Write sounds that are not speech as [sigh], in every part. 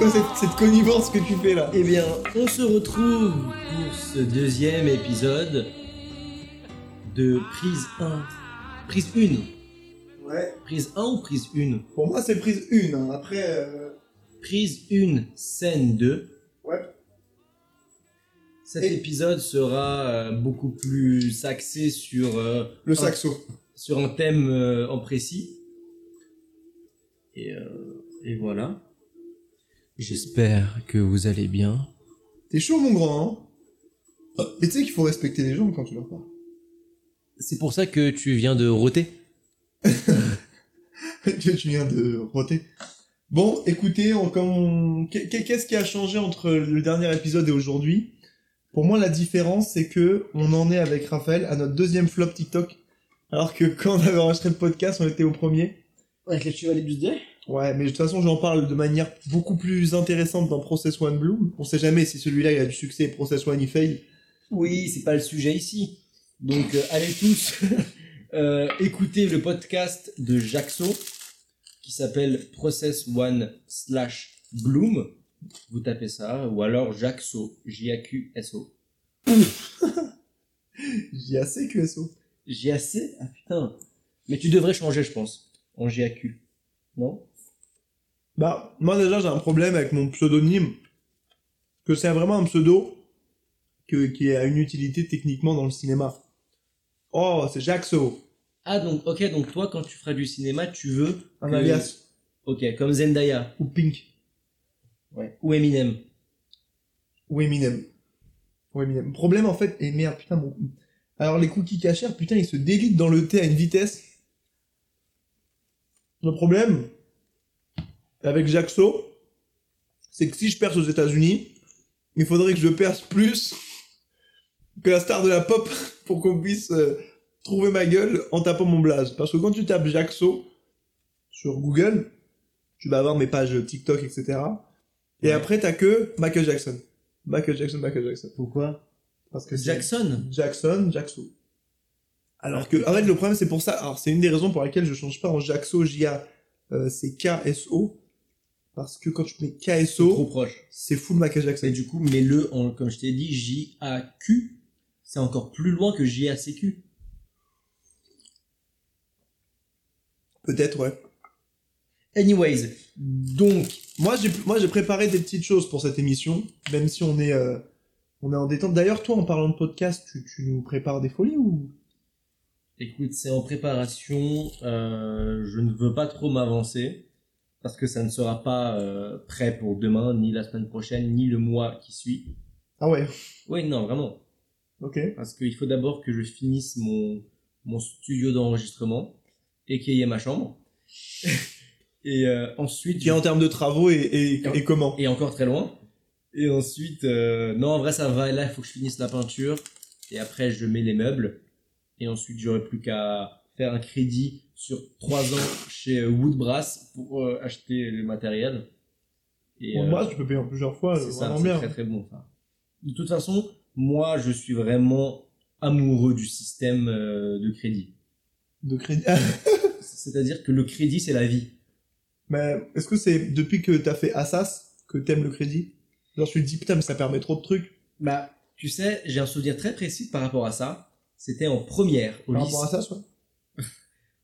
Quoi cette, cette connivence que tu fais là Eh bien, on se retrouve pour ce deuxième épisode de prise 1. Prise 1. Ouais. Prise 1 ou prise 1 Pour moi, c'est prise 1. hein. Après, euh, Prise 1, scène 2. ouais. Cet Et- épisode sera euh, beaucoup plus axé sur, euh, Le un- saxo. sur un thème euh, en précis. Et, euh, et voilà. J'espère que vous allez bien. T'es chaud, mon grand, hein? Mais tu sais qu'il faut respecter les gens quand tu leur parles. C'est pour ça que tu viens de roter [laughs] tu tu viens de roter. Bon, écoutez, on, comme on- qu'est- qu'est-ce qui a changé entre le dernier épisode et aujourd'hui? Pour moi, la différence, c'est que on en est avec Raphaël à notre deuxième flop TikTok, alors que quand on avait enregistré le podcast, on était au premier. Avec le Chevalibus 2 Ouais, mais de toute façon, j'en parle de manière beaucoup plus intéressante dans Process One Bloom. On sait jamais si celui-là il a du succès et Process One il fail. Oui, c'est pas le sujet ici. Donc euh, allez tous [laughs] euh, écouter le podcast de Jaxo qui s'appelle Process One slash Bloom. Vous tapez ça, ou alors Jaxo, J-A-Q-S-O. J-A-C QSO. J-A-C Ah putain. Mais tu devrais changer, je pense, en J-A-Q. Non? Bah, moi déjà, j'ai un problème avec mon pseudonyme. Que c'est vraiment un pseudo que, qui a une utilité techniquement dans le cinéma. Oh, c'est Jaxo. Ah donc, ok, donc toi, quand tu feras du cinéma, tu veux... Un que- alias. Ok, comme Zendaya. Ou Pink. Ouais. Ou Eminem. Ou Eminem. Ou Eminem. Problème en fait, et merde, putain, mon... Alors les cookies cachers, putain, ils se délitent dans le thé à une vitesse. Le problème, avec Jaxo, c'est que si je perce aux États-Unis, il faudrait que je perce plus que la star de la pop [laughs] pour qu'on puisse euh, trouver ma gueule en tapant mon blaze. Parce que quand tu tapes Jaxo sur Google, tu vas avoir mes pages TikTok, etc. Et Ouais. après, t'as que Michael Jackson. Michael Jackson, Michael Jackson. Pourquoi? Parce que Jackson? Jackson. Alors que, en fait, le problème, c'est pour ça. Alors, c'est une des raisons pour lesquelles je change pas en Jaxo, J-A, euh, c'est K-S-O. Parce que quand tu mets KSO, trop proche. c'est full Michael Jackson. Mais du coup, mets-le, en, comme je t'ai dit, J-A-Q. C'est encore plus loin que J-A-C-Q. Peut-être, ouais. Anyways, donc, Moi, j'ai, moi, j'ai préparé des petites choses pour cette émission, même si on est, euh, on est en détente. D'ailleurs, toi, en parlant de podcast, tu, tu nous prépares des folies ou? écoute, c'est en préparation. euh, je ne veux pas trop m'avancer. Parce que ça ne sera pas euh, prêt pour demain, ni la semaine prochaine, ni le mois qui suit. Ah ouais. Oui, non, vraiment. Ok. Parce qu'il faut d'abord que je finisse mon, mon studio d'enregistrement, et qu'il y ait ma chambre. [laughs] et euh, ensuite... Qui en termes de travaux et, et, et comment? et encore très loin. Et ensuite, euh, non, en vrai, ça va. Et là, il faut que je finisse la peinture. Et après, je mets les meubles. Et ensuite, j'aurai plus qu'à faire un crédit sur 3 ans chez euh, Woodbrass pour euh, acheter le matériel. Et, Pour euh, tu peux payer en plusieurs fois, c'est euh, ça, vraiment c'est bien. très très bon. De toute façon, moi, je suis vraiment amoureux du système euh, de crédit. De crédit. [laughs] C'est-à-dire que le crédit, c'est la vie. Mais est-ce que c'est depuis que t'as fait Assas que t'aimes le crédit? Genre, tu te dis, putain, mais ça permet trop de trucs. Bah, tu sais, j'ai un souvenir très précis par rapport à ça. C'était en première au Par lycée. rapport à ça, ouais.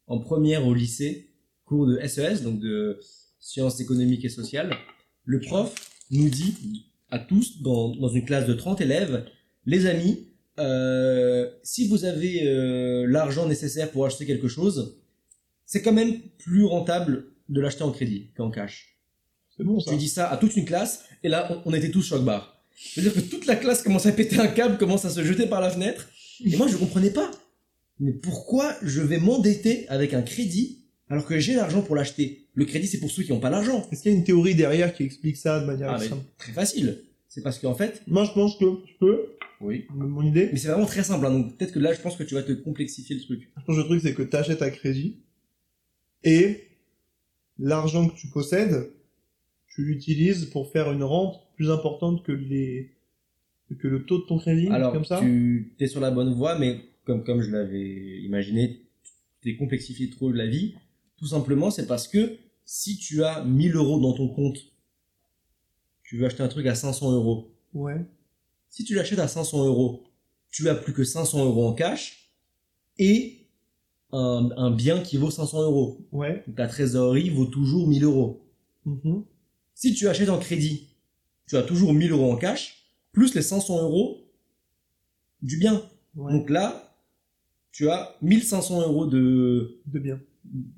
En première au lycée, cours de SES, donc de sciences économiques et sociales, le prof nous dit à tous, dans, dans une classe de 30 élèves, les amis, euh, si vous avez euh, l'argent nécessaire pour acheter quelque chose, c'est quand même plus rentable de l'acheter en crédit qu'en cash. C'est bon, ça. Tu dis ça à toute une classe, et là, on, on était tous choc-barre. C'est-à-dire que toute la classe commence à péter un câble, commence à se jeter par la fenêtre, et moi, je comprenais pas. Mais pourquoi je vais m'endetter avec un crédit alors que j'ai l'argent pour l'acheter? Le crédit, c'est pour ceux qui n'ont pas l'argent. Est-ce qu'il y a une théorie derrière qui explique ça de manière Ah, mais très facile. C'est parce qu'en fait, Moi, je pense que je peux. oui. Mon idée, Mais c'est vraiment très simple. hein, donc peut-être que là, je pense que tu vas te complexifier le truc. je pense que le truc, c'est que t'achètes à crédit et l'argent que tu possèdes, tu l'utilises pour faire une rente plus importante que les que le taux de ton crédit, Alors, comme ça? tu es sur la bonne voie, mais comme, comme je l'avais imaginé, tu t'es complexifié trop la vie. Tout simplement, c'est parce que si tu as 1000 euros dans ton compte tu veux acheter un truc à 500 euros. Ouais. Si tu l'achètes à 500 euros, tu as plus que 500 euros en cash et un, un bien qui vaut 500 euros. Ouais. Donc ta trésorerie vaut toujours 1000 euros. Mhm. Si tu achètes en crédit, tu as toujours 1000 euros en cash, plus les 500 euros du bien. Ouais. Donc là, tu as 1500 euros de, de bien.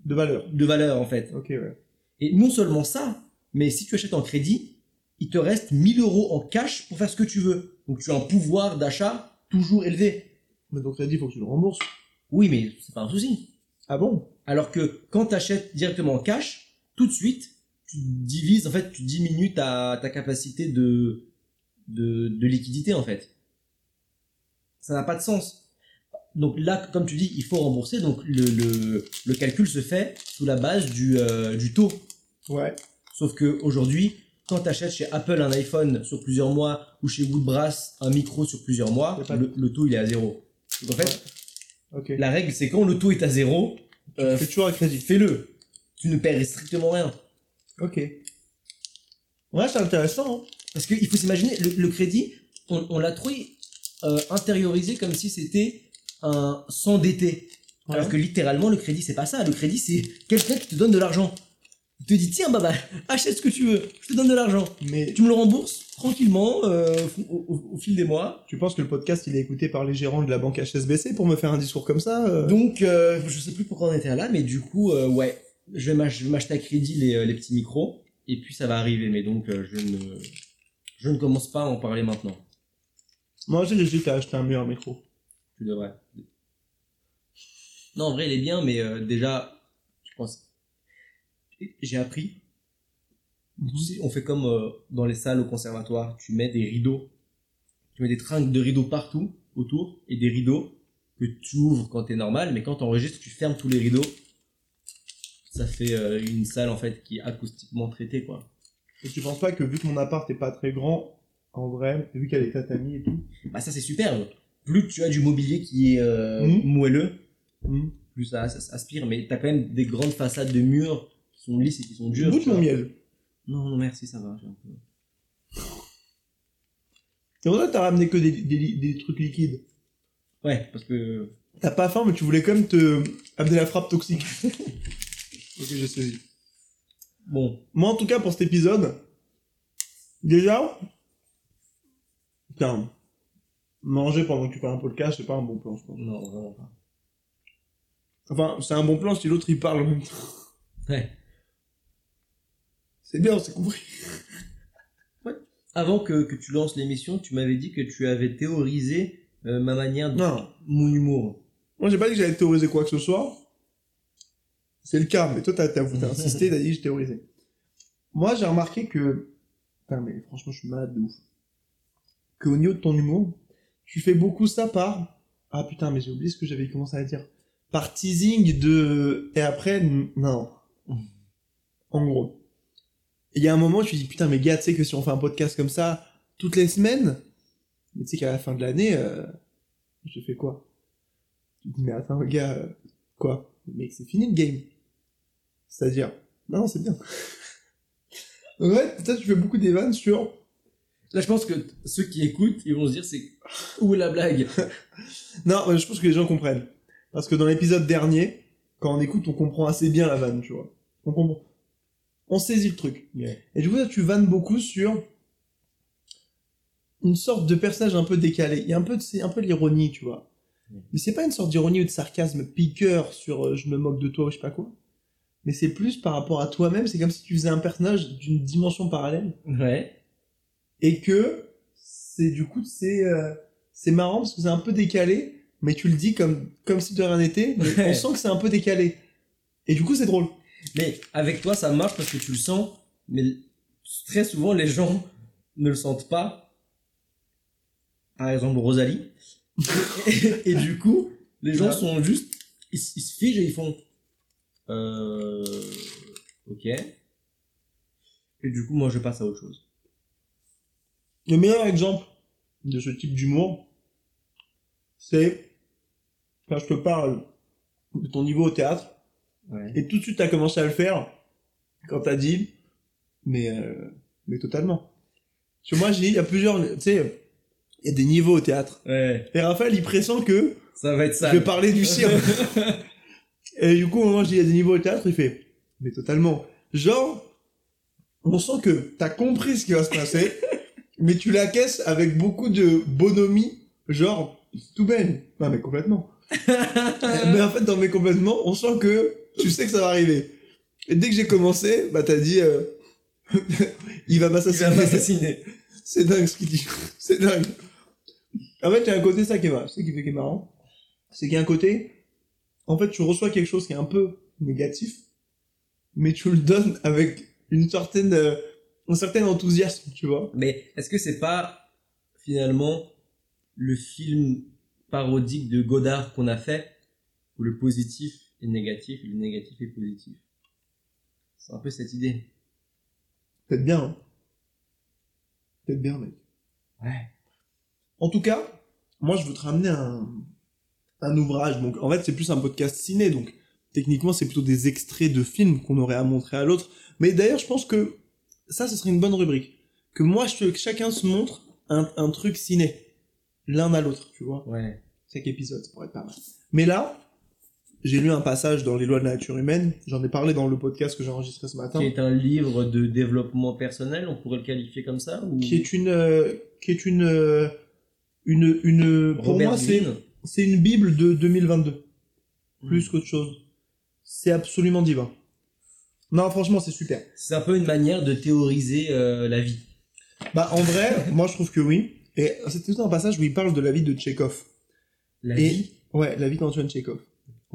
De valeur. de valeur en fait. Ok, ouais. Et non seulement ça, mais si tu achètes en crédit, il te reste 1000 euros en cash pour faire ce que tu veux. Donc tu as un pouvoir d'achat toujours élevé. Mais ton crédit, il faut que tu le rembourses. Oui, mais c'est pas un souci. Ah bon? Alors que quand tu achètes directement en cash, tout de suite, tu divises, en fait, tu diminues ta, ta capacité de, de, de liquidité, en fait. Ça n'a pas de sens. Donc là, comme tu dis, il faut rembourser. Donc le, le, le calcul se fait sous la base du, euh, du taux. Ouais. Sauf que aujourd'hui, quand tu achètes chez Apple un iPhone sur plusieurs mois ou chez Woodbrass un micro sur plusieurs mois, pas le, le taux il est à zéro. Donc en fait, Ok. la règle c'est quand le taux est à zéro, euh, Fais toujours à crédit. fais-le. Tu ne perds strictement rien. Ok. Ouais, c'est intéressant. hein. Parce qu'il faut s'imaginer, le, le crédit, on, on l'a trop euh, intériorisé comme si c'était un s'endetter. Ouais. Alors que littéralement, le crédit, c'est pas ça. Le crédit, c'est quelqu'un qui te donne de l'argent. Il te dit, tiens, bah, bah, [laughs] achète ce que tu veux, je te donne de l'argent. Mais Tu me le rembourses tranquillement euh, au, au- au fil des mois. tu penses que le podcast, il est écouté par les gérants de la banque HSBC pour me faire un discours comme ça euh? Donc, euh, je sais plus pourquoi on était là, mais du coup, euh, ouais, je vais m'acheter à crédit les, euh, les petits micros, et puis ça va arriver, mais donc euh, je ne, je ne commence pas à en parler maintenant. Moi aussi, j'hésite à acheter un meilleur micro. Tu devrais. Non, en vrai, il est bien, mais euh, déjà, je pense, j'ai appris. Tu sais, on fait comme euh, dans les salles au conservatoire, tu mets des rideaux, tu mets des tringles de rideaux partout autour, et des rideaux que tu ouvres quand t'es normal, mais quand t'enregistres, tu fermes tous les rideaux. Ça fait euh, une salle en fait qui est acoustiquement traitée, quoi. Et tu penses pas que vu que mon appart est pas très grand, en vrai, vu qu'elle est tatami et tout, Bah ça c'est superbe. Plus tu as du mobilier qui est euh, Mhm. moelleux, hmm, plus ça, ça aspire, mais t'as quand même des grandes façades de murs qui sont lisses et qui sont dures. goûte tu mon miel. Non, non, merci, ça va. peu- C'est pour ça que t'as ramené que des, des, des trucs liquides. Ouais, parce que T'as pas faim, mais tu voulais quand même te amener la frappe toxique. [laughs] ok, j'ai saisi. bon, Moi, en tout cas, pour cet épisode, déjà, putain, manger pendant que tu fais un podcast, c'est pas un bon plan, je pense. non, vraiment pas. Enfin, c'est un bon plan si l'autre il parle en même temps. Ouais. C'est bien, c'est compris. [laughs] Avant que, que tu lances l'émission, tu m'avais dit que tu avais théorisé euh, ma manière de Non, mon humour. moi j'ai pas dit que j'allais théoriser quoi que ce soit. C'est le cas, mais toi t'as t'as t'as [laughs] insisté, t'as dit que je théorisais. Moi j'ai remarqué que, putain mais franchement je suis malade de ouf. Que au niveau de ton humour, tu fais beaucoup ça par, ah putain mais j'ai oublié ce que j'avais commencé à dire. Par teasing de, et après, non. En gros. Il y a un moment, tu dis, putain, mais gars, tu sais que si on fait un podcast comme ça, toutes les semaines, mais tu sais qu'à la fin de l'année, euh, je fais quoi? Tu te dis, mais attends, gars, euh, quoi? Mais c'est fini le game. C'est-à-dire, non, c'est bien. [laughs] Donc, ouais, peut-être tu fais beaucoup des vannes sur, Là, je pense que ceux qui écoutent, ils vont se dire c'est où est la blague? [laughs] Non, mais je pense que les gens comprennent. Parce que dans l'épisode dernier, quand on écoute, on comprend assez bien la vanne, tu vois. On comprend. On saisit le truc. Et du coup, là, tu vannes beaucoup sur une sorte de personnage un peu décalé. Il y a un peu de, c'est un peu de l'ironie, tu vois. Mais c'est pas une sorte d'ironie ou de sarcasme piqueur sur euh, je me moque de toi ou je sais pas quoi. Mais c'est plus par rapport à toi-même. C'est comme si tu faisais un personnage d'une dimension parallèle. Ouais. Et que c'est du coup, c'est euh, c'est marrant parce que c'est un peu décalé. Mais tu le dis comme, comme si de rien n'était. Mais on sent que c'est un peu décalé. Et du coup, c'est drôle. Mais avec toi, ça marche parce que tu le sens, mais très souvent, les gens ne le sentent pas. Par exemple, Rosalie. [laughs] et, et du coup, les gens sont juste. Ils se figent et ils font. Euh. Ok. Et du coup, moi, je passe à autre chose. Le meilleur exemple de ce type d'humour, c'est quand je te parle de ton niveau au théâtre, Ouais. et tout de suite t'as commencé à le faire quand t'as dit, mais, euh, mais totalement. Tu vois, moi, j'ai, il y a plusieurs, tu sais, il y a des niveaux au théâtre. Ouais, Et Raphaël, il pressent que ça va être je ça. vais parler du cirque. [laughs] Et du coup, au moment où je dis, il y a des niveaux au théâtre, il fait, mais totalement. Genre, on sent que t'as compris ce qui va se passer, mais tu la caisses avec beaucoup de bonhomie, genre, tout belle. Non, mais complètement. [laughs] mais en fait, dans mes complètement, on sent que tu sais que ça va arriver. Et dès que j'ai commencé, bah, t'as dit, euh, il [laughs] va Il va m'assassiner. m'assassiner. C'est dingue ce qu'il dit. C'est dingue. En fait, il y a un côté ça qui est marrant. C'est qui fait qui est marrant? C'est qu'il y a un côté. En fait, tu reçois quelque chose qui est un peu négatif, mais tu le donnes avec une certaine, euh, un certain enthousiasme, tu vois. Mais est-ce que c'est pas finalement le film parodique de Godard qu'on a fait où le positif est négatif et le négatif est positif? C'est un peu cette idée. Peut-être bien. Hein. Peut-être bien, mec. Ouais. En tout cas, moi, je veux te ramener un, un ouvrage. Donc, en fait, c'est plus un podcast ciné. Donc, techniquement, c'est plutôt des extraits de films qu'on aurait à montrer à l'autre. Mais d'ailleurs, je pense que ça, ce serait une bonne rubrique. Que moi, je, que chacun se montre un, un truc ciné. L'un à l'autre, tu vois. Ouais. Chaque épisode, ça pourrait être pas mal. Mais là, j'ai lu un passage dans Les lois de la nature humaine. J'en ai parlé dans le podcast que j'ai enregistré ce matin. Qui est un livre de développement personnel, on pourrait le qualifier comme ça ou... Qui est une, euh, qui est une, euh, une, une, pour Robert moi, c'est, une bible de 2022. Hmm. plus qu'autre chose. C'est absolument divin. Non, franchement, c'est super. C'est un peu une manière de théoriser euh, la vie. Bah, en vrai, moi, je trouve que oui. Et c'est tout un passage où il parle de la vie de Tchekhov. La Et- vie? Ouais, la vie d'Antoine Tchekhov.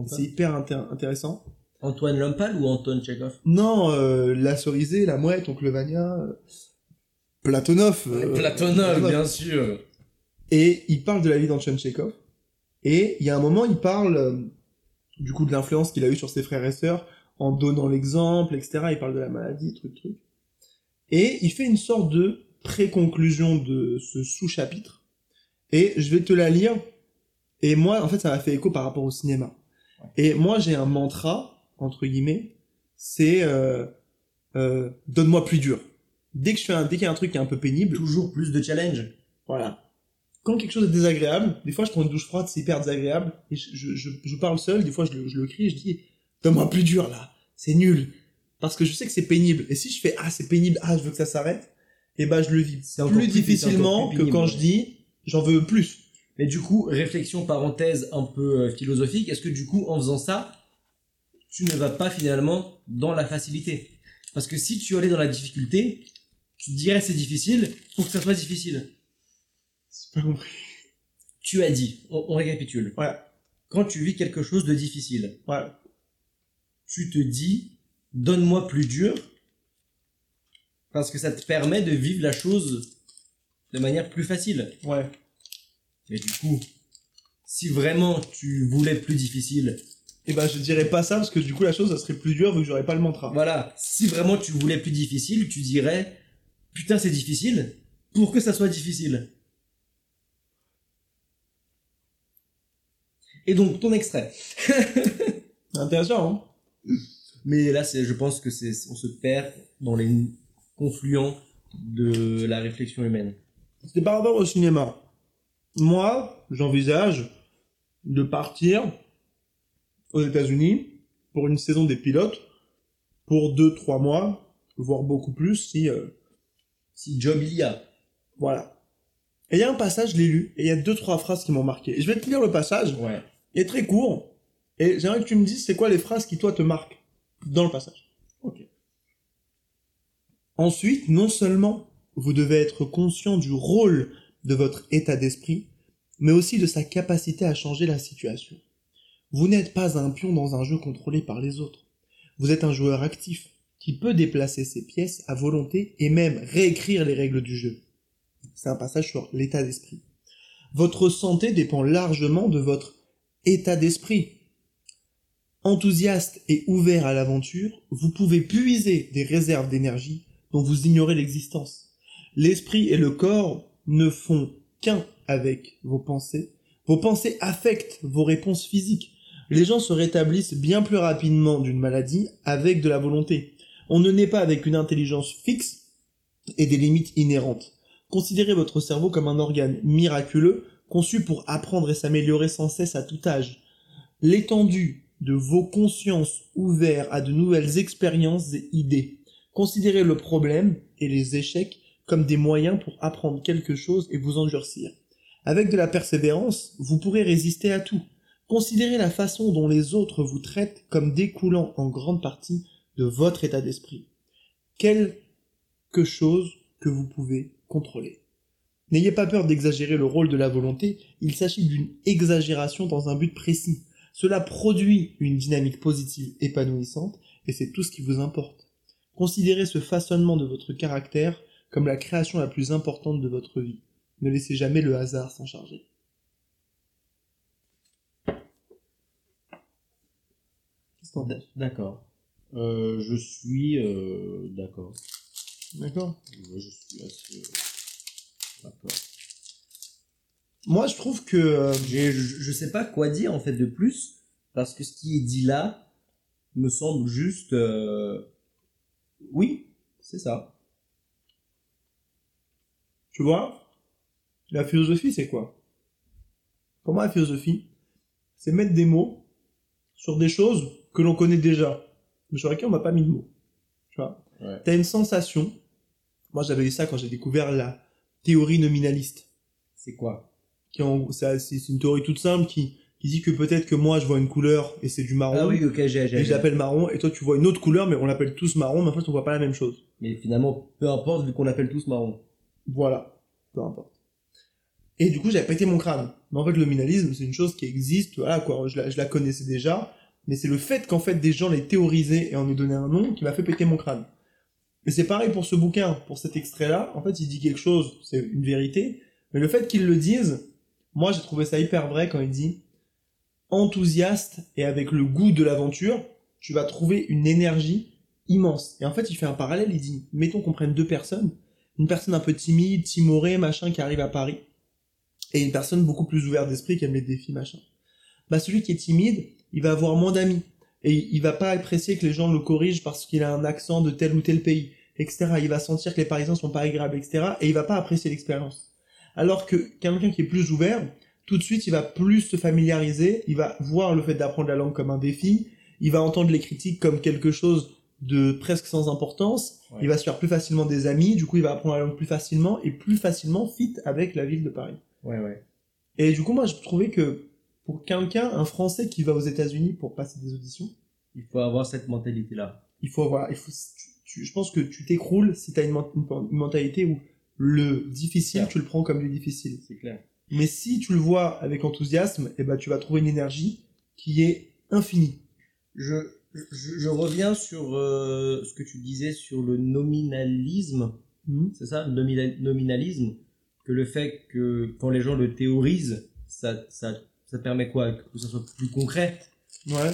C'est hyper intér- intéressant. Antoine Lompal ou Antoine Tchekhov? Non, euh, la cerisée, la mouette, oncle Vania, euh, Platonov. euh, Platonov, bien sûr. Et il parle de la vie d'Antoine Tchekhov. Et il y a un moment, il parle euh, du coup de l'influence qu'il a eu sur ses frères et sœurs en donnant l'exemple, etc. Il parle de la maladie, truc, truc. Et il fait une sorte de pré-conclusion de ce sous-chapitre. Et je vais te la lire. Et moi, en fait, ça m'a fait écho par rapport au cinéma. Et moi, j'ai un mantra, entre guillemets, c'est euh, euh, donne-moi plus dur. Dès que je fais un, dès qu'il y a un truc qui est un peu pénible, Toujours plus de challenge. voilà. Quand quelque chose est désagréable, des fois je prends une douche froide, c'est hyper désagréable, et je, je, je, je parle seul, des fois je le, je le crie, je dis, donne-moi plus dur là, c'est nul. Parce que je sais que c'est pénible, et si je fais, ah c'est pénible, ah je veux que ça s'arrête, et bah je le vis plus plus- difficilement plus que quand je dis, j'en veux plus. Mais du coup, réflexion parenthèse un peu euh, philosophique, est-ce que du coup, en faisant ça, tu ne vas pas finalement dans la facilité? Parce que si tu allais dans la difficulté, tu dirais c'est difficile pour que ça soit difficile. C'est pas compris. Tu as dit, on, on récapitule. Ouais, Quand tu vis quelque chose de difficile, ouais, tu te dis, donne-moi plus dur, parce que ça te permet de vivre la chose de manière plus facile. ouais. Mais du coup, si vraiment tu voulais plus difficile, Et bah je dirais pas ça, parce que du coup la chose, ça serait plus dur vu que j'aurais pas le mantra. voilà, si vraiment tu voulais plus difficile, tu dirais, putain c'est difficile, pour que ça soit difficile. Et donc ton extrait. [laughs] Intéressant, hein Mais là, c'est, je pense que c'est, on se perd dans les confluents de la réflexion humaine. C'était par rapport au cinéma. Moi, j'envisage de partir aux États-Unis pour une saison des pilotes pour 2-3 mois, voire beaucoup plus si. euh, Si job il y a. voilà. Et il y a un passage, je l'ai lu, et il y a 2-3 phrases qui m'ont marqué. Et je vais te lire le passage, Ouais. il est très court, et j'aimerais que tu me dises c'est quoi les phrases qui, toi, te marquent dans le passage? Ok. Ensuite, non seulement vous devez être conscient du rôle de votre état d'esprit, mais aussi de sa capacité à changer la situation. Vous n'êtes pas un pion dans un jeu contrôlé par les autres. Vous êtes un joueur actif qui peut déplacer ses pièces à volonté et même réécrire les règles du jeu. C'est un passage sur l'état d'esprit. Votre santé dépend largement de votre état d'esprit. Enthousiaste et ouvert à l'aventure, vous pouvez puiser des réserves d'énergie dont vous ignorez l'existence. L'esprit et le corps ne font qu'un avec vos pensées. Vos pensées affectent vos réponses physiques. Les gens se rétablissent bien plus rapidement d'une maladie avec de la volonté. On ne naît pas avec une intelligence fixe et des limites inhérentes. Considérez votre cerveau comme un organe miraculeux, conçu pour apprendre et s'améliorer sans cesse à tout âge. L'étendue de vos consciences ouvertes à de nouvelles expériences et idées. Considérez le problème et les échecs comme des moyens pour apprendre quelque chose et vous endurcir. Avec de la persévérance, vous pourrez résister à tout. Considérez la façon dont les autres vous traitent comme découlant en grande partie de votre état d'esprit. Quelque chose que vous pouvez contrôler. N'ayez pas peur d'exagérer le rôle de la volonté, il s'agit d'une exagération dans un but précis. Cela produit une dynamique positive épanouissante et c'est tout ce qui vous importe. Considérez ce façonnement de votre caractère comme la création la plus importante de votre vie. Ne laissez jamais le hasard s'en charger. Qu'est-ce D'accord. Euh, je suis euh, d'accord. D'accord? Je suis assez euh, d'accord. Moi, je trouve que... euh, Je, je sais pas quoi dire en fait de plus parce que ce qui est dit là me semble juste. euh, Oui, c'est ça. Tu vois? La philosophie, c'est quoi? Pour moi, la philosophie, c'est mettre des mots sur des choses que l'on connaît déjà, mais sur lesquelles on n'a pas mis de mots. Tu vois? Ouais. T'as une sensation. Moi, j'avais eu ça quand j'ai découvert la théorie nominaliste. C'est quoi? Qui en- c'est c'est une théorie toute simple qui, qui dit que peut-être que moi, je vois une couleur et c'est du marron. Ah oui, ok, j'ai. j'ai- Et je l'appelle marron, et toi tu vois une autre couleur, mais on l'appelle tous marron, mais en fait on voit pas la même chose. Mais finalement, peu importe vu qu'on l'appelle tous marron. Voilà, peu importe. Et du coup, j'avais pété mon crâne. Mais en fait, le nominalisme, c'est une chose qui existe, voilà quoi, je la, je la connaissais déjà, mais c'est le fait qu'en fait des gens l'aient théorisé et en aient donné un nom qui m'a fait péter mon crâne. Et c'est pareil pour ce bouquin, pour cet extrait-là, en fait, il dit quelque chose, c'est une vérité, mais le fait qu'ils le disent, moi j'ai trouvé ça hyper vrai quand il dit enthousiaste et avec le goût de l'aventure, tu vas trouver une énergie immense. Et en fait, il fait un parallèle, il dit, mettons qu'on prenne deux personnes, une personne un peu timide, timorée, machin, qui arrive à Paris, et une personne beaucoup plus ouverte d'esprit qui aime les défis, machin. Bah, celui qui est timide, il va avoir moins d'amis, et il va pas apprécier que les gens le corrigent parce qu'il a un accent de tel ou tel pays, etc. Il va sentir que les Parisiens sont pas agréables, etc. Et il va pas apprécier l'expérience. Alors que quelqu'un qui est plus ouvert, tout de suite, il va plus se familiariser, il va voir le fait d'apprendre la langue comme un défi, il va entendre les critiques comme quelque chose de presque sans importance, Ouais. il va se faire plus facilement des amis, du coup il va apprendre la langue plus facilement et plus facilement fit avec la ville de Paris. Ouais, ouais. Et du coup moi je trouvais que pour quelqu'un, un Français qui va aux États-Unis pour passer des auditions, Il faut avoir cette mentalité-là. il faut avoir, il faut, tu- tu- je pense que tu t'écroules si tu as une, une- une mentalité où le difficile, tu le prends comme du difficile. C'est clair. Mais si tu le vois avec enthousiasme, eh ben, tu vas trouver une énergie qui est infinie. Je, je, je reviens sur euh, ce que tu disais sur le nominalisme. C'est ça, le nomina- nominalisme? Que le fait que quand les gens le théorisent, ça, ça, ça permet quoi? Que ça soit plus concret? Ouais.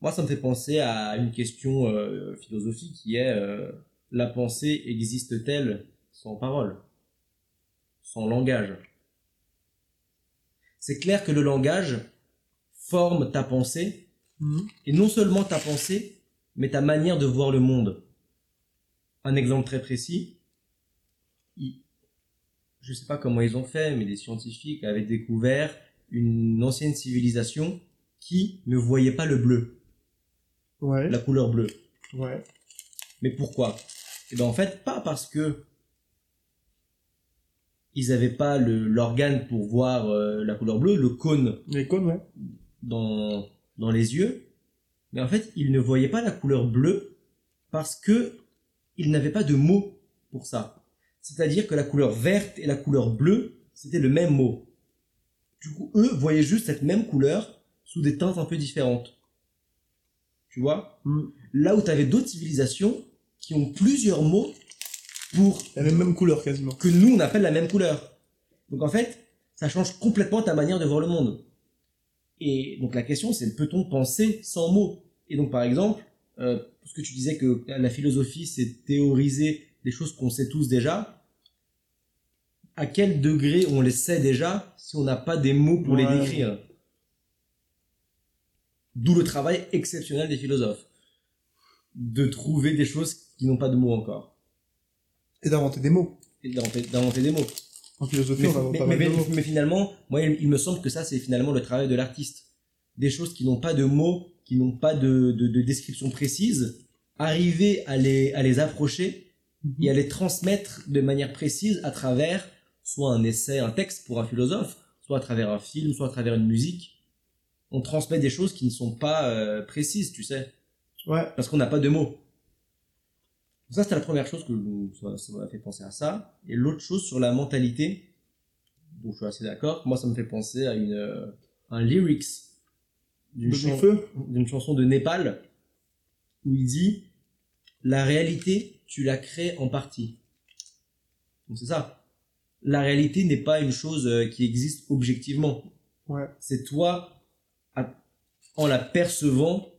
Moi, ça me fait penser à une question euh, philosophique qui est euh, la pensée existe-t-elle? Sans parole Sans langage C'est clair que le langage forme ta pensée, Mhm. et non seulement ta pensée, mais ta manière de voir le monde. Un exemple très précis, je ne sais pas comment ils ont fait, mais des scientifiques avaient découvert une ancienne civilisation qui ne voyait pas le bleu, Ouais. la couleur bleue. Ouais. Mais pourquoi? Eh ben en fait, pas parce que ils n'avaient pas l'organe pour voir euh, la couleur bleue, le cône Les cônes, ouais. dans, dans les yeux, mais en fait, ils ne voyaient pas la couleur bleue parce que ils n'avaient pas de mot pour ça. C'est-à-dire que la couleur verte et la couleur bleue, c'était le même mot. Du coup, eux voyaient juste cette même couleur sous des teintes un peu différentes. Tu vois? Mhm. Là où tu avais d'autres civilisations qui ont plusieurs mots pour La même, même couleur quasiment. que nous on appelle la même couleur. Donc en fait, ça change complètement ta manière de voir le monde. Et donc la question c'est peut-on penser sans mots? Et donc par exemple, euh, parce que tu disais que la philosophie c'est théoriser des choses qu'on sait tous déjà, à quel degré on les sait déjà si on n'a pas des mots pour les décrire? D'où le travail exceptionnel des philosophes. De trouver des choses qui n'ont pas de mots encore. Et d'inventer des mots. d'inventer d'inventer des mots. En philosophie, Mais, on invente mais- pas mal mais- de mots. mais finalement, moi, il, il me semble que ça, c'est finalement le travail de l'artiste. Des choses qui n'ont pas de mots, qui n'ont pas de, de, de description précise, arriver à les, à les approcher et à les transmettre de manière précise à travers soit un essai, un texte pour un philosophe, soit à travers un film, soit à travers une musique. On transmet des choses qui ne sont pas euh, précises, tu sais, Ouais. parce qu'on n'a pas de mots. Ça, c'était la première chose que ça ça m'a fait penser à ça. Et l'autre chose sur la mentalité, dont je suis assez d'accord, moi, ça me fait penser à une, euh, un lyrics d'une chan- chanson de Népal où il dit la réalité tu la crées en partie donc c'est ça la réalité n'est pas une chose euh, qui existe objectivement Ouais. c'est toi en la percevant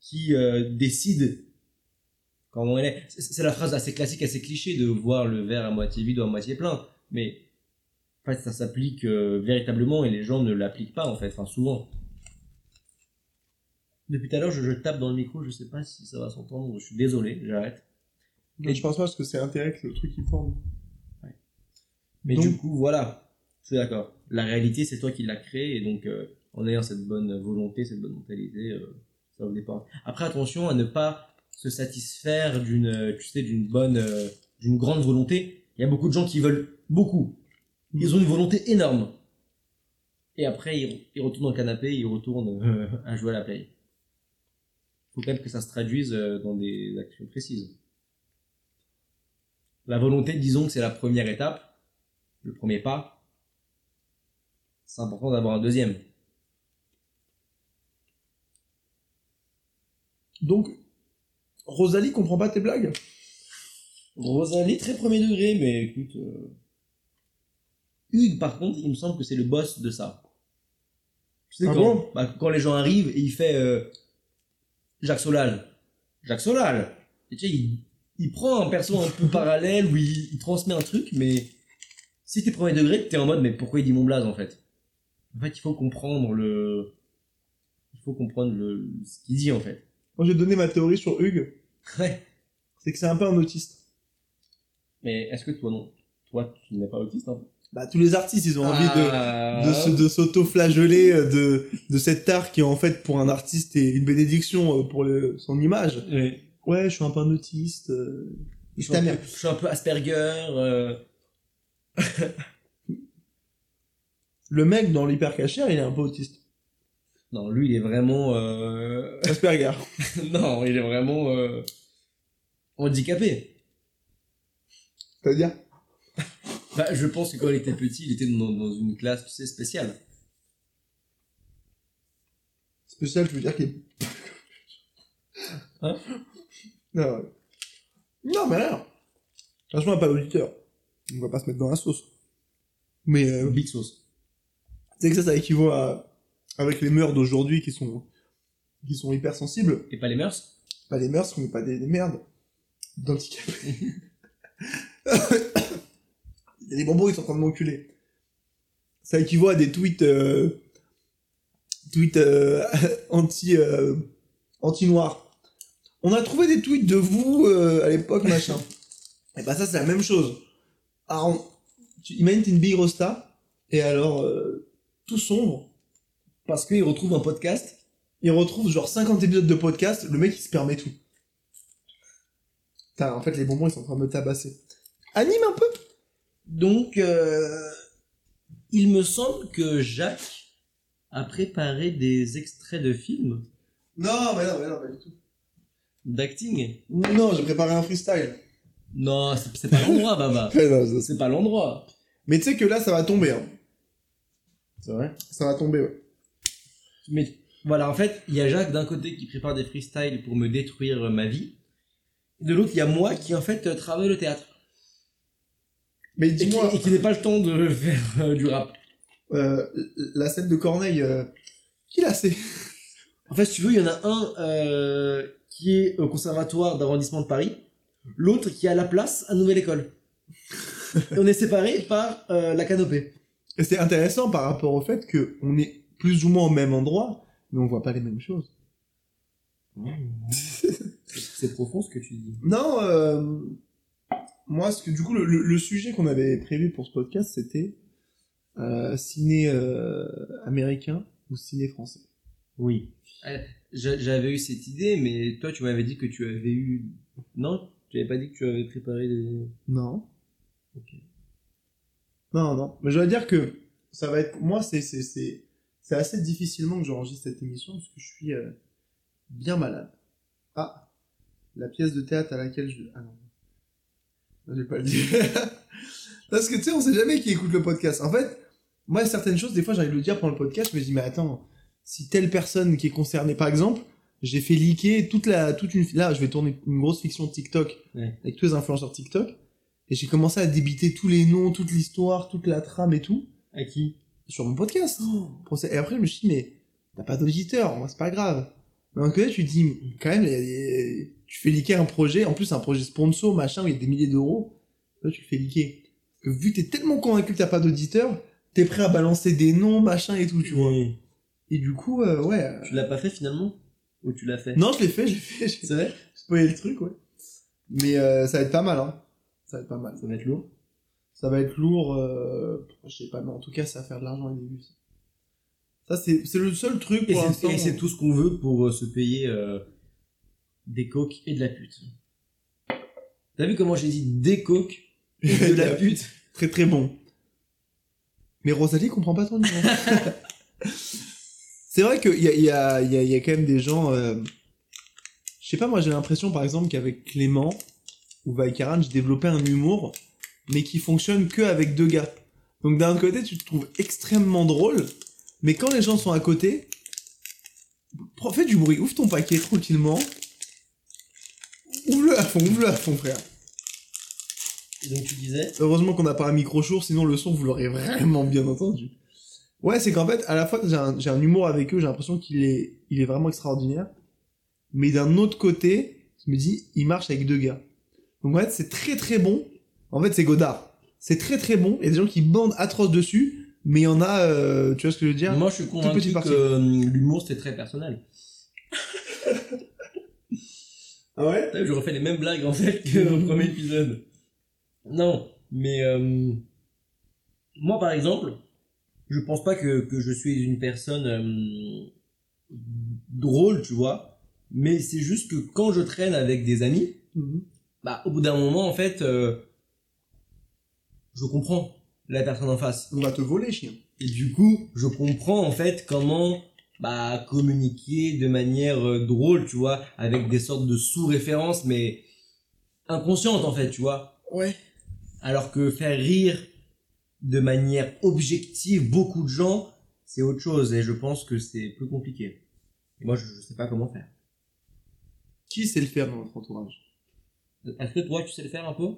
qui euh, décide comment elle est c'est la phrase assez classique assez cliché de voir le verre à moitié vide ou à moitié plein mais en fait ça s'applique euh, véritablement et les gens ne l'appliquent pas en fait enfin souvent depuis tout à l'heure, je, je tape dans le micro, je sais pas si ça va s'entendre, je suis désolé, j'arrête. Mais je pense pas parce que c'est intérêt que le truc il forme. Mais Donc- du coup, voilà, je suis d'accord. La réalité, c'est toi qui l'as créée, et donc, euh, en ayant cette bonne volonté, cette bonne mentalité, euh, ça au départ. Après, attention à ne pas se satisfaire d'une, euh, tu sais, d'une bonne, euh, d'une grande volonté. Il y a beaucoup de gens qui veulent beaucoup. Ils ont une volonté énorme. Et après, ils, ils retournent dans le canapé, ils retournent euh, à jouer à la play. faut quand même que ça se traduise dans des actions précises. La volonté, disons que c'est la première étape, le premier pas. C'est important d'avoir un deuxième. Donc, Rosalie comprend pas tes blagues Rosalie, très premier degré, mais écoute. euh, Hugues, par contre, il me semble que c'est le boss de ça. Tu sais, Ah quand, bon? bah, quand les gens arrivent et il fait euh, Jacques Solal. Jacques Solal Et tu sais, il, il prend un perso un peu [laughs] parallèle où il, il transmet un truc, mais si t'es premier degré, t'es en mode, mais pourquoi il dit mon blaze en fait? En fait, il faut comprendre le. Il faut comprendre le, ce qu'il dit en fait. Moi, j'ai donné ma théorie sur Hugues, Ouais. c'est que c'est un peu un autiste. Mais est-ce que toi non? Toi, tu n'es pas autiste hein? Bah, tous les artistes, ils ont envie de, Ah. de, de s'auto-flageller euh, de, de cet art qui, en fait, pour un artiste, est une bénédiction euh, pour le, son image. Oui. Ouais, je suis un peu un autiste. euh, Je suis, ta un mère. peu, je suis un peu Asperger. euh, [laughs] Le mec dans l'hypercachère, il est un peu autiste. Non, lui, il est vraiment. euh, [laughs] Asperger. non, il est vraiment euh, handicapé. C'est-à-dire Bah, je pense que quand il était petit, il était dans, dans une classe, tu sais, spéciale. Spécial, je veux dire qu'il est... Hein? Non, non, mais alors, franchement, pas d'auditeur. On va pas se mettre dans la sauce. Mais euh, Big sauce. tu sais que ça, ça équivaut à... Avec les mœurs d'aujourd'hui qui sont... qui sont hypersensibles. Et pas les mœurs? Pas les mœurs, mais pas des, des merdes. D'handicapés. [coughs] Il y a des bonbons qui sont en train de m'enculer. Ça équivaut à des tweets... euh, tweets euh, [laughs] anti... euh, anti-noirs. On a trouvé des tweets de vous euh, à l'époque, machin. [coughs] Et bah ça, c'est la même chose. Alors, on- tu imagines, t'es une bille rosta, et alors, euh, tout sombre, Parce qu'il retrouve un podcast. il retrouve genre 50 épisodes de podcast, le mec il se permet tout. Putain, en fait, les bonbons ils sont en train de me tabasser. Anime un peu Donc, euh, il me semble que Jacques a préparé des extraits de films Non, mais non, mais non, pas du tout. d'acting? Non, j'ai préparé un freestyle. Non, c'est pas l'endroit, Baba. [laughs] C'est pas l'endroit. Mais tu sais que là, ça va tomber. Hein. C'est vrai? Ça va tomber, ouais. Mais voilà, en fait, il y a Jacques d'un côté qui prépare des freestyles pour me détruire ma vie. De l'autre, il y a moi qui en fait euh, travaille le théâtre. Mais dis-moi, et qui n'ai pas le temps de [laughs] faire euh, du rap. euh, la scène de Corneille, euh, qui l'a c'est [laughs] En fait, si tu veux, il y en a un euh, qui est au conservatoire d'arrondissement de Paris, l'autre qui est à la place à Nouvelle École. [laughs] Et on est séparés par euh, la canopée. Et c'est intéressant par rapport au fait que on est plus ou moins au même endroit, mais on voit pas les mêmes choses. [laughs] C'est profond ce que tu dis. Non, euh, moi, ce que, du coup, le, le- le sujet qu'on avait prévu pour ce podcast, c'était euh, ciné euh, américain ou ciné français. Oui. Euh, j'a- J'avais eu cette idée, mais toi, tu m'avais dit que tu avais eu. Non? Tu avais pas dit que tu avais préparé des. Non. Ok. Non, non. Mais je dois dire que ça va être. Moi, c'est c'est assez difficilement que j'enregistre cette émission parce que je suis euh, bien malade. Ah, la pièce de théâtre à laquelle je. Ah non. Non, Je vais pas le dire. [laughs] parce que tu sais, on sait jamais qui écoute le podcast. En fait, moi, certaines choses, des fois, j'ai envie de le dire pendant le podcast, je me dis, mais attends, si telle personne qui est concernée, par exemple, j'ai fait leaker toute la, toute une, là, je vais tourner une grosse fiction TikTok Ouais. avec tous les influenceurs TikTok, et j'ai commencé à débiter tous les noms, toute l'histoire, toute la trame et tout, À qui? Sur mon podcast. Procès- Et après, je me suis dit, mais t'as pas d'auditeur, c'est pas grave. Mais d'un côté, tu dis, quand même, il y a des- tu fais leaker un projet, en plus, un projet sponsor, machin, où il y a des milliers d'euros, là, tu le fais. Parce que vu que t'es tellement convaincu que t'as pas d'auditeur, t'es prêt à balancer des noms, machin et tout, tu vois. Et du coup, euh, ouais. euh, Tu l'as pas fait finalement? Ou tu l'as fait? Non, je l'ai fait, je l'ai fait, j'ai C'est vrai? spoilé le truc, ouais. Mais euh, ça va être pas mal, hein. Ça va être pas mal. Ça va être lourd. Ça va être lourd, euh, je sais pas, mais en tout cas, ça va faire de l'argent au début. Ça, Ça, c'est le seul truc Et pour c'est- l'instant. et c'est tout ce qu'on veut pour euh, se payer euh, des coques et de la pute. T'as vu comment j'ai dit des coques et [laughs] de la pute? Très très bon. Mais Rosalie comprend pas ton niveau. [laughs] c'est vrai qu'il y a, y, a, y, a, il y a quand même des gens. Je sais pas, moi j'ai l'impression par exemple qu'avec Clément ou Vaikaran, j'ai développé un humour, mais qui fonctionne que avec deux gars. Donc d'un côté, tu te trouves extrêmement drôle, mais quand les gens sont à côté, fais du bruit, ouvre ton paquet tranquillement. Ouvre-le à fond, ouvre-le à fond, frère. Et donc tu disais Heureusement qu'on n'a pas un micro sourd, sinon le son vous l'aurez vraiment bien entendu. Ouais, c'est qu'en fait, à la fois j'ai un, j'ai un humour avec eux, j'ai l'impression qu'il est, il est vraiment extraordinaire. Mais d'un autre côté, je me dis, il marche avec deux gars. Donc en fait, c'est très très bon. En fait, c'est Godard. C'est très très bon. Il y a des gens qui bandent atroces dessus, mais il y en a, euh, tu vois ce que je veux dire? Moi je suis convaincu que euh, l'humour c'est très personnel. [laughs] Ah ouais? Je refais les mêmes blagues en fait que au premier épisode. Non, mais euh, moi par exemple, je pense pas que, que je suis une personne drôle, tu vois, mais c'est juste que quand je traîne avec des amis, Mhm. bah au bout d'un moment en fait, je comprends la personne en face. On va te voler, chien. Et du coup, je comprends en fait comment bah, communiquer de manière euh, drôle, tu vois, avec des sortes de sous-références, mais inconscientes en fait, tu vois. Ouais. Alors que faire rire de manière objective beaucoup de gens, c'est autre chose, et je pense que c'est plus compliqué. Et moi, je, je sais pas comment faire. Qui sait le faire dans notre entourage? Est-ce que toi, tu sais le faire un peu?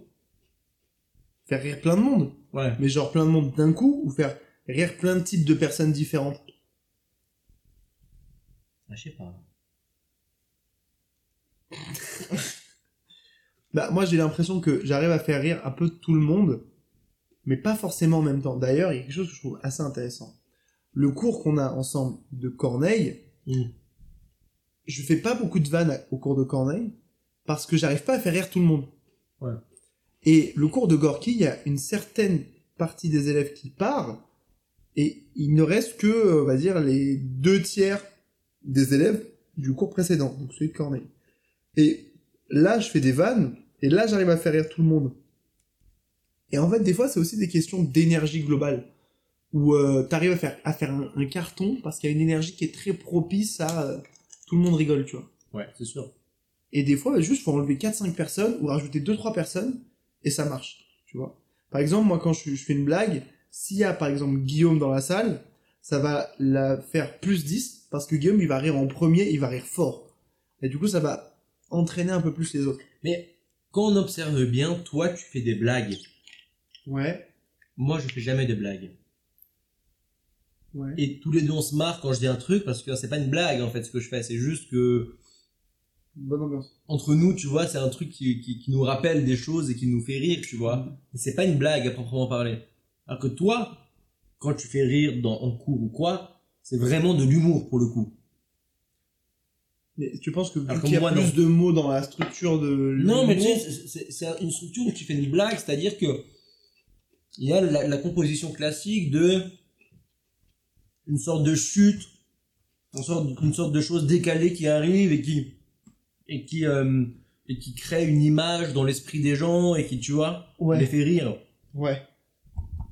Faire rire plein de monde. Ouais. Mais genre plein de monde d'un coup, ou faire rire plein de types de personnes différentes Ah, je sais pas. [laughs] Bah, moi, j'ai l'impression que j'arrive à faire rire un peu tout le monde, mais pas forcément en même temps. D'ailleurs, il y a quelque chose que je trouve assez intéressant. Le cours qu'on a ensemble de Corneille, Mm. je fais pas beaucoup de vannes au cours de Corneille, parce que j'arrive pas à faire rire tout le monde. Ouais. Et le cours de Gorky, il y a une certaine partie des élèves qui part, et il ne reste que, euh, on va dire, les deux tiers des élèves du cours précédent, donc celui de Corneille. Et là, je fais des vannes, et là, j'arrive à faire rire tout le monde. Et en fait, des fois, c'est aussi des questions d'énergie globale, où euh, t'arrives à faire, à faire un, un carton, parce qu'il y a une énergie qui est très propice à... euh, tout le monde rigole, tu vois. Ouais, c'est sûr. Et des fois, bah, juste, faut enlever 4-5 personnes, ou rajouter 2-3 personnes, et ça marche, tu vois. Par exemple, moi, quand je, je fais une blague, s'il y a, par exemple, Guillaume dans la salle, ça va la faire plus 10, parce que Guillaume, il va rire en premier, il va rire fort. Et du coup, ça va entraîner un peu plus les autres. Mais quand on observe bien, toi, tu fais des blagues. Ouais. Moi, je fais jamais de blagues. Ouais. Et tous les deux, on se marre quand je dis un truc parce que c'est pas une blague en fait ce que je fais. C'est juste que Bonne ambiance. entre nous, tu vois, c'est un truc qui, qui, qui nous rappelle des choses et qui nous fait rire, tu vois. Mais c'est pas une blague à proprement parler. Alors que toi, quand tu fais rire dans, en cours ou quoi, c'est vraiment de l'humour pour le coup. Mais tu penses que vu qu'il y a moi, plus non. de mots dans la structure de Non, mais tu sais, c'est une structure où tu fais une blague, c'est-à-dire que il y a la, la composition classique de une sorte de chute, une sorte, une sorte de chose décalée qui arrive et qui et qui euh, et qui crée une image dans l'esprit des gens et qui tu vois Ouais. les fait rire. Ouais.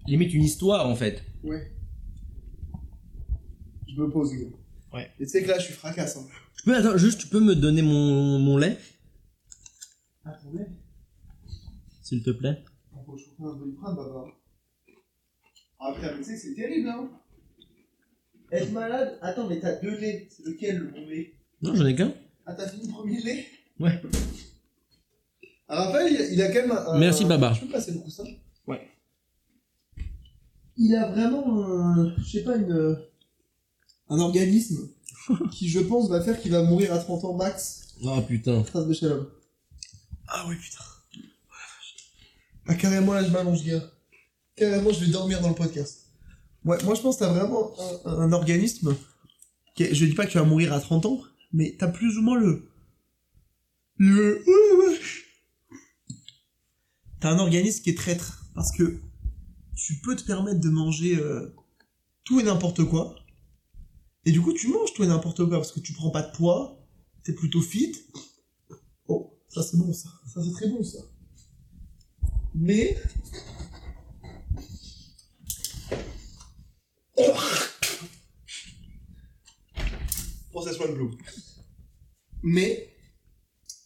Limite une histoire en fait. Ouais. Je me pose, gars. Ouais. Et tu sais que là, je suis fracassant. Tu peux attends, juste tu peux me donner mon, mon lait? Attendez. s'il te plaît. Faut trouve un doliprane. Ah, mais tu sais que c'est terrible, hein. Être malade Attends, mais t'as deux laits. C'est lequel le bon lait? Non, j'en ai qu'un. Ah, t'as fini le premier lait Ouais. Ah, Raphaël, il a, quand même un. Merci, un- Baba. Je peux passer le coussin Ouais. Il a vraiment un. Je sais pas, une. Un organisme [laughs] qui, je pense, va faire qu'il va mourir à 30 ans max. Oh putain. Trace de Shalom. Ah ouais, putain. Ah, carrément, là, je m'allonge, gars. Carrément, je vais dormir dans le podcast. Ouais, moi, je pense que t'as vraiment un, un organisme. Qui je dis pas que tu vas mourir à 30 ans, mais t'as plus ou moins le. Le. T'as un organisme qui est traître. Parce que tu peux te permettre de manger euh, tout et n'importe quoi. Et du coup, tu manges tout et n'importe quoi parce que tu prends pas de poids, t'es plutôt fit. Oh, ça c'est bon ça. Ça c'est très bon ça. Mais. Process One Blue. Mais.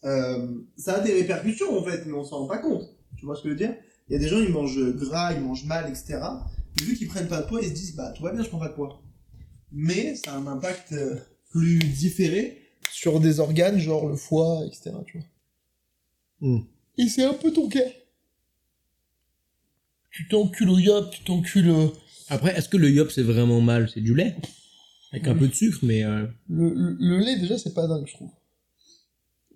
euh, ça a des répercussions en fait, mais on s'en rend pas compte. Tu vois ce que je veux dire? Il y a des gens, ils mangent gras, ils mangent mal, etc. Mais vu qu'ils prennent pas de poids, ils se disent, bah tout va bien, je prends pas de poids. Mais ça a un impact euh, plus différé sur des organes, genre le foie, etc. Tu vois. Hmm. Et c'est un peu ton cas. Tu t'encules au yop, tu t'encules. euh, Après, est-ce que le yop c'est vraiment mal? C'est du lait? Avec un peu de sucre, mais. euh, Le, le, le lait, déjà, c'est pas dingue, je trouve.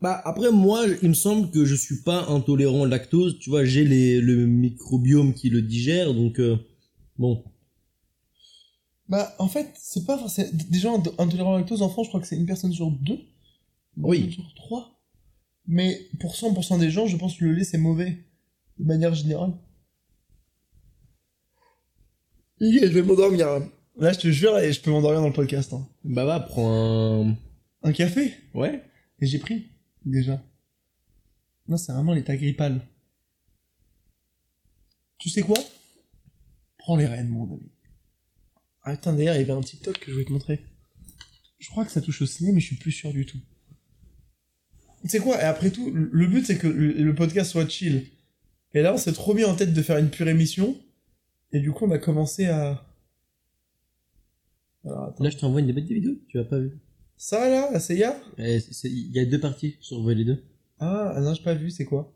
Bah après moi, il me semble que je suis pas intolérant au lactose. Tu vois, j'ai les le microbiome qui le digère, donc euh, bon. Bah, en fait, c'est pas forcément. Des gens int- intolérants au lactose en France, je crois que c'est une personne sur deux. Oui. sur trois. Mais pour 100% des gens, je pense que le lait, c'est mauvais. De manière générale. je vais m'endormir. Là, je te jure, et je peux m'endormir dans le podcast. hein. Bah va, prends un. Un café? Ouais. Et j'ai pris, déjà. Non, c'est vraiment l'état grippal. Tu sais quoi? Prends les rênes, mon ami. Ah, putain, d'ailleurs, il y avait un TikTok que je voulais te montrer. Je crois que ça touche au ciné, mais je suis plus sûr du tout. Tu sais quoi? Et après tout, le but, c'est que le podcast soit chill. Et là, on s'est trop mis en tête de faire une pure émission. Et du coup, on a commencé à... Alors. Là, je t'envoie une des vidéos. Tu as pas vu Ça, là, Eh, c'est- c'est- Il y a deux parties sur les deux. Ah, ah non, j'ai pas vu, c'est quoi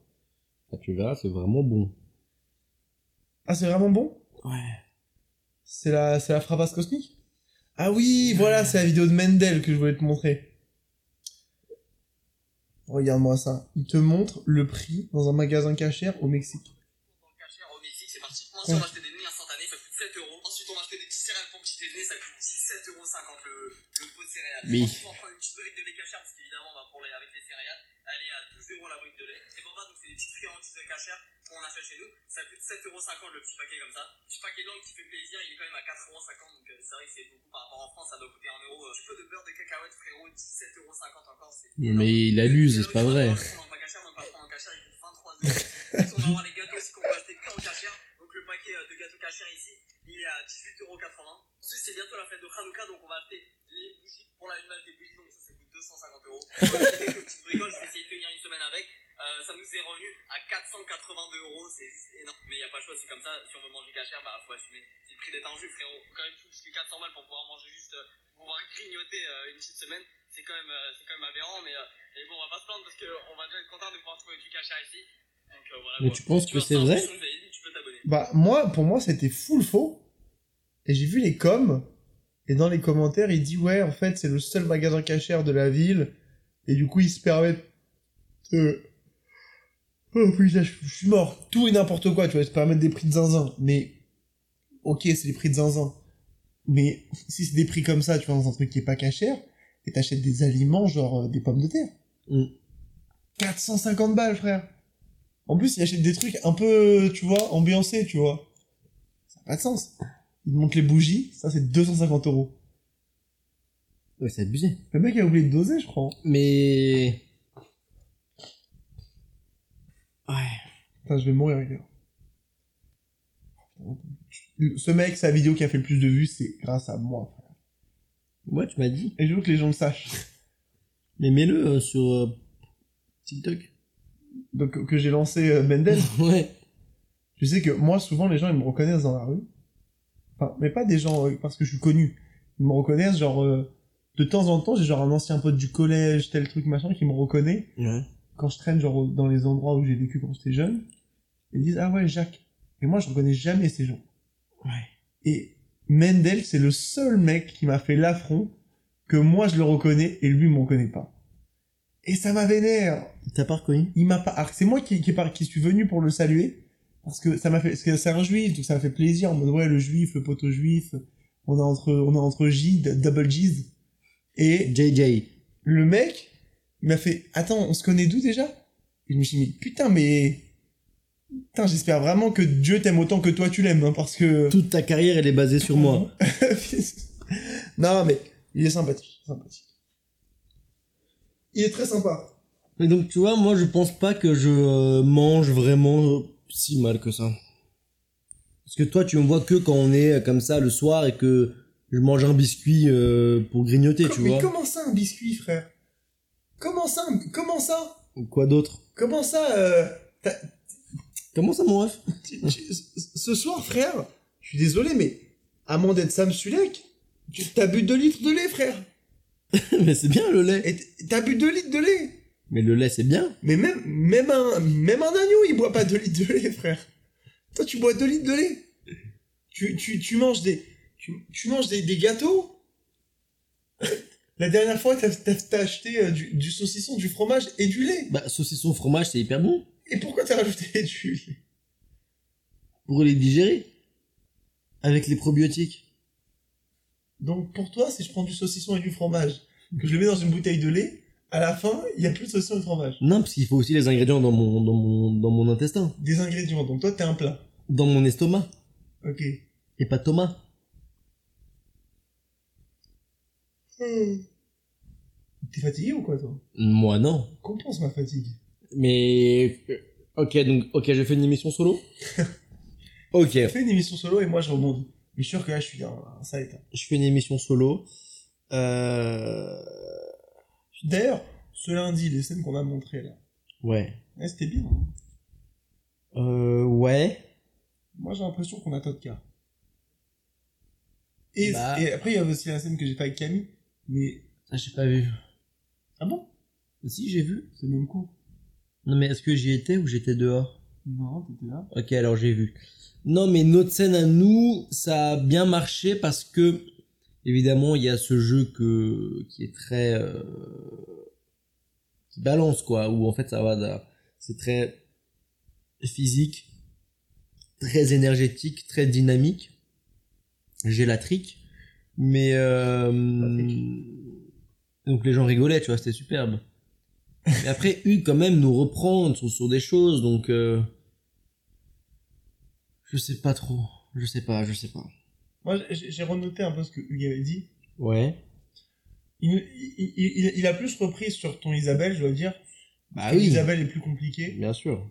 Ah, tu verras, c'est vraiment bon. Ah, c'est vraiment bon Ouais. C'est la, c'est la frappasse cosmique Ah oui, voilà, c'est la vidéo de Mendel que je voulais te montrer. Regarde-moi ça. Il te montre le prix dans un magasin cachère au Mexique. Cachère au Mexique, c'est parti. Moi, si on achetait des nouilles instantanées, ça coûte 7 euros. Ensuite, on achetait des petits céréales pour petit déjeuner, ça coûte 17,50 euros le, le pot de céréales. Oui. Ensuite, on prend une petite brique de lait cachère, parce qu'évidemment, bah, pour les, avec les céréales, elle est à 12 euros la brique de lait. C'est bon, bah, donc c'est des petites friandises de cachère qu'on achète chez nous. Ça coûte 7,50 euros le petit paquet comme ça. Le petit paquet de langue qui fait plaisir, il est quand même à 4,50 euros, donc euh, c'est vrai que c'est beaucoup par rapport en France, ça doit coûter 1 euro. Un petit peu de beurre de cacahuète, frérot, 17,50 euros encore, c'est. Mais il abuse, c'est pas vrai. On pas cachère, on pas en cachère, il coûte 23 euros. Ensuite, on va avoir les gâteaux aussi qu'on peut acheter qu'en cachère. Donc le paquet euh, de gâteaux cachère ici, il est à 18,80 euros. Ensuite, c'est bientôt la fête de Hanouka, donc on va acheter les bougies pour l'allumage des bougies, donc ça, ça coûte 250 euros. [laughs] On va acheter quelques petites bricoles, je vais essayer de tenir une semaine avec. Euh, ça nous est revenu à 482 euros, c'est juste énorme. Mais il n'y a pas le choix, c'est comme ça. Si on veut manger cachère, bah faut assumer. C'est le prix d'être un jus, frérot. Quand même plus que 400 balles pour pouvoir manger juste, euh, pour pouvoir grignoter euh, une petite semaine. C'est quand même, euh, c'est quand même aberrant, mais, euh, mais bon, on va pas se plaindre parce qu'on va déjà être content de pouvoir trouver du cachère ici. Donc euh, voilà. Mais quoi. tu penses que c'est vrai Tu peux. Bah, moi, pour moi, c'était full faux. Et j'ai vu les coms. Et dans les commentaires, il dit, ouais, en fait, c'est le seul magasin cachère de la ville. Et du coup, ils se permettent de... Oh putain, je je suis mort. Tout et n'importe quoi, tu vois, ils se permettent des prix de zinzin. Mais, ok, c'est des prix de zinzin. Mais si c'est des prix comme ça, tu vois, dans un truc qui est pas cachère, et t'achètes des aliments, genre euh, des pommes de terre. Mm. 450 balles, frère. En plus, il achète des trucs un peu, tu vois, ambiancés, tu vois. Ça n'a pas de sens. Il te montre les bougies, ça c'est 250 euros. Ouais, c'est abusé. Le mec a oublié de doser, je crois. Mais. Ouais. Putain, je vais mourir, les gars. Ce mec, sa vidéo qui a fait le plus de vues, c'est grâce à moi, frère. Ouais, tu m'as dit. Et je veux que les gens le sachent. Mais mets-le euh, sur euh, TikTok. Donc, que j'ai lancé euh, Mendel. [laughs] ouais. Tu sais que moi, souvent, les gens, ils me reconnaissent dans la rue. Enfin, mais pas des gens euh, parce que je suis connu. Ils me reconnaissent, genre, euh, de temps en temps, j'ai genre un ancien pote du collège, tel truc, machin, qui me reconnaît. Ouais. Quand je traîne, genre, dans les endroits où j'ai vécu quand j'étais jeune. Ils disent, ah ouais, Jacques. Et moi, je reconnais jamais ces gens. Ouais. Et Mendel, c'est le seul mec qui m'a fait l'affront que moi, je le reconnais et lui, il me reconnaît pas. Et ça m'a vénère. T'as pas reconnu? Il m'a pas. C'est moi qui, qui, par- qui suis venu pour le saluer. Parce que ça m'a fait. Parce que c'est un juif, donc ça m'a fait plaisir. En mode, ouais, le juif, le poteau juif. On est entre, on est entre J, double G's. Et JJ. le mec, il m'a fait, attends, on se connaît d'où déjà? Et je me suis dit, putain, mais. Putain, j'espère vraiment que Dieu t'aime autant que toi tu l'aimes, hein, parce que. Toute ta carrière, elle est basée sur moi. [laughs] non, mais il est sympathique. sympathique. Il est très sympa. Mais donc, tu vois, moi, je pense pas que je euh, mange vraiment si mal que ça. Parce que toi, tu me vois que quand on est comme ça le soir et que je mange un biscuit euh, pour grignoter, tu mais vois. comment ça un biscuit, frère? Comment ça Comment ça? Quoi d'autre? Comment ça euh, Comment ça, mon ref? [laughs] Ce soir, frère, je suis désolé, mais à moins d'être Sam Sulek, tu t'as bu 2 litres de lait, frère. [laughs] Mais c'est bien le lait. T'as bu 2 litres de lait. Mais le lait, c'est bien. Mais même, même, un, même un agneau, il boit pas 2 litres de lait, frère. Toi, tu bois 2 litres de lait. Tu, tu, tu manges des, tu, tu manges des, des gâteaux. [laughs] La dernière fois, t'as t'as- t'as acheté euh, du, du saucisson, du fromage et du lait. Bah, saucisson fromage, c'est hyper bon. Et pourquoi t'as rajouté [laughs] du lait? Pour les digérer. Avec les probiotiques. Donc pour toi, si je prends du saucisson et du fromage, que je le mets dans une bouteille de lait, à la fin, il y a plus de saucisson et de fromage. Non, parce qu'il faut aussi les ingrédients dans mon, dans mon, dans mon intestin. Des ingrédients. Donc toi, t'es un plat. Dans mon estomac. Ok. Et pas Thomas. T'es fatigué ou quoi, toi? Moi, non. Compense ma fatigue? Mais euh, ok donc ok je fais une émission solo. [laughs] ok Fais une émission solo et moi je rebondis. Mais je suis sûr que là, je suis dans un sale état. je fais une émission solo. Euh... D'ailleurs, ce lundi, les scènes qu'on a montrées là, Ouais. ouais, c'était bien. Euh, ouais. Moi, j'ai l'impression qu'on a Todka. Et, Bah. et après, il y a aussi la scène que j'ai fait avec Camille. Mais. Ça j'ai pas vu. Ah bon? Si j'ai vu. C'est le même coup. Non mais est-ce que j'y étais ou j'étais dehors? Non, t'étais là. Ok alors j'ai vu. Non mais notre scène à nous ça a bien marché parce que évidemment il y a ce jeu que qui est très euh, qui balance quoi où en fait ça va c'est très physique très énergétique très dynamique. Gélatrique mais euh, donc les gens rigolaient tu vois c'était superbe. Mais après [laughs] Hugues quand même nous reprend sur, sur des choses donc euh, je sais pas trop je sais pas je sais pas Moi, j'ai renoté un peu ce que Hugues avait dit. ouais Il, il, il, a plus repris sur ton Isabelle, je dois dire. bah oui Isabelle est plus compliqué. bien sûr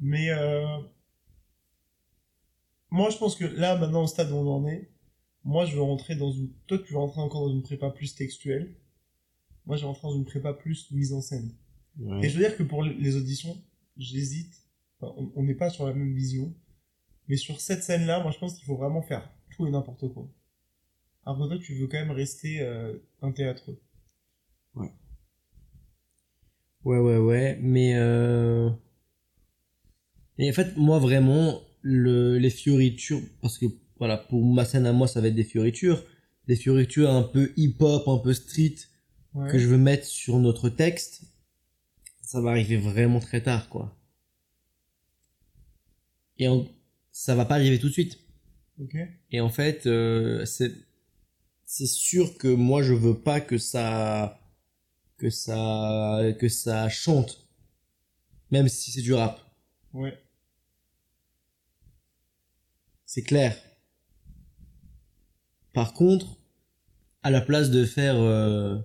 Mais euh, moi, je pense que là, maintenant, au stade où on en est, moi, je veux rentrer dans une. Toi, tu veux rentrer encore dans une prépa plus textuelle. Moi, je vais rentrer dans une prépa plus mise en scène. Ouais. Et je veux dire que pour les auditions, j'hésite. Enfin, on n'est pas sur la même vision. Mais sur cette scène-là, moi, je pense qu'il faut vraiment faire tout et n'importe quoi. Que toi, tu veux quand même rester euh, un théâtre. Ouais, ouais, ouais, mais euh... Et en fait, moi vraiment, le, les fioritures, parce que voilà, pour ma scène à moi, ça va être des fioritures, des fioritures un peu hip-hop, un peu street, Ouais. que je veux mettre sur notre texte, ça va arriver vraiment très tard, quoi. Et en- ça va pas arriver tout de suite. Ok. Et en fait, euh, c'est c'est sûr que moi je veux pas que ça que ça que ça chante même si c'est du rap Ouais. c'est clair par contre à la place de faire euh,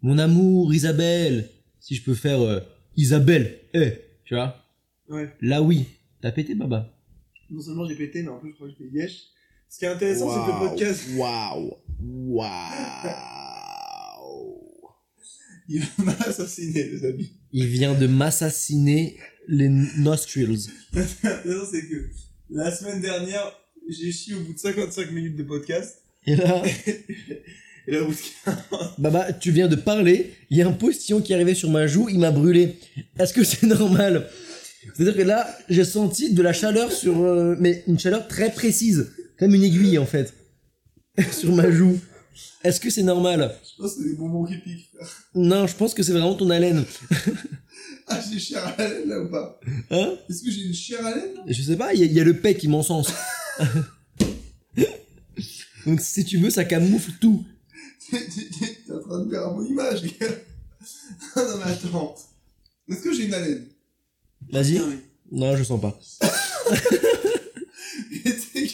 mon amour Isabelle si je peux faire euh, Isabelle eh tu vois? Ouais. là oui t'as pété baba? Non seulement j'ai pété, mais en plus, je crois que je fais yesh. Ce qui est intéressant, c'est que le podcast, waouh. Waouh. [laughs] Il m'a assassiné, les amis. il vient de m'assassiner les nostrils. [laughs] C'est que la semaine dernière, j'ai chié au bout de 55 minutes de podcast. et là [laughs] Et là, Baba, tu viens de parler, il y a un postillon qui est arrivé sur ma joue, il m'a brûlé. Est-ce que c'est normal? C'est-à-dire que là, j'ai senti de la chaleur sur... euh, mais une chaleur très précise, comme une aiguille en fait, [laughs] sur ma joue. Est-ce que c'est normal? Je pense que c'est des bonbons qui piquent. Non, je pense que c'est vraiment ton haleine. [laughs] Ah, j'ai chair à laine, là, ou pas? Hein? Est-ce que j'ai une chair à laine, là? Je sais pas, il y, a- il y a le pet qui m'encense. [laughs] Donc si tu veux, ça camoufle tout. T'es en train de faire à mon image, gars. Non, mais attends. Est-ce que j'ai une haleine? Vas-y. Mais- Non, je sens pas. Sais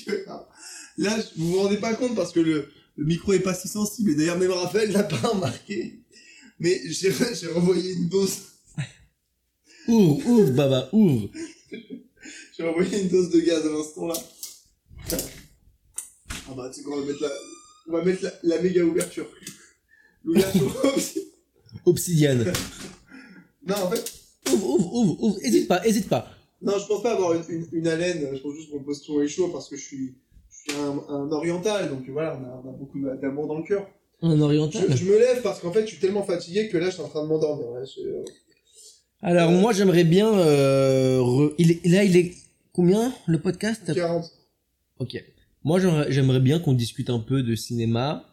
que là, là, vous vous rendez pas compte parce que le, le micro est pas si sensible. Et d'ailleurs, même Raphaël l'a pas remarqué. Mais j'ai [laughs] j'ai renvoyé une dose. Ouvre, ouvre, Baba, ouvre. [laughs] J'ai envoyé une dose de gaz à l'instant là. Ah bah tu sais qu'on va mettre la, on va mettre la, la méga ouverture. L'ouverture. [laughs] Obsidiane. Non en fait, Ouvre, ouvre, ouvre, ouvre. Hésite pas, hésite pas. non je pense pas avoir une, une, une haleine. Je pense juste que mon poisson est chaud parce que je suis un, un oriental donc voilà on a, on a beaucoup d'amour dans le cœur. Un oriental. je me lève parce qu'en fait je suis tellement fatigué que là je suis en train de m'endormir. je- Alors moi j'aimerais bien... Euh, re- il est, là il est... Combien le podcast? 40. Ok. Moi j'aimerais bien qu'on discute un peu de cinéma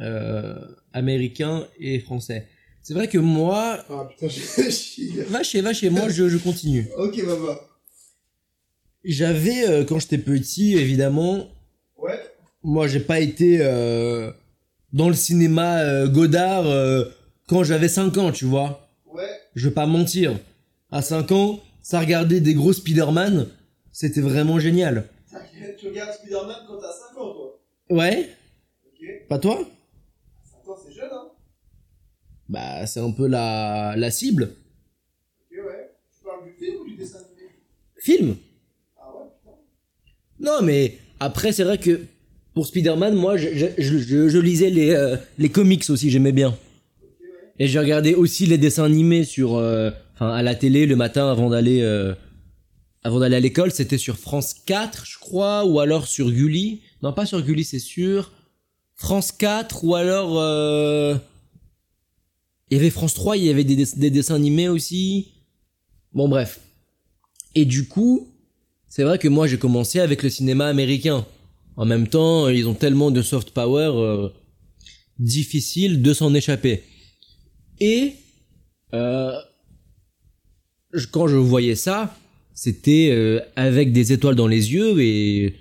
euh, américain et français. C'est vrai que moi... Ah putain [laughs] j'ai. Va chez, va chez moi, je, je continue. Ok baba. J'avais, euh, quand j'étais petit, évidemment, Ouais. moi j'ai pas été euh, dans le cinéma euh, Godard euh, quand j'avais 5 ans, tu vois. Ouais. Je vais pas mentir. À 5 ans, ça regardait des gros Spider-Man, c'était vraiment génial. [laughs] Tu regardes Spider-Man quand t'as 5 ans toi. Ouais Ok. Pas toi? 5 ans c'est jeune hein. Bah c'est un peu la, la cible. Ok ouais. Tu parles du film ou du dessin animé? Film. Non mais après c'est vrai que pour Spider-Man, moi je, lisais les, euh, les comics aussi, j'aimais bien. Et j'ai regardé aussi les dessins animés sur, euh, enfin à la télé le matin avant d'aller, euh, avant d'aller à l'école, c'était sur France 4, je crois, ou alors sur Gulli. Non, pas sur Gulli, c'est sur France 4, ou alors il y avait France 3, il y avait des, des dessins animés aussi. Bon bref. Et du coup, c'est vrai que moi j'ai commencé avec le cinéma américain. En même temps, ils ont tellement de soft power, euh, difficile de s'en échapper. Et euh, quand je voyais ça, c'était euh, avec des étoiles dans les yeux et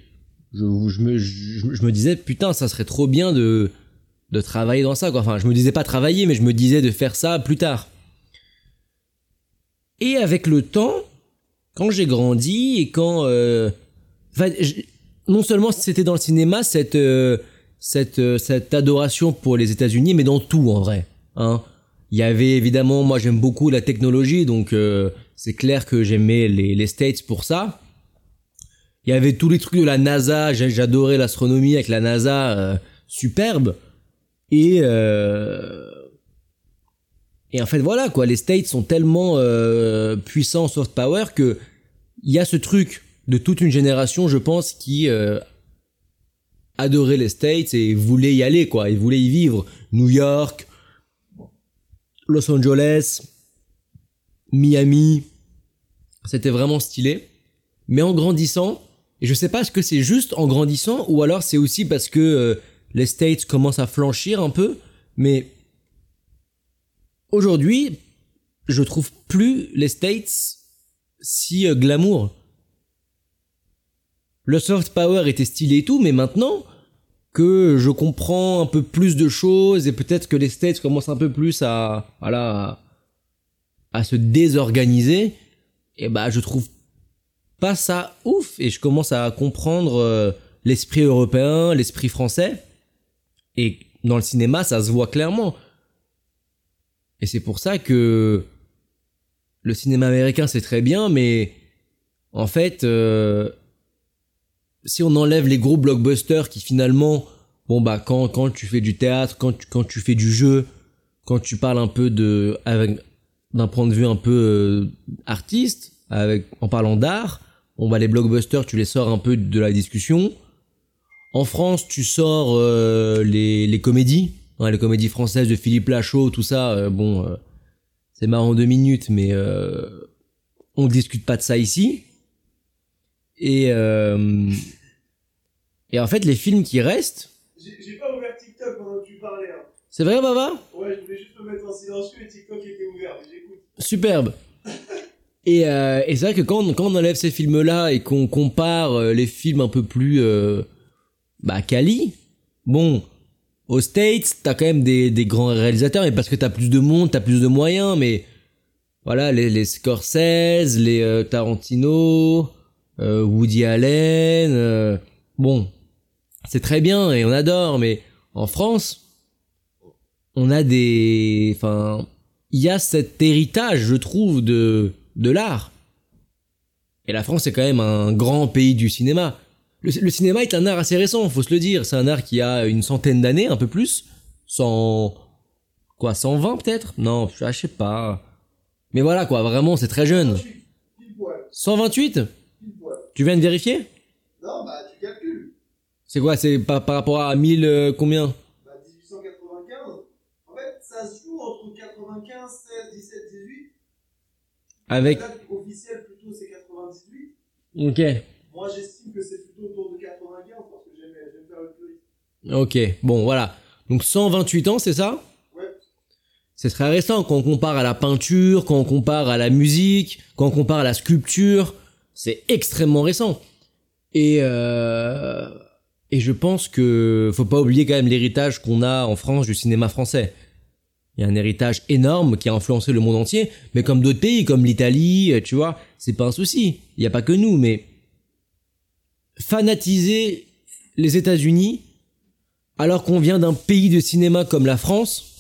je, je, me, je me disais putain ça serait trop bien de de travailler dans ça quoi. Enfin je me disais pas travailler mais je me disais de faire ça plus tard. Et avec le temps, quand j'ai grandi et quand euh, non seulement c'était dans le cinéma cette euh, cette euh, cette adoration pour les États-Unis mais dans tout en vrai hein. Il y avait évidemment moi j'aime beaucoup la technologie donc euh, c'est clair que j'aimais les les States pour ça. Il y avait tous les trucs de la NASA j'adorais l'astronomie avec la NASA euh, superbe. Et euh, et en fait voilà quoi les States sont tellement euh, puissants soft power que il y a ce truc de toute une génération, je pense, qui euh, adorait les States et voulait y aller, quoi. Ils voulaient y vivre. New York, Los Angeles, Miami. C'était vraiment stylé. Mais en grandissant, et je sais pas ce que c'est juste en grandissant ou alors c'est aussi parce que euh, les States commencent à flanchir un peu, mais aujourd'hui, je trouve plus les States si euh, glamour. Le soft power était stylé et tout, mais maintenant que je comprends un peu plus de choses et peut-être que les States commencent un peu plus à voilà à, se désorganiser et bah je trouve pas ça ouf et je commence à comprendre euh, l'esprit européen, l'esprit français et dans le cinéma ça se voit clairement. Et c'est pour ça que le cinéma américain c'est très bien mais en fait euh, si on enlève les gros blockbusters qui finalement, bon bah quand quand tu fais du théâtre, quand tu, quand tu fais du jeu, quand tu parles un peu de avec d'un point de vue un peu euh, artiste, avec en parlant d'art, bon bah les blockbusters tu les sors un peu de la discussion. En France, tu sors euh, les les comédies, hein, les comédies françaises de Philippe Lachaud, tout ça. euh, bon, euh, c'est marrant deux minutes, mais euh, on discute pas de ça ici. Et, euh, et en fait, les films qui restent, J'ai pas ouvert TikTok pendant que tu parlais. Hein. c'est vrai, Baba? Ouais, je voulais juste me mettre en silencieux et TikTok était ouvert, mais j'écoute. Superbe. [laughs] Et, euh, et c'est vrai que quand, on- quand on enlève ces films-là et qu'on compare euh, les films un peu plus bah quali, bon, aux States, t'as quand même des, des grands réalisateurs, et parce que t'as plus de monde, t'as plus de moyens, mais voilà, les, les Scorsese, les euh, Tarantino, euh, Woody Allen, euh, bon, c'est très bien et on adore, mais en France, on a des, enfin, il y a cet héritage, je trouve, de de l'art. Et la France est quand même un grand pays du cinéma. Le, le cinéma est un art assez récent, faut se le dire. C'est un art qui a une centaine d'années, un peu plus. 100... Quoi, 120 peut-être? Non, je sais pas. Mais voilà quoi, vraiment, c'est très jeune. Pile poil, 128 pile poil. Tu viens de vérifier? Non, bah tu calcules. C'est quoi C'est par, par rapport à 1000 euh, combien? Bah 1895. En fait, ça se joue entre 95, 16, 17, 18. Avec... La date officielle plutôt c'est 98. Ok. Moi j'estime que c'est plutôt autour de 95 parce que j'aime j'aime faire le puriste. Ok, bon voilà. Donc 128 ans, c'est ça? Ouais. C'est très récent quand on compare à la peinture, quand on compare à la musique, quand on compare à la sculpture, c'est extrêmement récent. Et euh, et je pense que faut pas oublier quand même l'héritage qu'on a en France du cinéma français. Il y a un héritage énorme qui a influencé le monde entier, mais comme d'autres pays, comme l'Italie, euh, tu vois, c'est pas un souci. Il y a pas que nous, mais fanatiser les États-Unis alors qu'on vient d'un pays de cinéma comme la France,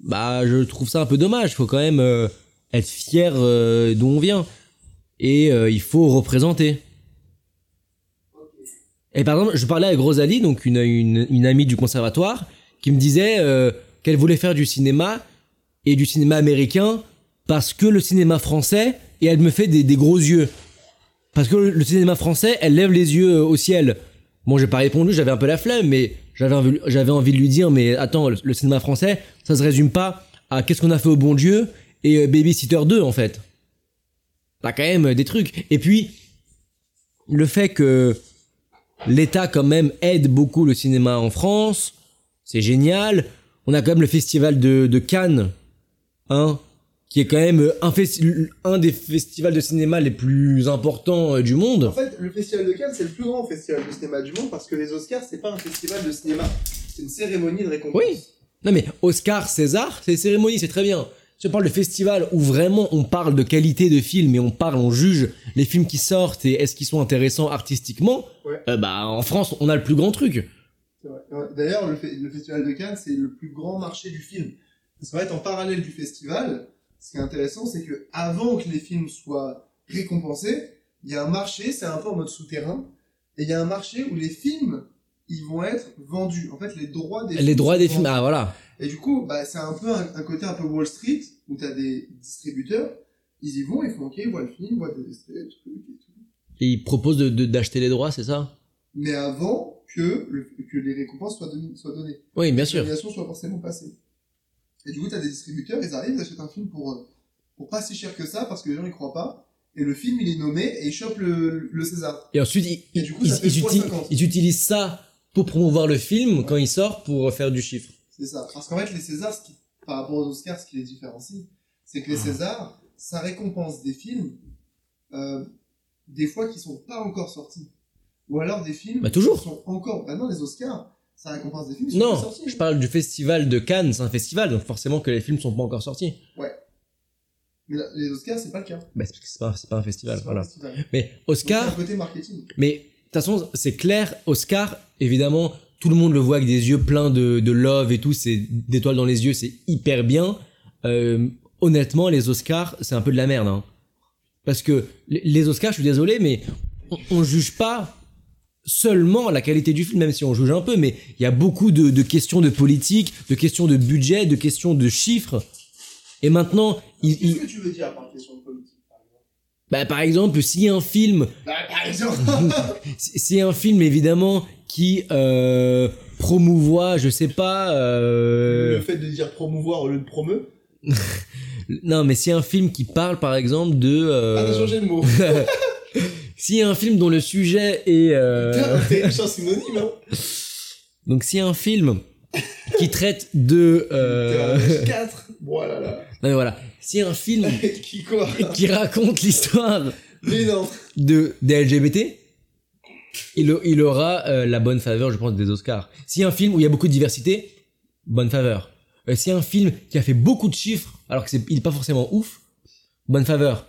bah je trouve ça un peu dommage. Faut quand même euh, être fier euh, d'où on vient et euh, il faut représenter. Et par exemple, je parlais avec Rosalie, donc une, une, une amie du conservatoire, qui me disait euh, qu'elle voulait faire du cinéma et du cinéma américain parce que le cinéma français et elle me fait des, des gros yeux parce que le, cinéma français, elle lève les yeux euh, au ciel. Bon, j'ai pas répondu, j'avais un peu la flemme, mais j'avais envie, de lui dire, mais attends, le, le cinéma français, ça se résume pas à qu'est-ce qu'on a fait au bon Dieu et euh, Babysitter 2 en fait. T'as quand même euh, des trucs. Et puis, le fait que l'État quand même aide beaucoup le cinéma en France, c'est génial. On a quand même le festival de, de Cannes, hein, qui est quand même euh, un, des festivals de cinéma les plus importants euh, du En monde. fait, le festival de Cannes, c'est le plus grand festival de cinéma du monde parce que les Oscars, c'est pas un festival de cinéma. C'est une cérémonie de récompense. Oui. Non mais Oscar, César, c'est cérémonie, c'est très bien. Si on parle de festival où vraiment on parle de qualité de film et on parle, on juge les films qui sortent et est-ce qu'ils sont intéressants artistiquement, Ouais. euh, bah en France on a le plus grand truc. D'ailleurs, le festival de Cannes, c'est le plus grand marché du film. Parce qu'en fait, en parallèle du festival, ce qui est intéressant, c'est que avant que les films soient récompensés, il y a un marché, c'est un peu en mode souterrain, et il y a un marché où les films, ils vont être vendus. En fait, les droits des Les droits des films, ah voilà. Et du coup, bah, c'est un peu un, un côté un peu Wall Street, où t'as des distributeurs, ils y vont, ils font ok, ils voient le film, ils voient des extraits, des trucs et tout. Et ils proposent de- de- d'acheter les droits, c'est ça? Mais avant que, le- que les récompenses soient, données- soient données. Oui, bien que sûr. l'annulation soit forcément passée. Et du coup, t'as des distributeurs, ils arrivent, ils achètent un film pour, euh, pour pas si cher que ça, parce que les gens y croient pas. Et le film, il est nommé, et ils chopent le, le César. Et ensuite ils, Et du coup, ils- ça fait ils uti- 3,50. ils utilisent ça pour promouvoir le film quand il sort pour faire du chiffre. C'est ça. Parce qu'en fait, les Césars, ce qui, par rapport aux Oscars, ce qui les différencie, c'est que les Césars, ça récompense des films, euh, des fois qui sont pas encore sortis. Ou alors des films Bah, toujours. qui sont encore. Bah non, les Oscars, ça récompense des films qui Non, sortis. je parle du festival de Cannes, c'est un festival, donc forcément que les films sont pas encore sortis. Mais là, les Oscars, c'est pas le cas. Bah, c'est parce que c'est pas, c'est pas un festival, C'est pas un voilà. festival. Mais c'est Oscar, un côté marketing. mais de toute façon, c'est clair, Oscar, évidemment, tout le monde le voit avec des yeux pleins de, de love et tout, c'est d'étoiles dans les yeux, c'est hyper bien. Euh, honnêtement, les Oscars, c'est un peu de la merde. Hein. Parce que les- les Oscars, je suis désolé, mais on, on juge pas seulement la qualité du film, même si on juge un peu, mais il y a beaucoup de, de questions de politique, de questions de budget, de questions de chiffres. Et maintenant, il, il- Qu'est-ce que tu veux dire par question de politique, par exemple? Bah, par exemple, si un film Bah, par exemple [laughs] c'est un film évidemment qui euh, promouvoit, je sais pas. euh, Le fait de dire promouvoir au lieu de promeux. [laughs] Non, mais c'est un film qui parle par exemple de. euh, Ah, t'as changé [laughs] de mot. Si un film dont le sujet est. euh, [laughs] T'es un synonyme, hein Donc si un film qui traite de. euh, T'es un 4 Voilà, là. Non mais voilà. Si un film [laughs] Qui quoi qui raconte l'histoire de des LGBT, il, a- il aura euh, la bonne faveur, je pense, des Oscars. Si un film où il y a beaucoup de diversité, bonne faveur. Euh, si un film qui a fait beaucoup de chiffres, alors que c'est il est pas forcément ouf, bonne faveur.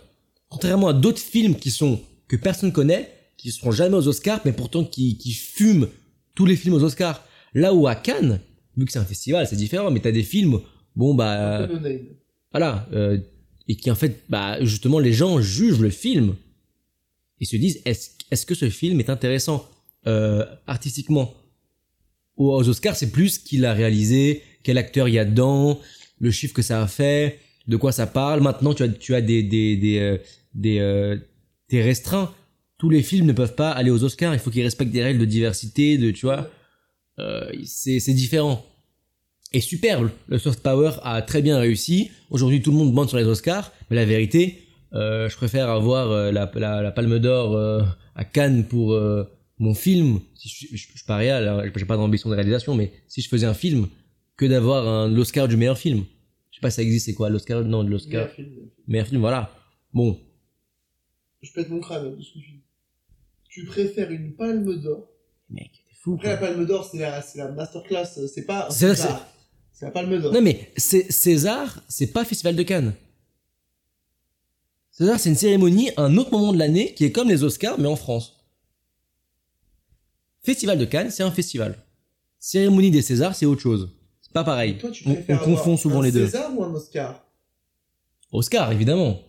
Contrairement à d'autres films qui sont que personne connaît, qui seront jamais aux Oscars, mais pourtant qui, qui fument tous les films aux Oscars. Là où à Cannes, vu que c'est un festival, c'est différent, mais t'as des films, bon bah voilà, euh, et qui en fait, bah, justement, les gens jugent le film. Ils se disent, est-ce est-ce que ce film est intéressant euh, artistiquement? Aux Oscars, c'est plus qui l'a réalisé, quel acteur il y a dedans, le chiffre que ça a fait, de quoi ça parle. Maintenant, tu as, tu as des, des, des, euh, des, euh, des restreints. Tous les films ne peuvent pas aller aux Oscars. Il faut qu'ils respectent des règles de diversité, de, tu vois. Euh, c'est c'est différent est superbe. Le soft power a très bien réussi. Aujourd'hui, tout le monde bande sur les Oscars, mais la vérité, euh, je préfère avoir euh, la, la, la Palme d'Or euh, à Cannes pour euh, mon film. Si je, je, je suis pas réel, alors, j'ai pas d'ambition de réalisation, mais si je faisais un film, que d'avoir un l'Oscar du meilleur film. Je sais pas, ça existe, c'est quoi l'Oscar? Non, l'Oscar Meilleur film. meilleur film, voilà. Bon, Je pète mon crâne de ce que tu dis. Tu préfères une palme d'or. mec, t'es fou. Après, la palme d'or, c'est la, c'est la masterclass. C'est pas. C'est- la palme d'or. Non mais César, c'est pas Festival de Cannes. César, c'est une cérémonie, un autre moment de l'année qui est comme les Oscars, mais en France. Festival de Cannes, c'est un festival. Cérémonie des Césars, c'est autre chose. C'est pas pareil. Toi, tu On, préfères on confond souvent un les deux. César ou un Oscar? Oscar, évidemment.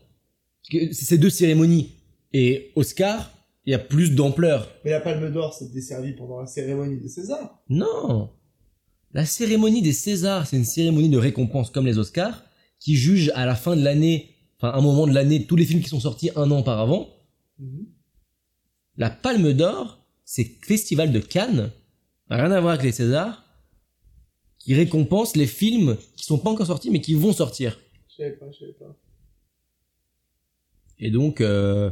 C'est ces deux cérémonies. Et Oscar, il y a plus d'ampleur. Mais la palme d'or, c'est desservi pendant la cérémonie des Césars. Non. La cérémonie des Césars, c'est une cérémonie de récompense comme les Oscars, qui juge à la fin de l'année, enfin un moment de l'année, tous les films qui sont sortis un an auparavant. La Palme d'Or, c'est Festival de Cannes, rien à voir avec les Césars, qui récompense les films qui sont pas encore sortis mais qui vont sortir. Je savais pas, je savais pas. Et donc, euh,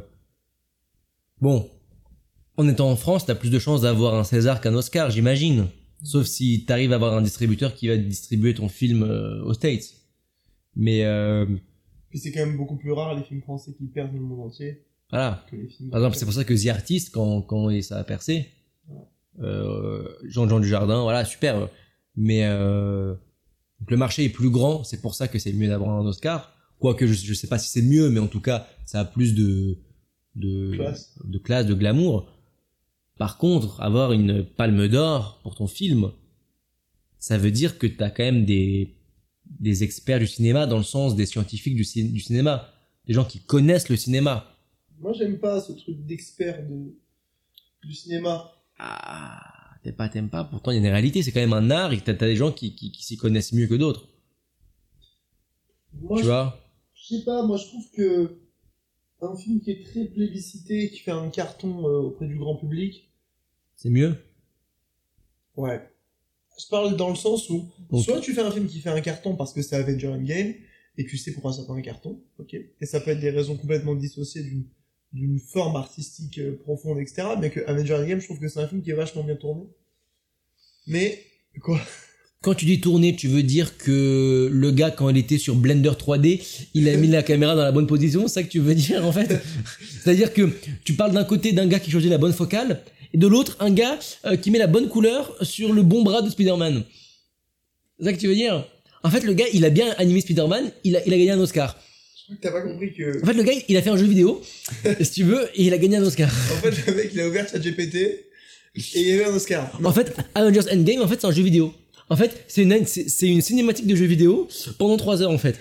bon, en étant en France, t'as plus de chances d'avoir un César qu'un Oscar, j'imagine. Sauf si t'arrives à avoir un distributeur qui va distribuer ton film euh, aux States. Mais euh, Puis c'est quand même beaucoup plus rare les films français qui perdent dans le monde entier voilà. que les films. Par exemple, c'est pour ça que The Artist, quand, quand ça a percé, euh, Jean-Jean Dujardin, voilà, super. Mais euh, donc le marché est plus grand, c'est pour ça que c'est mieux d'avoir un Oscar. Quoique je, je sais pas si c'est mieux, mais en tout cas, ça a plus de de Classe. de, classe, de glamour. Par contre, avoir une palme d'or pour ton film, ça veut dire que t'as quand même des des experts du cinéma dans le sens des scientifiques du, cin- du cinéma, des gens qui connaissent le cinéma. Moi, j'aime pas ce truc d'expert de... du cinéma. Ah, t'aimes pas, t'aimes pas. Pourtant, il y a une réalité. C'est quand même un art et t'as, t'as des gens qui, qui, qui s'y connaissent mieux que d'autres. Tu je, vois? je sais pas, moi je trouve que un film qui est très plébiscité, qui fait un carton euh, auprès du grand public, C'est mieux. ouais. Je parle dans le sens où, Donc- soit tu fais un film qui fait un carton parce que c'est Avenger Endgame, et tu sais pourquoi ça fait un carton, ok Et ça peut être des raisons complètement dissociées d'une d'une forme artistique euh, profonde, etc. Mais que Avenger Endgame, je trouve que c'est un film qui est vachement bien tourné. Mais, quoi? Quand tu dis tourner, tu veux dire que le gars, quand il était sur Blender 3D, il a mis la caméra dans la bonne position C'est ça que tu veux dire, en fait? C'est-à-dire que tu parles d'un côté d'un gars qui choisit la bonne focale, et de l'autre un gars euh, qui met la bonne couleur sur le bon bras de Spider-Man. C'est ça que tu veux dire? En fait, le gars, il a bien animé Spider-Man, il a, il a gagné un Oscar. T'as pas compris que. En fait, le gars, il a fait un jeu vidéo, [laughs] si tu veux, et il a gagné un Oscar. En fait, le mec, il a ouvert ChatGPT et il y avait un Oscar. En fait, Avengers Endgame, en fait, c'est un jeu vidéo. En fait, c'est une, c'est c'est une cinématique de jeu vidéo pendant 3 heures, en fait.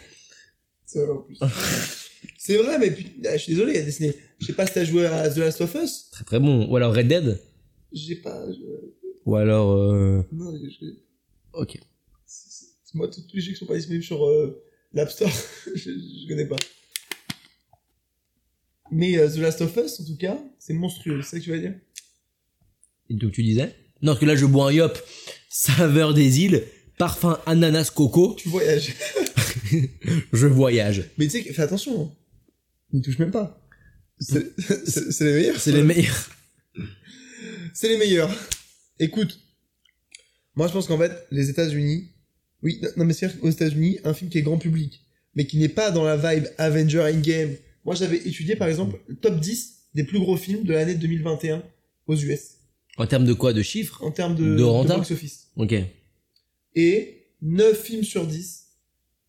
C'est vrai en plus. [laughs] C'est vrai, mais ah, je suis désolé, Disney. Je sais pas si t'as joué à The Last of Us. Très très bon. Ou alors Red Dead. J'ai pas. je- Ou alors... Euh... Non, je- Ok. c'est- c'est- moi, tous tous les jeux qui sont pas disponibles sur euh, l'App Store, [laughs] je, je connais pas. Mais euh, The Last of Us, en tout cas, c'est monstrueux, c'est ça que tu vas dire? Et donc tu disais? Non, parce que là, je bois un yop. Saveur des îles, parfum ananas coco, Tu voyages. [laughs] je voyage. Mais tu sais, fais attention, hein. il touche même pas. C'est les meilleurs. C'est les meilleurs. C'est les meilleurs. Écoute, moi je pense qu'en fait, les États-Unis, oui, non, non, mais c'est aux États-Unis, un film qui est grand public, mais qui n'est pas dans la vibe Avenger Endgame. Moi j'avais étudié par exemple le top 10 des plus gros films de l'année 2021 aux US, En termes de quoi De chiffres en termes de, De renta box-office. Ok. Et 9 films sur 10,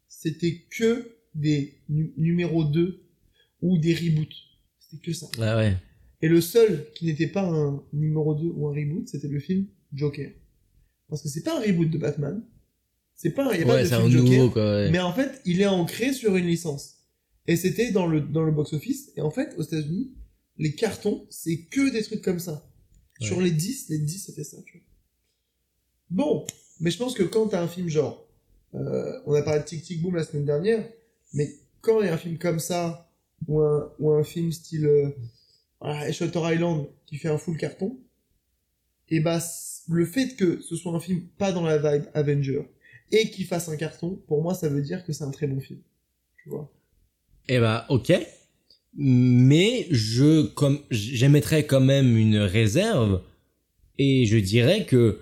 c'était que des nu- numéros 2 ou des reboots. C'était que ça. Ah ouais. Et le seul qui n'était pas un numéro 2 ou un reboot, c'était le film Joker. Parce que c'est pas un reboot de Batman. C'est pas, il y a pas Ouais, de c'est film un Joker. nouveau quoi. ouais. Mais en fait, il est ancré sur une licence. Et c'était dans le, dans le box-office. Et en fait, aux États-Unis, les cartons, c'est que des trucs comme ça. Ouais. Sur les 10, les 10, c'était ça, tu vois. Bon. Mais je pense que quand t'as un film genre, euh, on a parlé de Tic Tic Boom la semaine dernière, mais quand il y a un film comme ça, ou un, ou un film style, euh, voilà, Shutter Island, qui fait un full carton, et bah, c- le fait que ce soit un film pas dans la vibe Avenger, et qu'il fasse un carton, pour moi, ça veut dire que c'est un très bon film. Tu vois. Eh bah, ok. Mais je, comme, j'émettrais quand même une réserve. Et je dirais que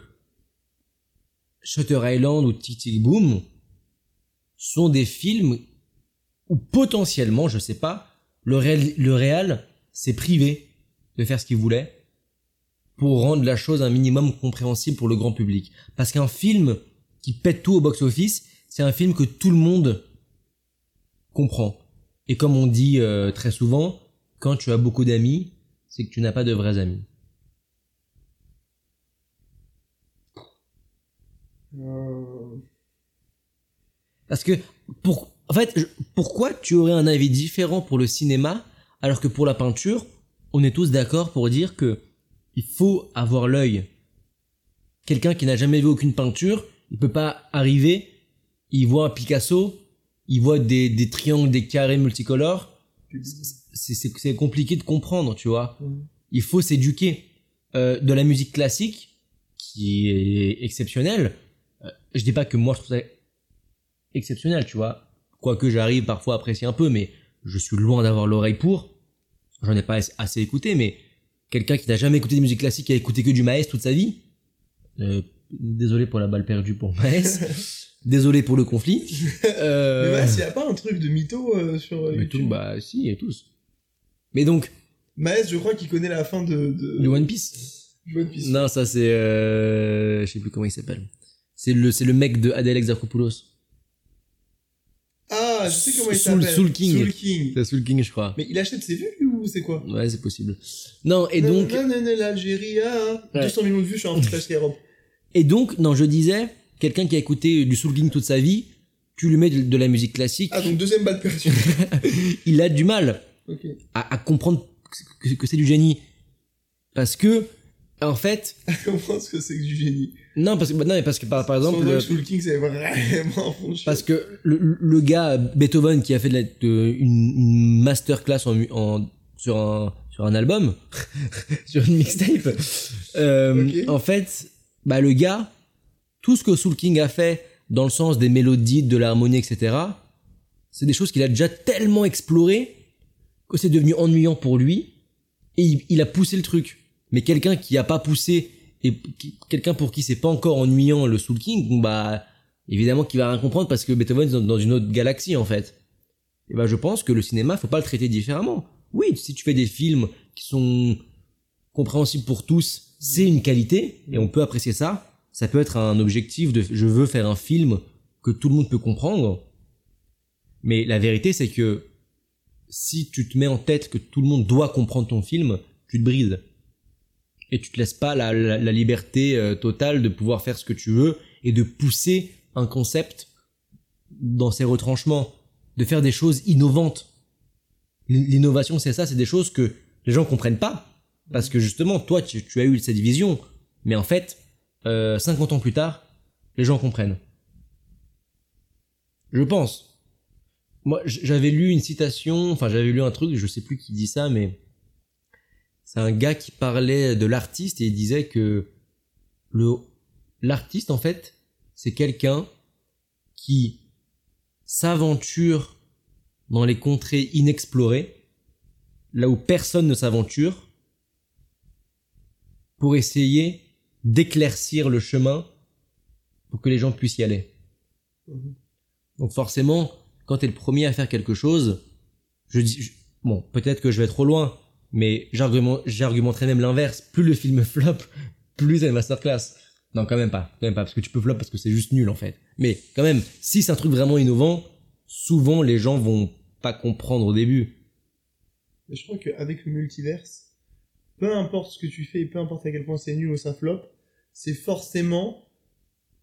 Shutter Island ou Tic Boom sont des films où potentiellement, je sais pas, le réal, le réal s'est privé de faire ce qu'il voulait pour rendre la chose un minimum compréhensible pour le grand public. Parce qu'un film qui pète tout au box-office, c'est un film que tout le monde comprend. Et comme on dit euh, très souvent, quand tu as beaucoup d'amis, c'est que tu n'as pas de vrais amis. Euh, Parce que, pour, en fait, je- pourquoi tu aurais un avis différent pour le cinéma, alors que pour la peinture, on est tous d'accord pour dire que il faut avoir l'œil. Quelqu'un qui n'a jamais vu aucune peinture, il peut pas arriver, il voit un Picasso, il voit des, des triangles, des carrés multicolores, c'est c'est- c'est compliqué de comprendre, tu vois. Il faut s'éduquer. Euh, de la musique classique, qui est exceptionnelle, euh, je dis pas que moi je trouve ça exceptionnel, tu vois. Quoique j'arrive parfois à apprécier un peu, mais je suis loin d'avoir l'oreille pour. J'en ai pas as- assez écouté, mais quelqu'un qui n'a jamais écouté de musique classique, qui a écouté que du Maes toute sa vie, euh, désolé pour la balle perdue pour Maes, [laughs] désolé pour le conflit. [laughs] Euh, Mais Maes, il y a pas un truc de mytho euh, sur euh, mais YouTube tout, bah si, et tous. Mais donc, Maes, je crois qu'il connaît la fin de, de, One Piece One Piece. Non, ça c'est... Euh... Je sais plus comment il s'appelle. C'est le, c'est le mec de Adèle Exarchopoulos. Ah, je sais comment il Soul- s'appelle. Soul King. Soul King. C'est Soul King, je crois. Mais il achète ses vues ou c'est quoi? Ouais, c'est possible. Non, et donc... Non, non, non, l'Algérie, ah, Ouais. 200 millions de vues, je suis en Skyrock. Et donc, non, je disais, quelqu'un qui a écouté du Soul King toute sa vie, tu lui mets de, de la musique classique, Ah, donc deuxième balle perdue. [laughs] il a du mal à, à comprendre que, que c'est du génie. Parce que, en fait, [laughs] Comment est-ce que c'est que du génie. Non, parce que, non, mais parce que par, par exemple, le- Soul King, c'est vraiment parce que le, le gars Beethoven qui a fait de la- de- une, une masterclass en, mu- en, sur un sur un album, [laughs] sur une mixtape, euh, en fait, bah le gars, tout ce que Soul King a fait dans le sens des mélodies, de l'harmonie, etc., c'est des choses qu'il a déjà tellement explorées que c'est devenu ennuyant pour lui et il, a poussé le truc. Mais quelqu'un qui a pas poussé et quelqu'un pour qui c'est pas encore ennuyant le Soul King, bah évidemment qu'il va rien comprendre parce que Beethoven est dans- une autre galaxie en fait. Et bah je pense que le cinéma faut pas le traiter différemment. Oui, si tu fais des films qui sont compréhensible pour tous, c'est une qualité et on peut apprécier ça. Ça peut être un objectif de je veux faire un film que tout le monde peut comprendre. Mais la vérité, c'est que si tu te mets en tête que tout le monde doit comprendre ton film, tu te brises. Et tu te laisses pas la, la- liberté euh, totale de pouvoir faire ce que tu veux et de pousser un concept dans ses retranchements, de faire des choses innovantes. L'innovation, c'est ça, c'est des choses que les gens comprennent pas. Parce que justement, toi, tu, tu as eu cette vision. Mais en fait, euh, 50 ans plus tard, les gens comprennent. Je pense. Moi, j'avais lu une citation, enfin, j'avais lu un truc, je sais plus qui dit ça, mais c'est un gars qui parlait de l'artiste et il disait que le, l'artiste, en fait, c'est quelqu'un qui s'aventure dans les contrées inexplorées, là où personne ne s'aventure, pour essayer d'éclaircir le chemin pour que les gens puissent y aller. Mhm. Donc forcément, quand tu es le premier à faire quelque chose, je dis, je- bon, peut-être que je vais trop loin, mais j'argument- j'argumenterai même l'inverse. Plus le film [laughs] flop, plus c'est une masterclass. Non, quand même pas, quand même pas, parce que tu peux flop parce que c'est juste nul en fait. Mais quand même, si c'est un truc vraiment innovant, souvent les gens vont pas comprendre au début. Je crois qu'avec le multiverse, peu importe ce que tu fais, et peu importe à quel point c'est nul ou ça flop, c'est forcément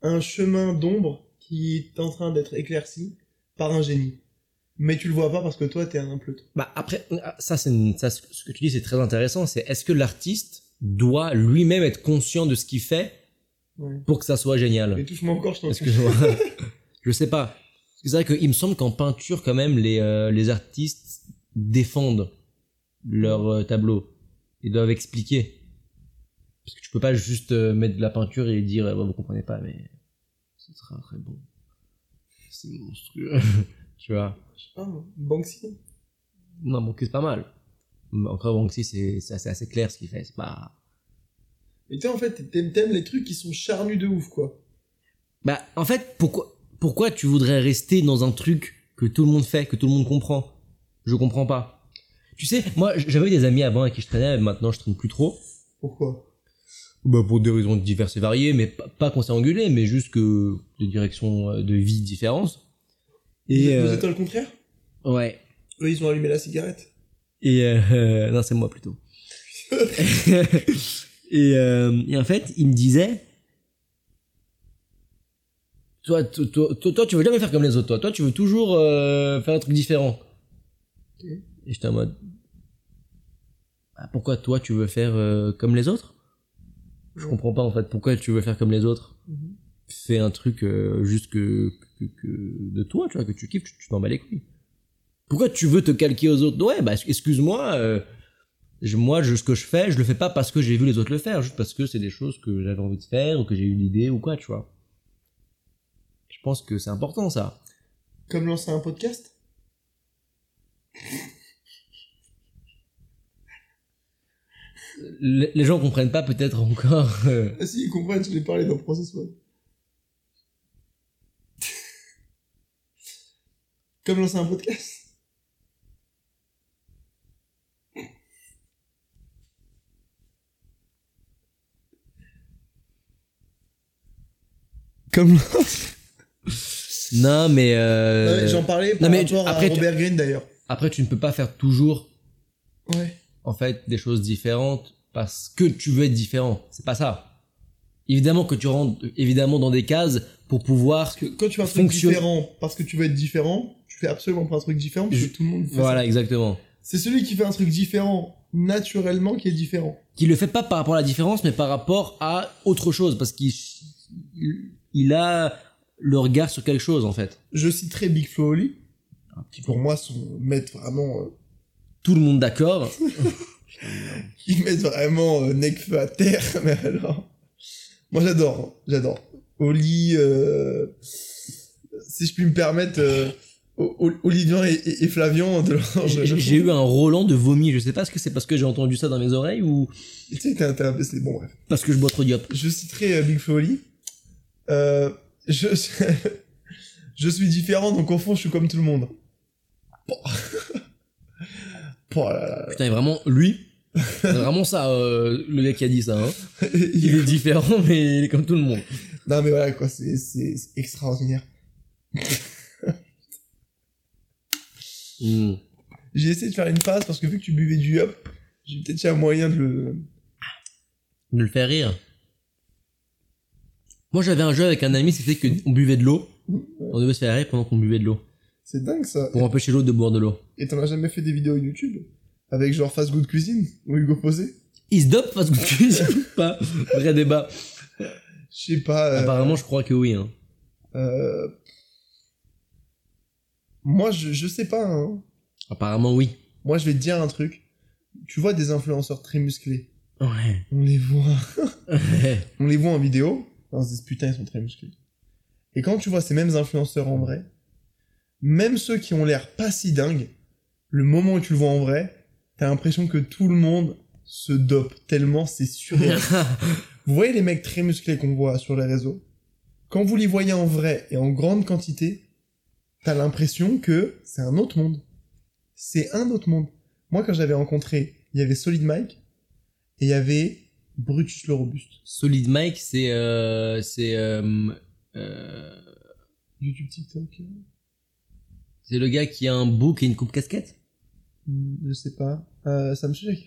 un chemin d'ombre qui est en train d'être éclairci par un génie. Mais tu le vois pas parce que toi, t'es un pleutre. Bah après, ça, c'est ça, ce que tu dis, c'est très intéressant. C'est est-ce que l'artiste doit lui-même être conscient de ce qu'il fait Ouais. pour que ça soit génial? Mais touche-moi encore, je t'en [laughs] je sais pas. C'est vrai qu'il me semble qu'en peinture, quand même, les, euh, les artistes défendent leur euh, tableau. Ils doivent expliquer. Parce que tu peux pas juste euh, mettre de la peinture et dire, euh, vous comprenez pas, mais ce sera très bon. C'est monstrueux. [laughs] tu vois. Je sais pas, moi. Banksy. Non, Banksy, c'est pas mal. Encore Banksy, c'est c'est assez, assez clair ce qu'il fait. C'est pas. Mais tu sais, en fait, t'aimes, t'aimes les trucs qui sont charnus de ouf, quoi. Bah, en fait, pourquoi, pourquoi tu voudrais rester dans un truc que tout le monde fait, que tout le monde comprend? Je comprends pas. Tu sais, moi, j'avais des amis avant avec qui je traînais, maintenant je traîne plus trop. Pourquoi? Bah, pour des raisons diverses et variées, mais pas, pas qu'on s'est engueulé, mais juste que des directions euh, de vie différentes. Et, Vous euh, êtes le contraire ouais. Eux, ils ont allumé la cigarette? Et euh, [laughs] non, c'est moi plutôt. [laughs] et, euh, et en fait, il me disait, toi, toi, toi, toi, tu veux jamais faire comme les autres. Toi, toi, tu veux toujours euh, faire un truc différent. Et j'étais en mode, Ah, pourquoi toi, tu veux faire euh, comme les autres? Je comprends pas en fait. Pourquoi tu veux faire comme les autres Mhm. Fais un truc euh, juste que, que, que de toi, tu vois, que tu kiffes, tu t'en bats les couilles. Pourquoi tu veux te calquer aux autres? Ouais, bah excuse-moi. euh, moi, je, ce que je fais, je le fais pas parce que j'ai vu les autres le faire, juste parce que c'est des choses que j'avais envie de faire ou que j'ai eu l'idée ou quoi, tu vois. Je pense que c'est important ça. Comme lancer un podcast? Les gens comprennent pas peut-être encore. euh, Ah si, ils comprennent, je l'ai parlé dans Process One. [laughs] Comme lancer un podcast [laughs] Comme... Non, mais, euh, Ouais, J'en parlais par non, mais tu- rapport après, à tu- Robert Greene d'ailleurs. après tu ne peux pas faire toujours Ouais. En fait des choses différentes parce que tu veux être différent. C'est pas ça. Évidemment que tu rentres évidemment dans des cases pour pouvoir. Parce que quand tu fais un truc différent parce que tu veux être différent, tu fais absolument pas un truc différent parce que tout le monde fait Voilà, ça. exactement. C'est celui qui fait un truc différent naturellement qui est différent. Qui le fait pas par rapport à la différence, mais par rapport à autre chose parce qu'il il- a le regard sur quelque chose en fait. Je citerai Big Flo Oli, qui pour moi sont mettent vraiment euh, Tout le monde d'accord. [laughs] ils mettent vraiment euh, Necfeu à terre [laughs] mais alors moi j'adore, hein, j'adore. Oli euh, si je puis me permettre euh, Olivier et, et- Flavian de [laughs] J'ai eu un Roland de vomi. Je sais pas ce que c'est parce que j'ai entendu ça dans mes oreilles ou tu sais t'es un- c'est bon bref. parce que je bois trop diop. Je citerai euh, Big Flo Oli. Euh, je, je suis différent, donc au fond, je suis comme tout le monde. Oh, Oh là là. Putain, et vraiment, lui, [laughs] C'est vraiment ça, euh, le gars qui a dit ça. Hein. Il est [laughs] différent, mais il est comme tout le monde. non, mais voilà, quoi, c'est c'est- c'est extraordinaire. Hmm. J'ai essayé de faire une phase parce que vu que tu buvais du hop, j'ai peut-être eu un moyen de le. De le faire rire. Moi, j'avais un jeu avec un ami, c'était qu'on buvait de l'eau. On devait se faire rire pendant qu'on buvait de l'eau. C'est dingue ça. Pour empêcher l'autre de boire de l'eau. Et t'en as jamais fait des vidéos YouTube Avec genre Fast Good Cuisine ou Hugo Posé? Is dope fast food cuisine ou pas? Vrai débat. Je sais pas. euh, Apparemment, je crois que oui. Hein. euh, Moi, je, je sais pas. Hein. Apparemment, oui. Moi, je vais te dire un truc. Tu vois des influenceurs très musclés? Ouais. On les voit. [laughs] on les voit en vidéo. On se dit putain, ils sont très musclés. Et quand tu vois ces mêmes influenceurs en vrai, même ceux qui ont l'air pas si dingues, le moment où tu le vois en vrai, t'as l'impression que tout le monde se dope tellement c'est surréaliste. [laughs] Vous voyez les mecs très musclés qu'on voit sur les réseaux? Quand vous les voyez en vrai et en grande quantité, t'as l'impression que c'est un autre monde. C'est un autre monde. Moi, quand j'avais rencontré, il y avait Solid Mike et il y avait Brutus le Robuste. Solid Mike, c'est euh, c'est euh, euh, YouTube, TikTok, euh, c'est le gars qui a un bouc et une coupe casquette? Je sais pas. Euh, Sam Shake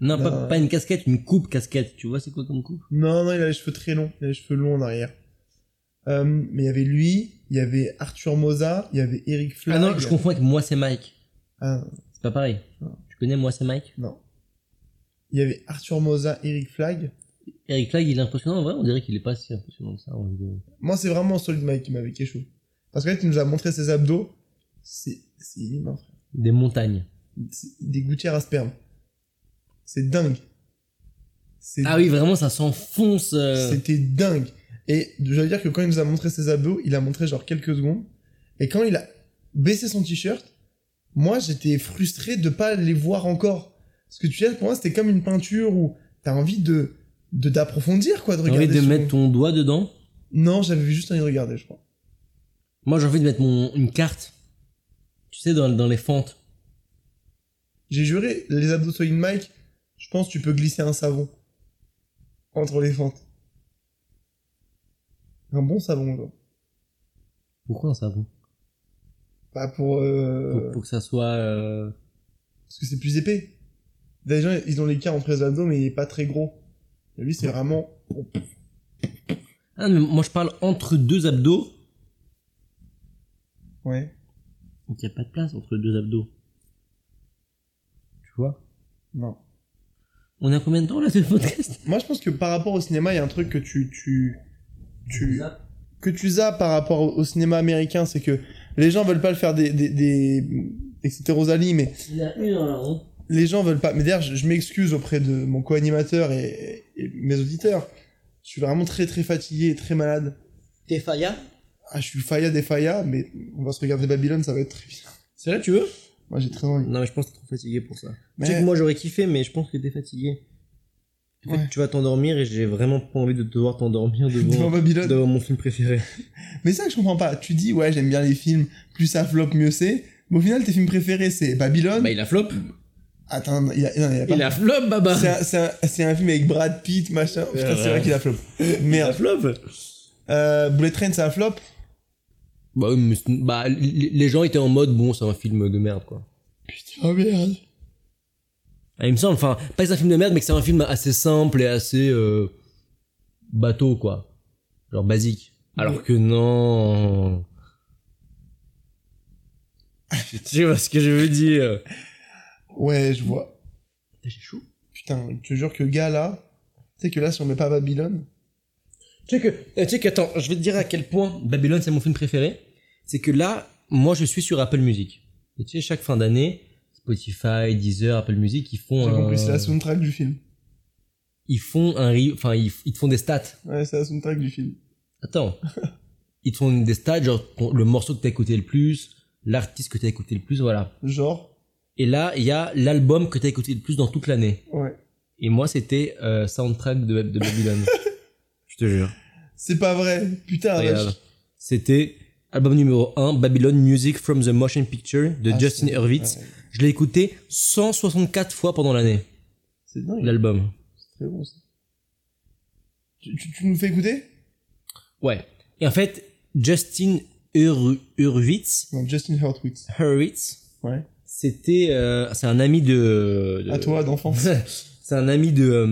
Non, pas, Non. pas une casquette, une coupe casquette. Tu vois, c'est quoi comme coupe? Non, non, il a les cheveux très longs. Il a les cheveux longs en arrière. Euh, mais il y avait lui, il y avait Arthur Moza, il y avait Eric Flag. Ah non, je confonds avec Moi c'est Mike. Ah, C'est pas pareil. Non. Tu connais Moi c'est Mike? Non. Il y avait Arthur Moza, Eric Flag. Eric Flag, il est impressionnant en vrai. On dirait qu'il est pas si impressionnant que ça en vidéo. Moi, c'est vraiment Solid Mike qui m'avait chaud. Parce que là, tu nous as montré ses abdos. C'est, c'est frère. Des montagnes. Des gouttières à sperme. C'est dingue. Ah oui, vraiment, ça s'enfonce. euh. C'était dingue. Et je veux dire que quand il nous a montré ses abdos, il a montré genre quelques secondes. Et quand il a baissé son t-shirt, moi j'étais frustré de pas les voir encore. Parce que tu sais, pour moi c'était comme une peinture où t'as envie de de d'approfondir quoi, de regarder. envie de mettre ton doigt dedans? Non, j'avais juste envie de regarder, je crois. Moi, j'ai envie de mettre mon, une carte. Tu sais, dans, dans les fentes. J'ai juré, les abdos Solid Mike, je pense que tu peux glisser un savon entre les fentes. Un bon savon, genre. Pourquoi un savon? Pas pour. euh, pour, pour que ça soit. euh, Parce que c'est plus épais. Les gens, ils ont l'écart entre les abdos, mais il est pas très gros. Et lui, c'est vraiment. Ah, mais moi, je parle entre deux abdos. Ouais. Donc, il n'y a pas de place entre deux abdos. Tu vois? Non. On a combien de temps là, sur le podcast? Moi, je pense que par rapport au cinéma, il y a un truc que tu. tu, tu que tu zappes par rapport au, au cinéma américain, c'est que les gens veulent pas le faire des. des, des, c'était Rosalie, mais Il y en a une dans la rond. les gens veulent pas. Mais d'ailleurs, je, je m'excuse auprès de mon co-animateur et, et mes auditeurs. Je suis vraiment très très fatigué et très malade. T'es Faya Ah, je suis Faya des Faya, mais on va se regarder Babylone, ça va être très bien. C'est là, tu veux? Moi, j'ai très envie. Non, mais je pense que t'es trop fatigué pour ça. Mais- Tu sais que moi, j'aurais kiffé, mais je pense que t'es fatigué. En fait, Ouais. tu vas t'endormir et j'ai vraiment pas envie de te voir t'endormir Devant devant, Babylone. devant mon film préféré. Mais c'est ça que je comprends pas. Tu dis, ouais, j'aime bien les films, plus ça flop, mieux c'est. Mais au final, tes films préférés, c'est Babylone. Bah, il a flop. Attends, il a, non, il a pas. Il a flop, Baba. C'est un, c'est un- un film avec Brad Pitt, machin. Putain, c'est vrai qu'il a flop. Il a Merde. flop. Euh, Bullet Train, c'est un flop. Bah, oui, mais bah, les gens étaient en mode, bon, c'est un film de merde, quoi. Putain, merde. Ah, il me semble, enfin, pas que c'est un film de merde, mais que c'est un film assez simple et assez euh, bateau, quoi. Genre basique. Alors que non. [laughs] tu vois ce que je veux dire? Ouais, je vois. J'ai chaud. Putain, je te jure que gars là, tu sais que là, si on met pas Babylone, Tu sais que, euh, tu sais que, attends, je vais te dire à quel point Babylone c'est mon film préféré. C'est que là, moi je suis sur Apple Music. Et tu sais, chaque fin d'année, Spotify, Deezer, Apple Music, ils font j'ai un, compris, c'est la soundtrack du film. ils font un, re- enfin, ils, ils te font des stats. Ouais, c'est la soundtrack du film. Attends. Ils te font des stats, genre ton- le morceau que t'as écouté le plus, l'artiste que t'as écouté le plus, voilà. Genre, Et là, il y a l'album que t'as écouté le plus dans toute l'année. ouais. Et moi, c'était euh, soundtrack de, de Babylone. [laughs] Je te jure. C'est pas vrai. Putain. C'était album numéro 1, Babylone Music from the Motion Picture de Ah, Justin Hurwitz. ouais. Je l'ai écouté 164 fois pendant l'année. C'est dingue. l'album. C'est très bon ça. Tu, tu, tu nous fais écouter? Ouais. Et en fait, Justin Hur- Hurwitz, Non, Justin Hurwitz. Hurwitz, Ouais. c'était, euh, c'est un ami de, de- À toi d'enfance. [laughs] c'est un ami de, euh,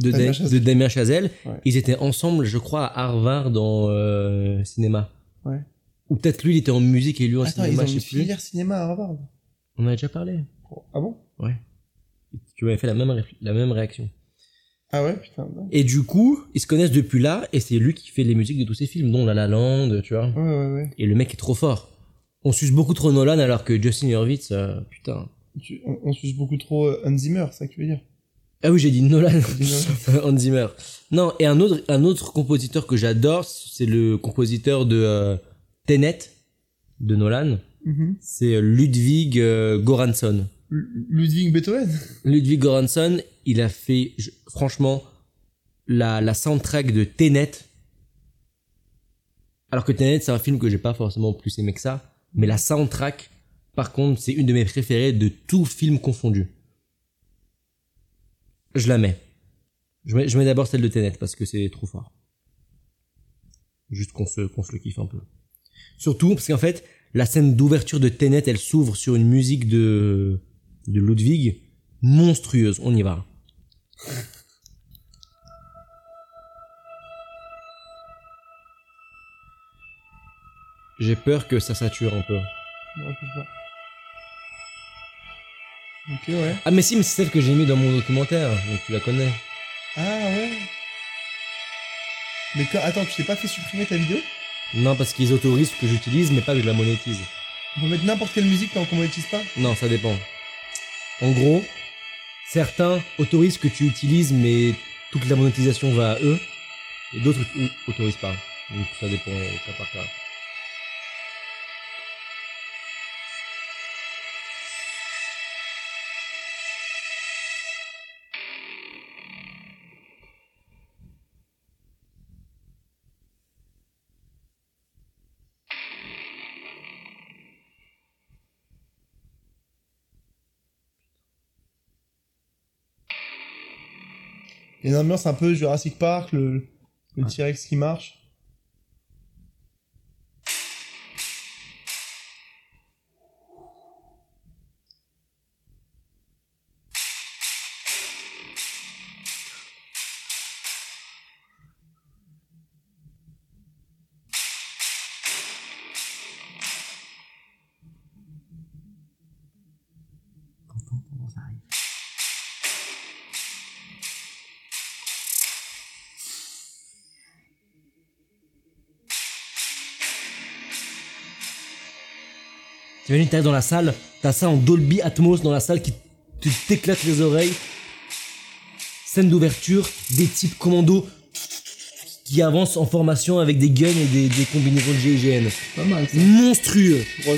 de, Damien Da- Chazelle. de Damien Chazelle. Ouais. Ils étaient ensemble, je crois, à Harvard dans euh, cinéma. Ouais. Ou peut-être lui, il était en musique et lui en Attends, ils cinéma, ont je une sais plus. filière cinéma à Harvard. On en a déjà parlé. Ah bon? Tu m'avais fait la même, réfl- la même réaction. Ah ouais, putain. dingue. Et du coup, ils se connaissent depuis là, et c'est lui qui fait les musiques de tous ces films, dont La La Land, tu vois. Ouais, ouais, ouais. Et le mec est trop fort. On suce beaucoup trop Nolan alors que Justin Hurwitz, euh, putain. Tu- on, on suce beaucoup trop euh, Hans Zimmer, c'est ça que tu veux dire? Ah oui, j'ai dit Nolan. [laughs] Hans Zimmer. Non, et un autre, un autre compositeur que j'adore, c'est le compositeur de euh, Tenet, de Nolan. Mhm. C'est Ludwig euh, Göransson. L- Ludwig Beethoven? Ludwig Göransson, il a fait, je- franchement, la, la soundtrack de Tenet. Alors que Tenet, c'est un film que j'ai pas forcément plus aimé que ça. Mais la soundtrack, par contre, c'est une de mes préférées de tout film confondu. Je la mets. Je mets, d'abord celle de Tenet parce que c'est trop fort. Juste qu'on se, qu'on se le kiffe un peu. Surtout parce qu'en fait, la scène d'ouverture de Tenet, elle s'ouvre sur une musique de, de Ludwig monstrueuse. On y va. J'ai peur que ça sature un peu. Non. Ok, ouais. Ah mais si, mais c'est celle que j'ai mis dans mon documentaire, donc tu la connais. Ah ouais. Mais quand, attends, tu t'es pas fait supprimer ta vidéo? Non, parce qu'ils autorisent que j'utilise, mais pas que je la monétise. On peut mettre n'importe quelle musique tant qu'on monétise pas? Non, ça dépend. En gros, certains autorisent que tu utilises, mais toute la monétisation va à eux, et d'autres autorisent pas. Donc ça dépend au cas par cas. Il y a une ambiance un peu Jurassic Park, le, le T-Rex qui marche. T'imagines, t'arrives dans la salle, t'as ça en Dolby Atmos dans la salle qui te t'éclate les oreilles. Scène d'ouverture, des types commando qui avancent en formation avec des guns et des, des combinaisons de GIGN. Pas mal ça. Monstrueux. 3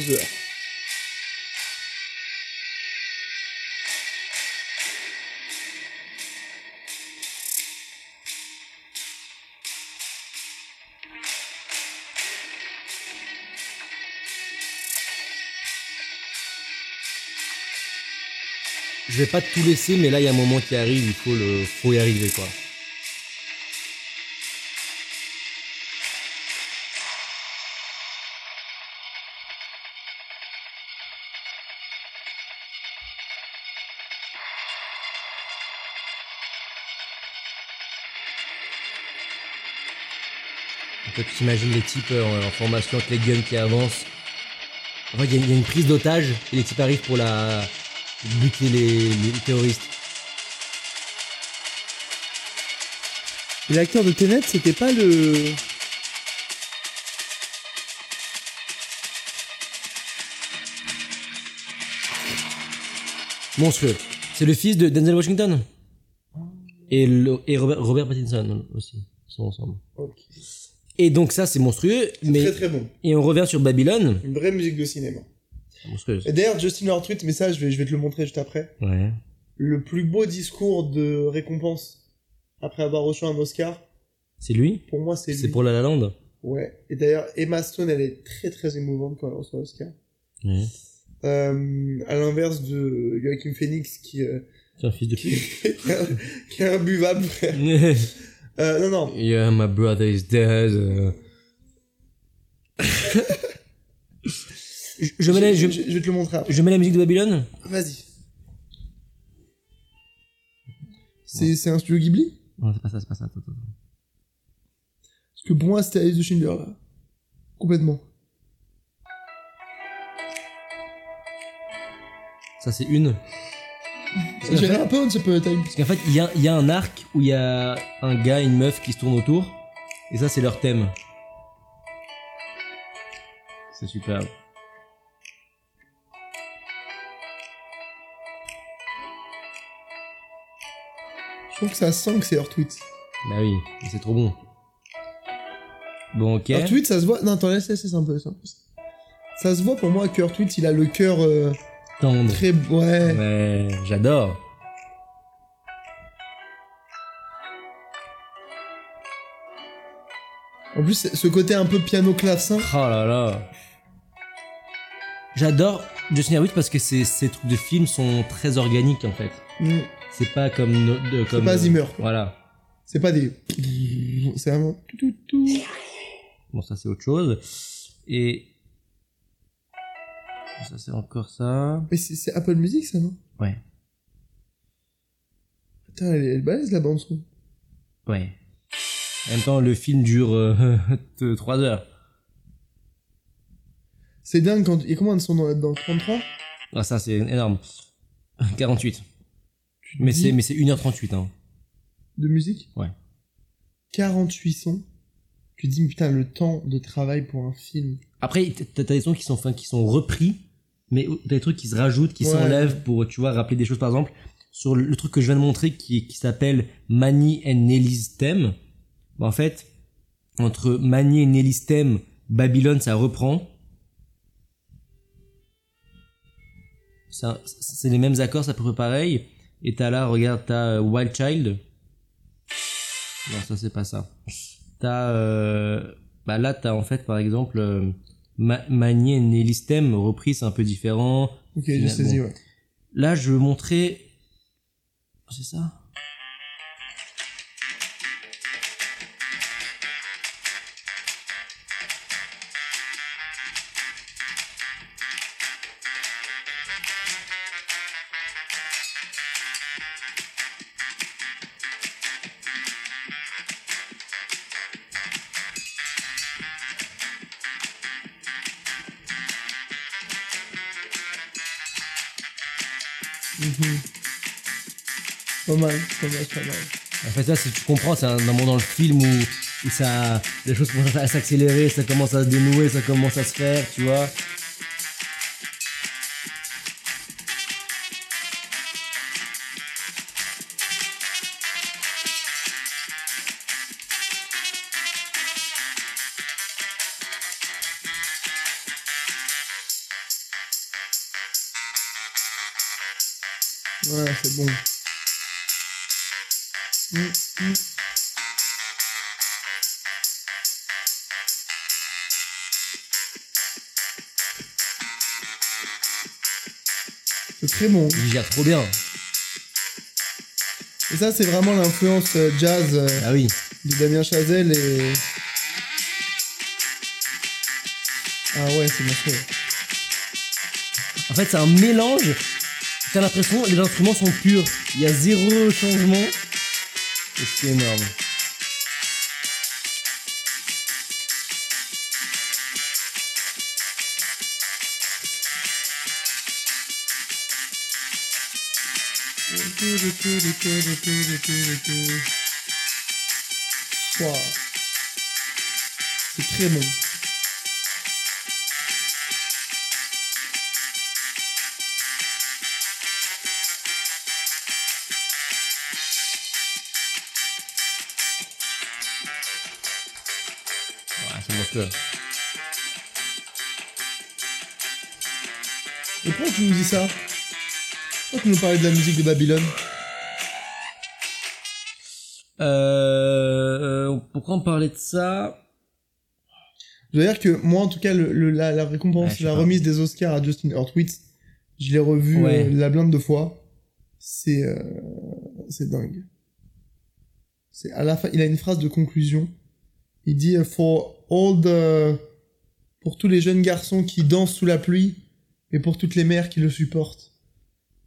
Je vais pas tout laisser, mais là, il y a un moment qui arrive, il faut, le, faut y arriver, quoi. Fait, tu t'imagines les types euh, en formation avec les guns qui avancent. En fait, il y, a- il y a une prise d'otage et les types arrivent pour la buter les, les terroristes. Et l'acteur de Tenet, c'était pas le. Monstrueux. C'est le fils de Denzel Washington. Et, le- et Robert, Robert Pattinson aussi. Ils sont ensemble. Et donc ça, c'est monstrueux. Mais... Très très bon. Et on revient sur Babylone. Une vraie musique de cinéma. Monstrueuse. Et d'ailleurs, Justin Hurwitz, mais ça, je vais, je vais te le montrer juste après. Ouais. Le plus beau discours de récompense après avoir reçu un Oscar, C'est lui? Pour moi, c'est lui. C'est pour La La Land? Ouais. Et d'ailleurs, Emma Stone, elle est très très émouvante quand elle reçoit l'Oscar. Ouais. Euh, à l'inverse de Joaquin Phoenix qui, euh, C'est un fils de pute. [laughs] qui est imbuvable, frère. [laughs] Euh, non, non. yeah, my brother is dead. [laughs] je, je mets la, je, je, je vais te le montrer après. je mets la musique de Babylone Vas-y. C'est c'est un studio Ghibli? Non, c'est pas ça, c'est pas ça. Attends, attends. Parce que pour moi, c'était Alice de Schindler, là. Complètement. Ça, c'est une. Parce qu'en J'ai fait- un peu Time. Parce qu'en fait, il y a, il y a un arc où il y a un gars et une meuf qui se tournent autour. Et ça, c'est leur thème. C'est super. Trouve que ça sent que c'est Earthwit. Bah oui, c'est trop bon. Bon, ok. Earthwit, ça se voit. Non, attends, laisse, laisse, c'est un peu, un peu ça. Ça se voit pour moi que Earthwit, il a le cœur euh, Tendre. très. Ouais. Ouais, j'adore. En plus, ce côté un peu piano clavecin. Oh là là. J'adore Justin Hurwitz parce que ces, ces trucs de films sont très organiques en fait. Mm. C'est pas comme. no- de- comme pas Zimmer, quoi. Voilà. C'est pas des. C'est vraiment. Bon, ça c'est autre chose. Et. Ça c'est encore ça. Mais c'est c'est Apple Music, ça, non? Ouais. Putain, elle elle balèze la bande son. Ouais. En même temps, le film dure [laughs] 3 heures. C'est dingue quand. Et combien de sons dans là-dedans 33 Ah, ça c'est énorme. [laughs] 48. Mais c'est, mais c'est 1h38. Hein. De musique Ouais. 48 sons. Tu dis, putain, le temps de travail pour un film. Après, t'as des sons qui sont, enfin, qui sont repris, mais t'as des trucs qui se rajoutent, qui Ouais. s'enlèvent pour, tu vois, rappeler des choses. Par exemple, sur le, truc que je viens de montrer qui, qui s'appelle Mani and Nelly's Theme, bah, en fait, entre Mani et Nelly's Theme, Babylone, ça reprend. C'est les mêmes accords, c'est à peu près pareil. Et t'as là, regarde, t'as euh, Wild Child. Non, ça c'est pas ça. T'as, euh, bah là, t'as en fait, par exemple, euh, Ma- Manier et Nelly's Theme repris, c'est un peu différent. Ok, j'ai Finalement. saisi, ouais. Là, je veux montrer. C'est ça? Pas mal, pas mal, pas mal. En fait, là, si tu comprends, c'est un, un moment dans le film où, où ça, les choses commencent à s'accélérer, ça commence à se dénouer, ça commence à se faire, tu vois. Très bon. Il gère trop bien. Et ça, c'est vraiment l'influence euh, jazz euh, Ah oui. de Damien Chazelle et. Ah ouais, c'est monstrueux. En fait, c'est un mélange. T'as l'impression que les instruments sont purs. Il y a zéro changement. Et c'est énorme. Wow. C'est très bon. Et pourquoi tu nous dis ça? Pourquoi tu nous parlais de la musique de Babylone? Euh, euh, pourquoi on parlait de ça Je veux dire que moi, en tout cas, le, le- la, la récompense, Ouais, la pas. remise des Oscars à Justin Hurwitz, je l'ai revu Ouais. euh, la blinde de fois. c'est euh, c'est dingue. C'est à la fin, il a une phrase de conclusion. Il dit euh, for all the pour tous les jeunes garçons qui dansent sous la pluie et pour toutes les mères qui le supportent,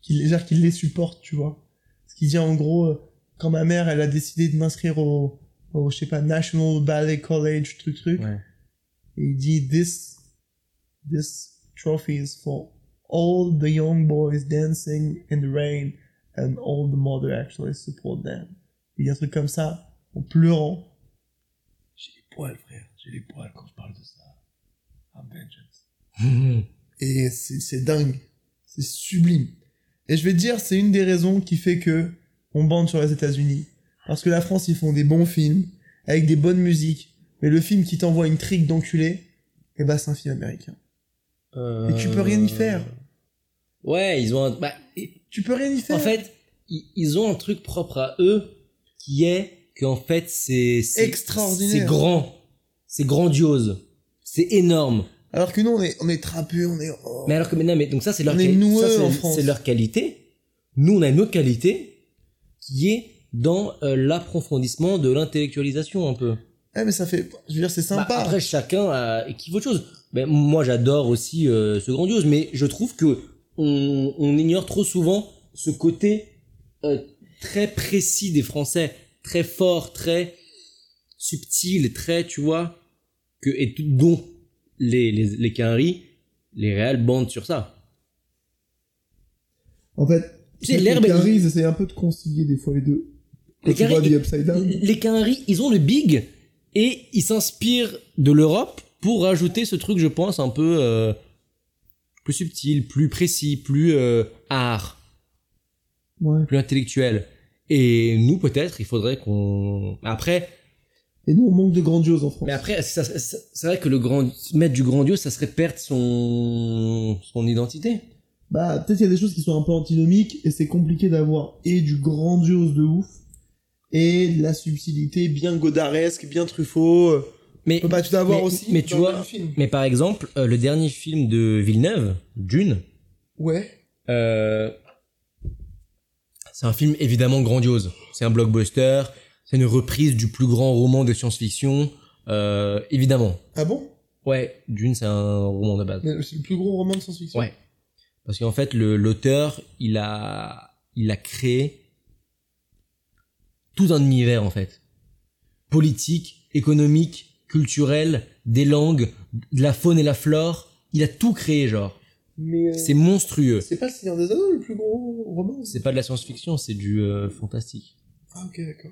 qui les qui les supportent, tu vois. Ce qui dit en gros quand ma mère elle a décidé de m'inscrire au, au je sais pas National Ballet College truc truc. Ouais. Et il dit this this trophy is for all the young boys dancing in the rain and all the mother actually support them. Il dit un truc comme ça en pleurant. J'ai les poils frère, j'ai les poils quand je parle de ça. I'm vengeance. [laughs] Et c'est c'est dingue. C'est sublime. Et je vais te dire, c'est une des raisons qui fait que on bande sur les États-Unis. Parce que la France, ils font des bons films, avec des bonnes musiques. Mais le film qui t'envoie une trique d'enculé, eh ben, c'est un film américain. Et tu peux rien y faire. Ouais, ils ont un... bah, Tu peux rien y faire. en fait, ils, ont un truc propre à eux qui est qu'en fait, c'est... c'est- Extraordinaire. C'est grand. C'est grandiose. C'est énorme. Alors que nous, on est, on est trapus, on est... oh. Mais alors que maintenant, mais donc ça c'est leur ça, c'est-. C'est leur qualité. Nous on a une autre qualité qui est dans euh, l'approfondissement de l'intellectualisation un peu. Eh, mais ça fait... Je veux dire, c'est Bah, sympa. après chacun a, kiffe autre chose. Mais moi j'adore aussi euh, ce grandiose, mais je trouve que on, on ignore trop souvent ce côté euh, très précis des Français, très fort, très subtil, très tu vois que et tout, dont les les les Quinry, les réels bandent sur ça. En fait, Tu sais, les l'herbe, Caries, il- ils essayent un peu de concilier des fois les deux. Quand Les Upside Down. Les Canaries, ils ont le big et ils s'inspirent de l'Europe pour rajouter ce truc, je pense, un peu euh, plus subtil, plus précis, plus euh, art, Ouais. plus intellectuel. Et nous, peut-être, il faudrait qu'on. Après, Et nous, on manque de grandiose en France. mais après, c'est vrai que le grand, mettre du grandiose, ça serait perdre son son identité. Bah, peut-être qu'il y a des choses qui sont un peu antinomiques et c'est compliqué d'avoir et du grandiose de ouf et de la subtilité bien godaresque, bien Truffaut. Mais tu dois avoir mais- aussi. mais tu vois- mais par exemple, euh, le dernier film de Villeneuve, Dune. Ouais. Euh, c'est un film évidemment grandiose. C'est un blockbuster. C'est une reprise du plus grand roman de science-fiction. Euh, évidemment. Ah bon? Ouais, Dune, c'est un roman de base. C'est le plus gros roman de science-fiction. Ouais. Parce qu'en fait, le- l'auteur, il a, il a créé tout un univers, en fait. Politique, économique, culturel, des langues, de la faune et la flore. Il a tout créé, genre. Mais euh, C'est monstrueux. c'est pas le Seigneur des Anneaux le plus gros roman C'est pas de la science-fiction, c'est du euh, fantastique. Ah ok, d'accord.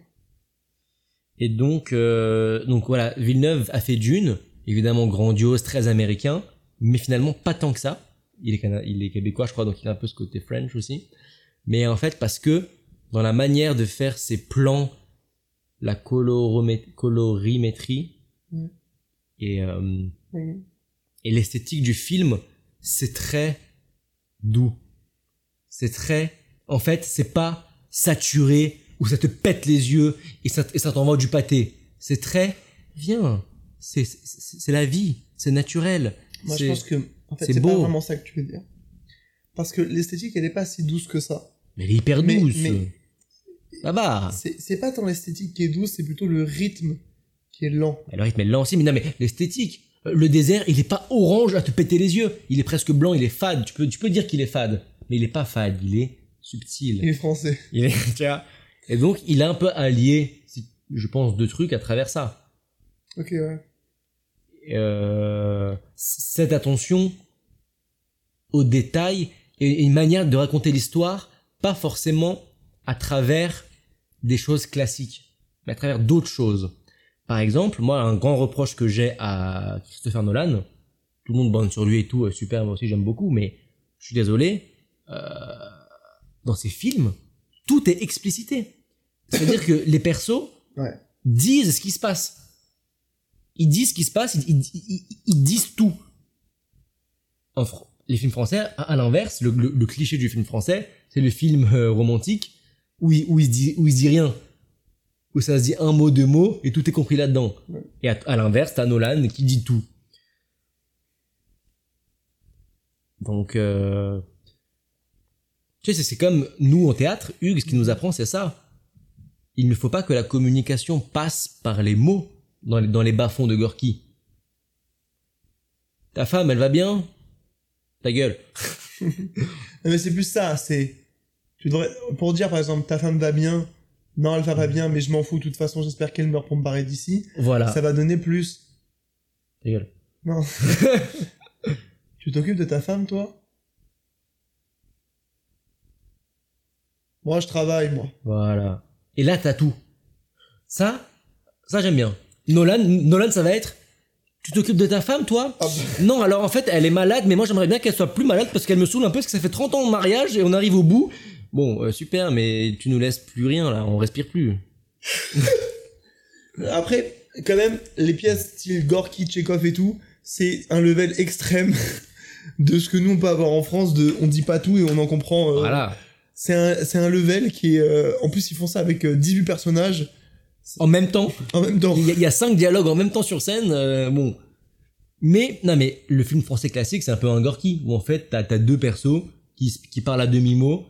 Et donc, euh, donc voilà, Villeneuve a fait Dune, évidemment grandiose, très américain, mais finalement pas tant que ça. Il est, cana- il est québécois, je crois, donc il a un peu ce côté French aussi. Mais en fait, parce que dans la manière de faire ses plans, la colorimétrie Mm. et, euh, et l'esthétique du film, c'est très doux. C'est très, en fait, c'est pas saturé où ça te pète les yeux et ça, et ça t'envoie du pâté. C'est très, viens, c'est, c'est, c'est la vie, c'est naturel. Moi, je pense que en fait, c'est pas vraiment ça que tu veux dire. Parce que l'esthétique, elle est pas si douce que ça. Mais elle est hyper Mais- douce. mais- Ça va. C'est pas tant l'esthétique qui est douce, c'est plutôt le rythme qui est lent. Le rythme est lent aussi, mais non, mais l'esthétique. Euh, Le désert, il est pas orange à te péter les yeux. Il est presque blanc, il est fade. Tu peux, tu peux dire qu'il est fade. Mais il est pas fade, il est subtil. Il est français. Il est, [laughs] tu vois. Et donc, il a un peu allié, je pense, deux trucs à travers ça. Ok, ouais. Euh, cette attention aux détails et une manière de raconter l'histoire, pas forcément à travers des choses classiques, mais à travers d'autres choses. Par exemple, moi, un grand reproche que j'ai à Christopher Nolan, tout le monde bande sur lui et tout, euh, super, moi aussi j'aime beaucoup, mais je suis désolé, euh, dans ses films, tout est explicité. C'est-à-dire que les persos Ouais. disent ce qui se passe. Ils disent ce qui se passe, ils, ils- ils- ils disent tout. En les films français, à, à l'inverse, le, le- le cliché du film français, c'est le film euh, romantique où il, où, il se dit, où il se dit rien. Où ça se dit un mot, deux mots, et tout est compris là-dedans. Ouais. Et à, à l'inverse, t'as Nolan qui dit tout. Donc, euh, Tu sais, c'est- c'est comme nous en théâtre, Hugues, ce qui nous apprend, c'est ça. Il ne faut pas que la communication passe par les mots dans les, dans les bas-fonds de Gorky. Ta femme, elle va bien? Ta gueule. [laughs] Non, Mais c'est plus ça, c'est. Tu devrais. Pour dire par exemple, ta femme va bien, non, elle va pas bien, mais je m'en fous, de toute façon, j'espère qu'elle meurt pour me barrer d'ici. Voilà. Ça va donner plus. Ta gueule. Non. [laughs] tu t'occupes de ta femme, toi? Moi, je travaille, moi. Voilà. Et là, t'as tout. Ça, ça j'aime bien. Nolan, Nolan, ça va être. Tu t'occupes de ta femme, toi Ah bah. Non, alors en fait, elle est malade, mais moi j'aimerais bien qu'elle soit plus malade parce qu'elle me saoule un peu parce que ça fait 30 ans de mariage et on arrive au bout. Bon, euh, super, mais tu nous laisses plus rien là, on respire plus. [laughs] Après, quand même, les pièces style Gorky, Tchekhov et tout, c'est un level extrême [laughs] de ce que nous on peut avoir en France. De, on dit pas tout et on en comprend. euh, Voilà. C'est un, un level qui est. euh, en plus, ils font ça avec euh, 18 personnages En même temps, en même temps. il y, a- il y a cinq dialogues en même temps sur scène, euh, bon. Mais, non mais, le film français classique, c'est un peu un Gorky, où en fait, t'as as deux persos qui, qui parlent à demi-mot,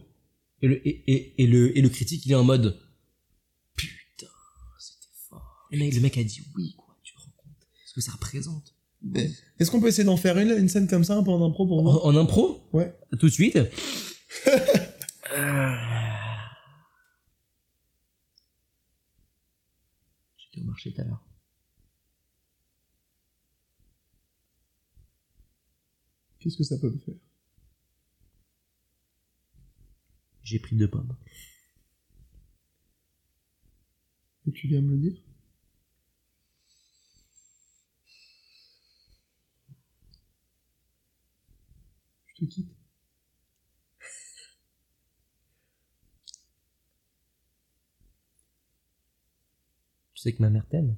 et le, et, et, et le, et le critique, il est en mode, putain, c'était fort. Le mec, le mec a dit oui, quoi, tu te rends compte ce que ça représente? Est-ce qu'on peut essayer d'en faire une, une scène comme ça, un peu en impro pour voir En, en impro? Ouais. Tout de suite. [laughs] J'étais au marché tout à l'heure. Qu'est-ce que ça peut me faire? J'ai pris deux pommes. Et tu viens me le dire? Je te quitte. Sais que ma mère t'aime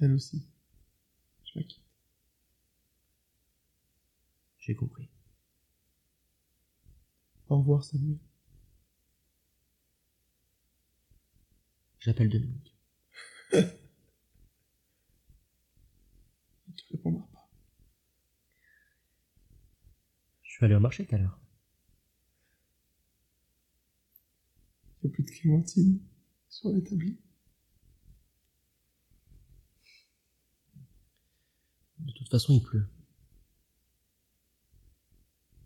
Elle aussi. Je la quitte. J'ai compris. Au revoir, Samuel. J'appelle Dominique. [laughs] Tu répondras pas. Je suis allé au marché tout à l'heure. Il n'y a plus de clémentine sur l'établi. De toute façon, il pleut.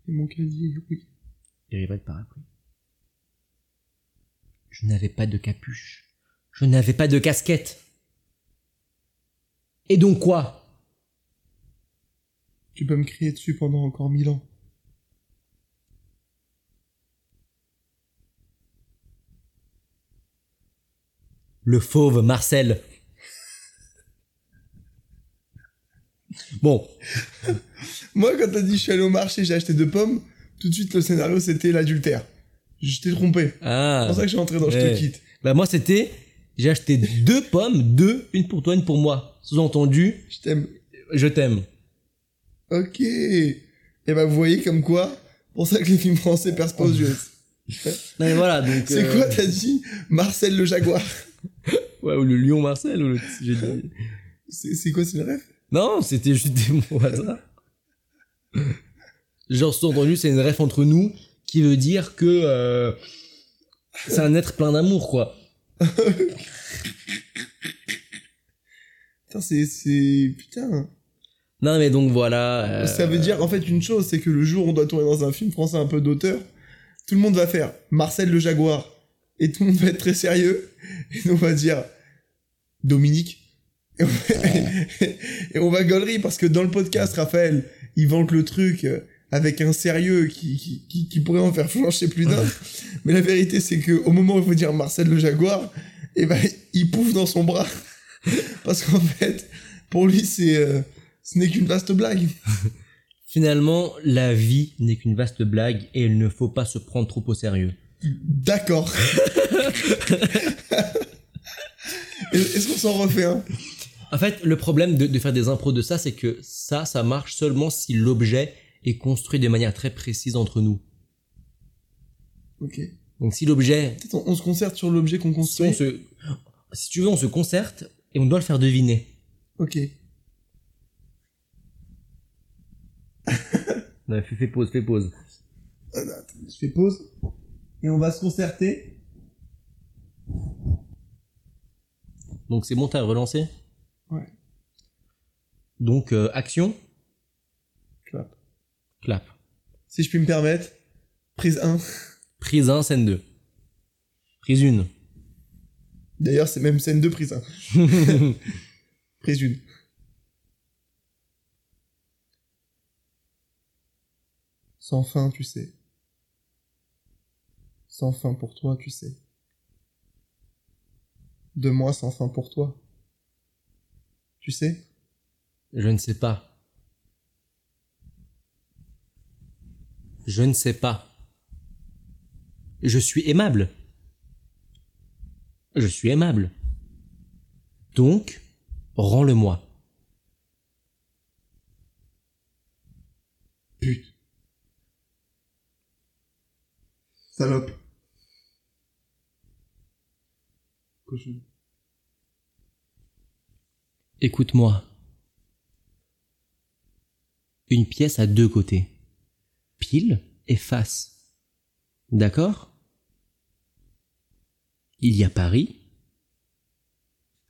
Et mon caddie, oui. Il arriverait de parapluie. Je n'avais pas de capuche. Je n'avais pas de casquette. Et donc quoi? Tu peux me crier dessus pendant encore mille ans. Le fauve Marcel. Bon, Moi, quand t'as dit je suis allé au marché, j'ai acheté deux pommes, tout de suite le scénario c'était l'adultère. Je t'ai trompé. C'est ah, pour ça que je suis rentré dans Je Ouais. te quitte. bah moi c'était, j'ai acheté deux pommes, deux, une pour toi, une pour moi. Sous-entendu, Je t'aime. je t'aime. Ok. Et bah, vous voyez comme quoi, pour ça que les films français percent pas aux US. Non mais voilà, donc. C'est euh, quoi, t'as dit Marcel le Jaguar? [laughs] Ouais, ou le lion Marcel, ou le. j'ai dit- C'est c'est quoi, c'est le rêve? Non, c'était juste des mots au hasard. Genre, sous-entendu, c'est une ref entre nous qui veut dire que euh, c'est un être plein d'amour, quoi. Putain, c'est. c'est- Putain. Non, mais donc voilà. euh, Ça veut dire, en fait, une chose, c'est que le jour où on doit tourner dans un film français un peu d'auteur, tout le monde va faire Marcel le Jaguar. Et tout le monde va être très sérieux. Et nous, on va dire Dominique. Et on, [laughs] et on va gaulerie parce que dans le podcast, Raphaël, il vante le truc euh, avec un sérieux qui, qui, qui, qui pourrait en faire flancher plus d'un. Mais la vérité, c'est que au moment où il faut dire Marcel le Jaguar, et ben, il pouffe dans son bras. [laughs] Parce qu'en fait, pour lui, c'est, euh, ce n'est qu'une vaste blague. Finalement, la vie n'est qu'une vaste blague et il ne faut pas se prendre trop au sérieux. D'accord. Est-ce qu'on s'en refait un? En fait, le problème de, de faire des impros de ça, c'est que ça, ça marche seulement si l'objet est construit de manière très précise entre nous. Ok. Donc si l'objet, on, on se concerte sur l'objet qu'on si, construit. on se, si tu veux, on se concerte et on doit le faire deviner. Ok. [laughs] Ouais, fais, fais pause, fais pause. Je fais pause. Et on va se concerter. Donc c'est bon, t'as relancé? Ouais. Donc euh, action, Clap. clap. Si je puis me permettre. Prise 1. Prise 1, scène 2. Prise 1. D'ailleurs, c'est même scène 2, prise 1. [laughs] Prise 1. Sans fin, tu sais. Sans fin pour toi, tu sais. De moi sans fin pour toi. Tu sais? Je ne sais pas. Je ne sais pas. Je suis aimable. Je suis aimable. Donc, rends-le-moi. Pute. Salope. Écoute-moi. Une pièce a deux côtés. Pile et face. D'accord? Il y a Paris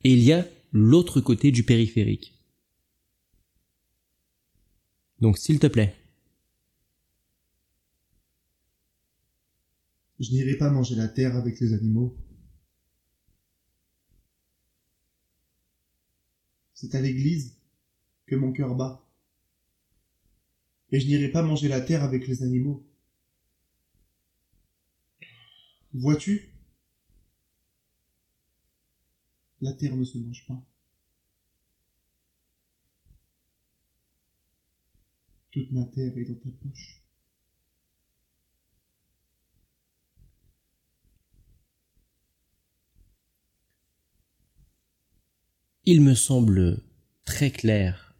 et il y a l'autre côté du périphérique. Donc s'il te plaît, Je n'irai pas manger la terre avec les animaux. C'est à l'église que mon cœur bat. Et je n'irai pas manger la terre avec les animaux. Vois-tu? La terre ne se mange pas. Toute ma terre est dans ta poche. Il me semble très clair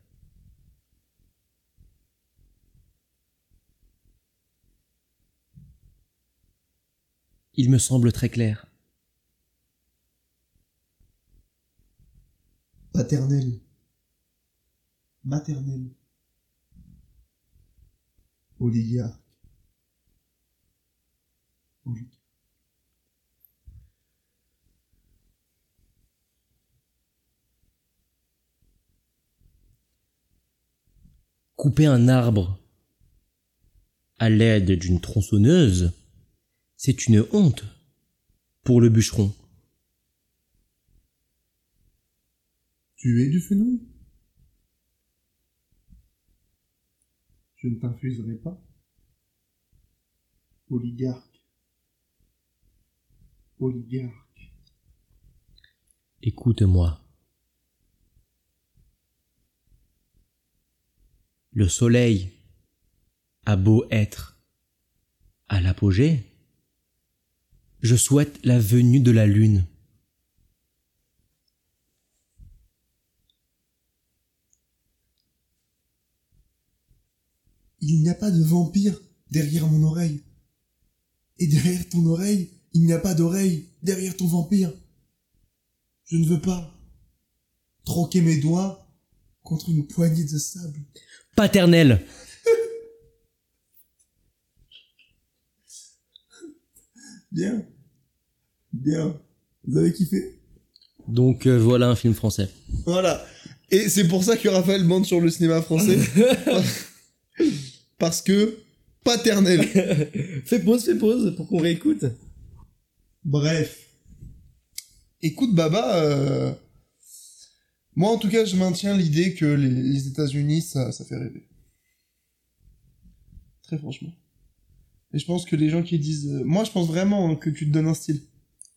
Il me semble très clair. Paternel. Maternel. Oligarque. Oli- Couper un arbre à l'aide d'une tronçonneuse, c'est une honte pour le bûcheron. Tu es du fenouil Je ne t'infuserai pas. Oligarque. Oligarque. Écoute-moi. Le soleil a beau être à l'apogée, je souhaite la venue de la lune. Il n'y a pas de vampire derrière mon oreille. Et derrière ton oreille, il n'y a pas d'oreille derrière ton vampire. Je ne veux pas troquer mes doigts contre une poignée de sable. Paternel. Bien. Bien. Vous avez kiffé? Donc euh, voilà un film français. Voilà. Et c'est pour ça que Raphaël bande sur le cinéma français. [laughs] Parce que paternel. [laughs] fais pause, fais pause pour qu'on réécoute. Bref. Écoute, Baba, euh, moi en tout cas, je maintiens l'idée que les, les États-Unis, ça, ça fait rêver. Très franchement. Et je pense que les gens qui disent. euh, Moi, je pense vraiment que tu te donnes un style.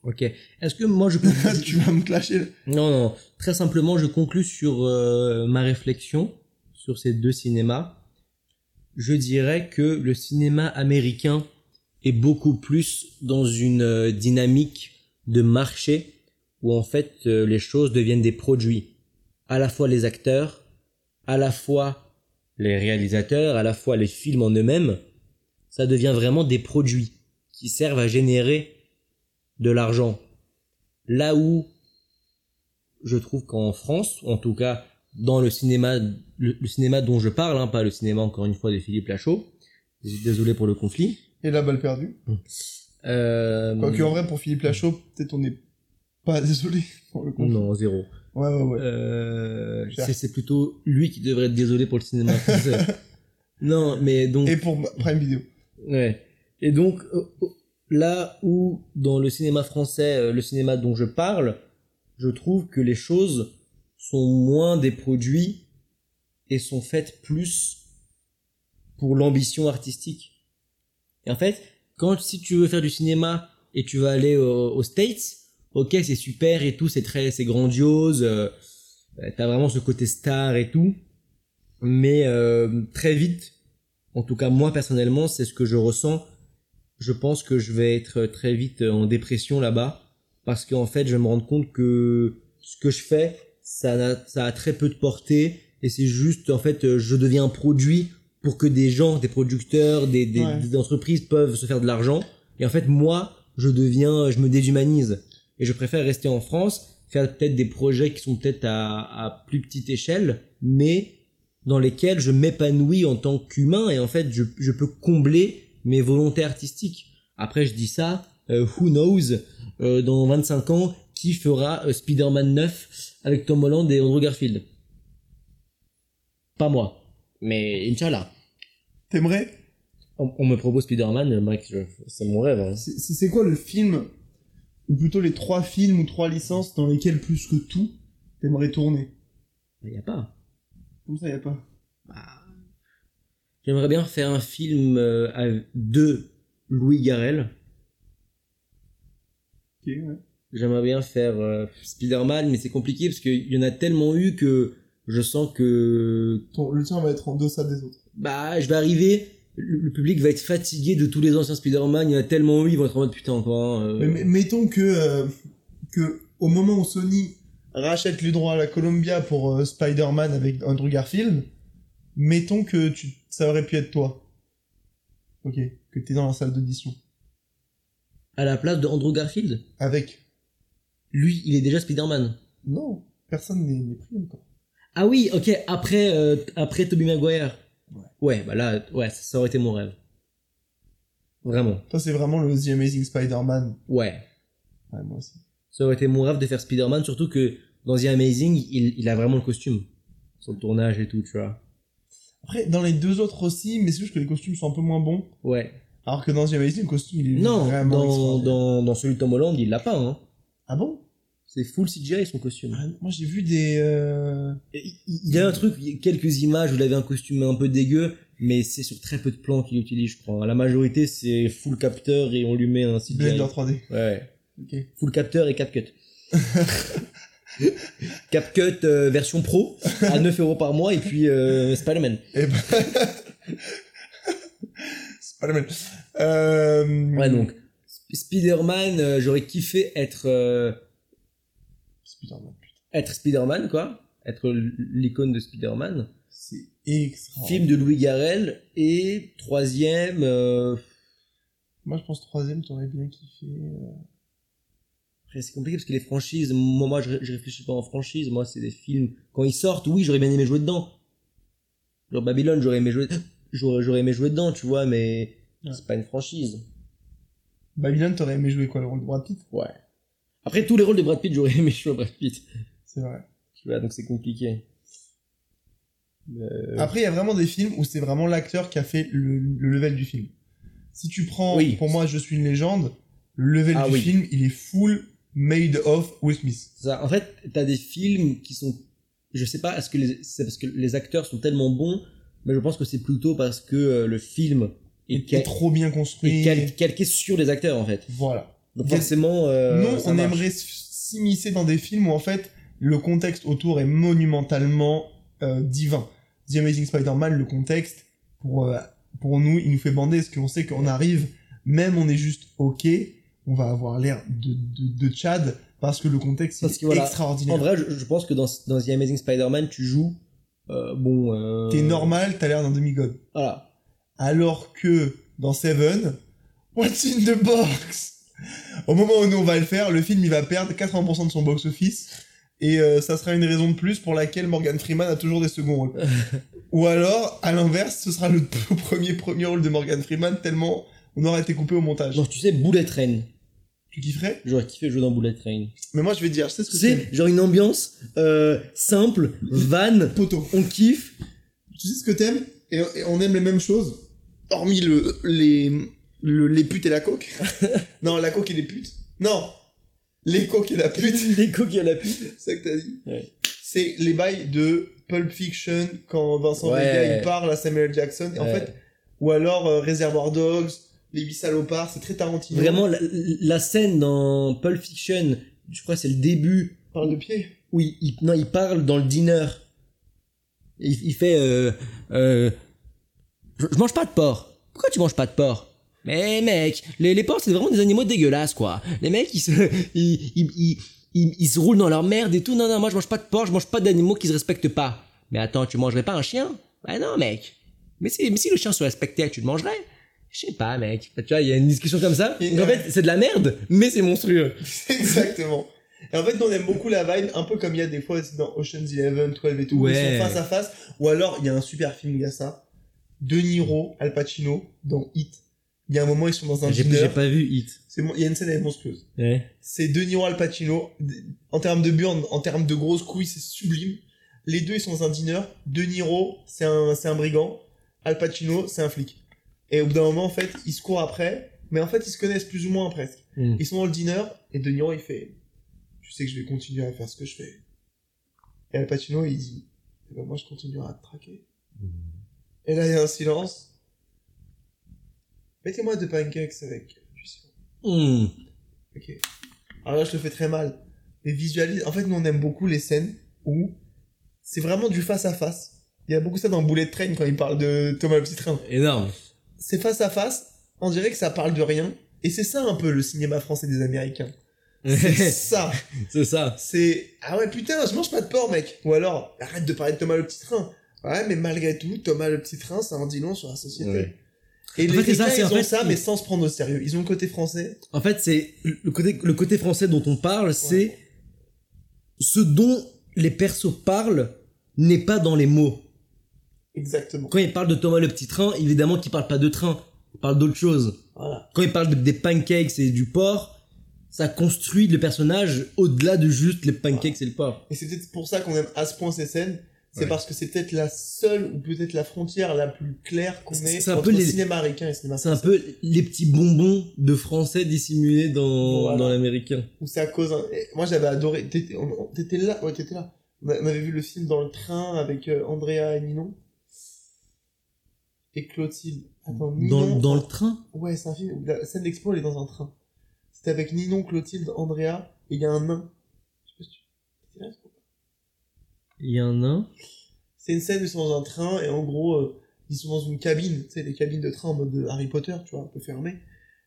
Ok. Est-ce que moi je [laughs] peux... tu vas me clasher. là. Non, non. Très simplement, je conclus sur euh, ma réflexion sur ces deux cinémas. Je dirais que le cinéma américain est beaucoup plus dans une euh, dynamique de marché où en fait euh, les choses deviennent des produits. À la fois les acteurs, à la fois les réalisateurs, à la fois les films en eux-mêmes, ça devient vraiment des produits qui servent à générer de l'argent. Là où je trouve qu'en France, en tout cas dans le cinéma, le, le cinéma dont je parle, hein, pas le cinéma encore une fois de Philippe Lachaud, Désolé pour le conflit. Et la balle perdue. Euh, Quoique, en vrai, pour Philippe Lachaud, peut-être on n'est pas [laughs] désolé pour le coup. Non, zéro. Ouais, ouais, ouais. Euh, c'est plutôt lui qui devrait être désolé pour le cinéma français. [laughs] non, mais donc. Et pour Prime Video. Ouais. Et donc, euh, euh, là où, dans le cinéma français, euh, le cinéma dont je parle, je trouve que les choses sont moins des produits et sont faites plus pour l'ambition artistique. Et en fait, quand si tu veux faire du cinéma et tu vas aller au- aux States, ok, c'est super et tout, c'est très, c'est grandiose, euh, euh, t'as vraiment ce côté star et tout, mais euh, très vite, en tout cas moi personnellement, c'est ce que je ressens. Je pense que je vais être très vite en dépression là-bas parce qu'en fait, je vais me rendre compte que ce que je fais, ça a, ça a très peu de portée et c'est juste en fait, je deviens un produit pour que des gens, des producteurs, des, des, Ouais. des entreprises peuvent se faire de l'argent. Et en fait, moi, je deviens, je me déshumanise et je préfère rester en France, faire peut-être des projets qui sont peut-être à, à plus petite échelle, mais dans lesquels je m'épanouis en tant qu'humain et en fait je, je peux combler mes volontés artistiques. Après je dis ça, euh, who knows, euh, dans 25 ans, qui fera euh, Spider-Man 9 avec Tom Holland et Andrew Garfield? Pas moi, mais Inch'Allah. T'aimerais? On, on me propose Spider-Man, mec, c'est mon rêve. hein. C'est quoi le film, ou plutôt les trois films ou trois licences dans lesquels plus que tout, t'aimerais tourner Y a pas. Comme ça, y a pas. Bah, J'aimerais bien faire un film euh, à- de Louis Garrel. Ok, ouais. J'aimerais bien faire euh, Spider-Man, mais c'est compliqué parce qu'il y en a tellement eu que je sens que Ton- le tien va être en deçà des autres. bah je vais arriver, le, public va être fatigué de tous les anciens Spider-Man, il y en a tellement eu, ils vont être en mode putain encore. hein, euh. Mais, mettons que, euh, que au moment où Sony rachète les droits à la Columbia pour euh, Spider-Man avec Andrew Garfield, mettons que tu, ça aurait pu être toi. Ok, que t'es dans la salle d'audition. À la place de Andrew Garfield, Avec. lui il est déjà Spider-Man. Non, personne n'est pris encore. Ah oui, ok, après, euh, après Tobey Maguire. Ouais. Bah là, ouais, ça, aurait été mon rêve. Vraiment, Toi, c'est vraiment le The Amazing Spider-Man. ouais. Ouais, moi aussi. Ça aurait été mon rêve de faire Spider-Man, surtout que dans The Amazing, il, il a vraiment le costume. Sur le tournage et tout, tu vois. Après, dans les deux autres aussi, mais c'est juste que les costumes sont un peu moins bons. Ouais. Alors que dans The Amazing, le costume, il est Non, vraiment dans, extraordinaire. dans, dans celui de Tom Holland, il l'a pas, hein. Ah bon? C'est full CGI son costume. Ah, Moi, j'ai vu des... euh, Il il y a un truc, il y a quelques images où il avait un costume un peu dégueu, mais c'est sur très peu de plans qu'il utilise, je crois. La majorité, c'est full capteur et on lui met un CGI. Blender 3D. Ouais. Ok. Full capteur et CapCut. [laughs] CapCut euh, version pro à 9 euros par mois et puis euh, Spider-Man. Et ben... [laughs] Spider-Man. Euh... Ouais, donc Sp- Spider-Man, euh, j'aurais kiffé être euh, Spider-Man, être Spider-Man quoi, être l'icône de Spider-Man. C'est extra. Film de Louis Garrel et troisième. euh, Moi, je pense troisième, t'aurais bien kiffé. euh. Après, c'est compliqué parce que les franchises, moi, moi je, je réfléchis pas en franchise. Moi, c'est des films. Quand ils sortent, oui, j'aurais bien aimé jouer dedans. Genre Babylone, j'aurais aimé jouer, [gasps] j'aurais, j'aurais aimé jouer dedans, tu vois, mais Ouais. c'est pas une franchise. Babylone, t'aurais aimé jouer quoi, le rôle de Brad Pitt? Ouais. Après, tous les rôles de Brad Pitt, j'aurais [laughs] aimé jouer Brad Pitt. C'est vrai. Tu vois, donc c'est compliqué. Euh, Après, il y a vraiment des films où c'est vraiment l'acteur qui a fait le, le level du film. Si tu prends, Oui. pour moi, Je suis une légende, le level Ah du oui. film, il est full made of Will Smith. ça. En fait, t'as des films qui sont, je sais pas, est-ce que les- c'est parce que les acteurs sont tellement bons, mais je pense que c'est plutôt parce que euh, le film est, Il cal- est trop bien construit. est cal- calqué sur les acteurs en fait. Voilà. Donc forcément, euh, ça on marche. aimerait s'immiscer dans des films où en fait le contexte autour est monumentalement euh, divin. The Amazing Spider-Man, le contexte, pour, euh, pour nous, il nous fait bander parce qu'on sait qu'on arrive, même on est juste ok, on va avoir l'air de, de, de Chad parce que le contexte Parce est voilà, extraordinaire. En vrai, je, je pense que dans, dans The Amazing Spider-Man, tu joues, euh, bon, euh, T'es normal, t'as l'air d'un demi-god. Voilà. Alors que dans Seven, what's in the box? Au moment où nous on va le faire, le film il va perdre 80% de son box-office Et euh, ça sera une raison de plus pour laquelle Morgan Freeman a toujours des seconds rôles. [laughs] Ou alors, à l'inverse, ce sera le tout [laughs] premier premier rôle de Morgan Freeman tellement on aura été coupé au montage. Genre, tu sais, Bullet Train. Tu kifferais? J'aurais kiffé jouer dans Bullet Train. Mais moi, je vais te dire, je sais ce que Tu sais, genre une ambiance euh, simple, van, Poto. on kiffe. Tu sais ce que t'aimes? Et, et on aime les mêmes choses, hormis le, les, le- les putes et la coke. [laughs] non, la coke et les putes. Non, les coques et la pute. [laughs] Des coquilles à la pute. C'est ça que t'as dit Ouais. C'est les bails de Pulp Fiction quand Vincent Ouais. Vega il parle à Samuel Jackson. Et en fait, ou alors euh, Reservoir Dogs, Les Huit Salopards, c'est très Tarantino. Vraiment, la, la scène dans Pulp Fiction, je crois que c'est le début, Parle de pied. où il, il- non, il parle dans le dîner. Il, il fait euh, euh, je, je mange pas de porc. Pourquoi tu manges pas de porc? Mais mec, les, les porcs c'est vraiment des animaux dégueulasses quoi. Les mecs ils se [laughs] ils, ils, ils, ils- se roulent dans leur merde et tout. Non non, moi je mange pas de porc, je mange pas d'animaux qui se respectent pas. Mais attends, tu mangerais pas un chien? Bah non mec. Mais si mais si le chien se respectait, tu le mangerais? Je sais pas mec. Tu vois, il y a une discussion comme ça. Et- en fait, c'est de la merde, mais c'est monstrueux. [laughs] Exactement. Et en fait, on aime beaucoup la vibe, un peu comme il y a des fois dans Ocean's Eleven, 12 et tout, où ils Ouais. sont face à face. Ou alors, il y a un super film, il y a ça. De Niro, Al Pacino, dans Hit. Il y a un moment, ils sont dans un J'ai dîner. j'ai pas vu Hit. C'est Il y a une scène, elle est monstrueuse. Ouais. C'est De Niro, Al Pacino. En termes de burn, en termes de grosses couilles, c'est sublime. Les deux, ils sont dans un dîner. De Niro, c'est un, c'est un brigand. Al Pacino, c'est un flic. Et au bout d'un moment, en fait, ils se courent après. Mais en fait, ils se connaissent plus ou moins presque. Mm. Ils sont dans le dîner et De Niro il fait Tu sais que je vais continuer à faire ce que je fais. Et Al Pacino il dit Eh ben moi je continuerai à te traquer. Et là il y a un silence. Mettez-moi deux pancakes avec du citron. Hmm. Ok. Alors là je le fais très mal. Mais visualise. En fait nous on aime beaucoup les scènes où c'est vraiment du face à face. Il y a beaucoup ça dans Bullet Train quand il parle de Thomas le petit train Énorme. c'est face à face, on dirait que ça parle de rien. Et c'est ça un peu le cinéma français des Américains. C'est [laughs] ça. c'est ça. C'est ah ouais putain, je mange pas de porc mec. Ou alors arrête de parler de Thomas le petit train. Ouais mais malgré tout, Thomas le petit train, ça en dit long sur la société. Ouais. Et En les fait, ça, ils en ont fait- ça mais sans se prendre au sérieux. Ils ont le côté français. En fait, c'est le côté, le côté français dont on parle, c'est ce dont les persos parlent n'est pas dans les mots. Exactement. Quand ils parlent de Thomas le petit train, évidemment qu'ils parlent pas de train, ils parlent d'autre chose. Voilà. Quand ils parlent de- des pancakes et du porc, ça construit le personnage au-delà de juste les pancakes et le porc. Et c'est peut-être pour ça qu'on aime à ce point ces scènes. C'est Ouais. parce que c'est peut-être la seule ou peut-être la frontière la plus claire qu'on ait c'est un entre peu les- cinéma américain et cinéma C'est un peu les petits bonbons de français dissimulés dans, Voilà. dans l'américain. Ou c'est à cause. Et Moi j'avais adoré. T'étais là Ouais, t'étais là. On avait vu le film dans le train avec euh, Andrea et Ninon. Et Clotilde. Attends, Ninon. Dans, dans le train? Ouais, c'est un film où la scène d'expo elle est dans un train. C'était avec Ninon, Clotilde, Andrea et il y a un nain. Je sais pas si tu. t'étais là, ce coup Il y a un nain. C'est une scène où ils sont dans un train et en gros euh, ils sont dans une cabine, tu sais, les cabines de train en mode de Harry Potter, tu vois, un peu fermées.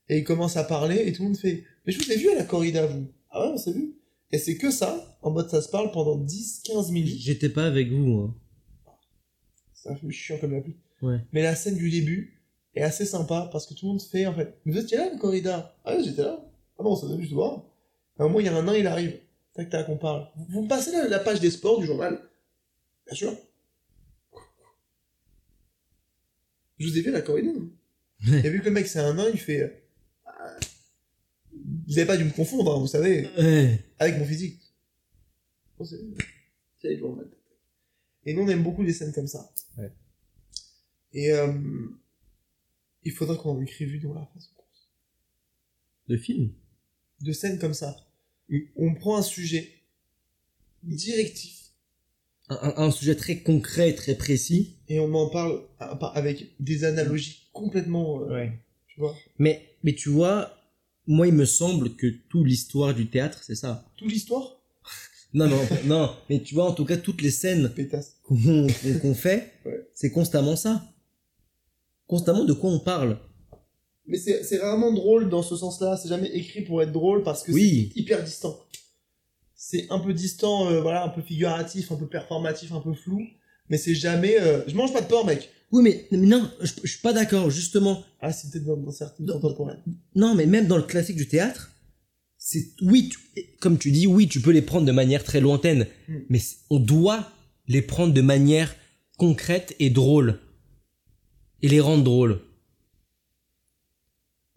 Et ils commencent à parler et tout le monde fait Mais je vous ai vu à la corrida, vous. Ah ouais, on s'est vu. Et c'est que ça, en mode ça se parle pendant 10-15 minutes. J'étais pas avec vous, moi. Un film chiant comme la pluie. Ouais. Mais la scène du début est assez sympa parce que tout le monde fait en fait. Mais vous étiez là, la corrida? Ah ouais, j'étais là. Ah non, ça donne juste voir. À un moment, il y a un nain, il arrive. Tac, tac, on parle. Vous, me passez la, la page des sports du journal? Bien sûr. Je vous ai vu la corrida. non Et vu que le mec c'est un nain, il fait. euh, Ah, Vous avez pas dû me confondre, hein, vous savez, Ouais. avec mon physique. Bon, c'est- c'est le journal. Et nous, on aime beaucoup des scènes comme ça. Ouais. Et euh, il faudrait qu'on en écrive une dans la face. Le film De scènes comme ça. On prend un sujet directif un, un- un sujet très concret, très précis. et on en parle avec des analogies complètement. euh, Tu vois Mais, mais tu vois, moi, il me semble que toute l'histoire du théâtre, c'est ça. Toute l'histoire? [laughs] Non, non, non. Mais tu vois, en tout cas, toutes les scènes qu'on fait, Ouais. c'est constamment ça. Constamment de quoi on parle. Mais c'est c'est rarement drôle dans ce sens-là. C'est jamais écrit pour être drôle parce que Oui. c'est hyper distant. C'est un peu distant, euh, voilà, un peu figuratif, un peu performatif, un peu flou. Mais c'est jamais. euh, Je mange pas de porc, mec. Oui, mais, mais non, je, je suis pas d'accord, justement. Ah, c'est peut-être dans, dans contemporaines. Non, mais même dans le classique du théâtre, c'est oui, tu- comme tu dis, oui, tu peux les prendre de manière très lointaine, Mm. mais on doit les prendre de manière concrète et drôle et les rendre drôles.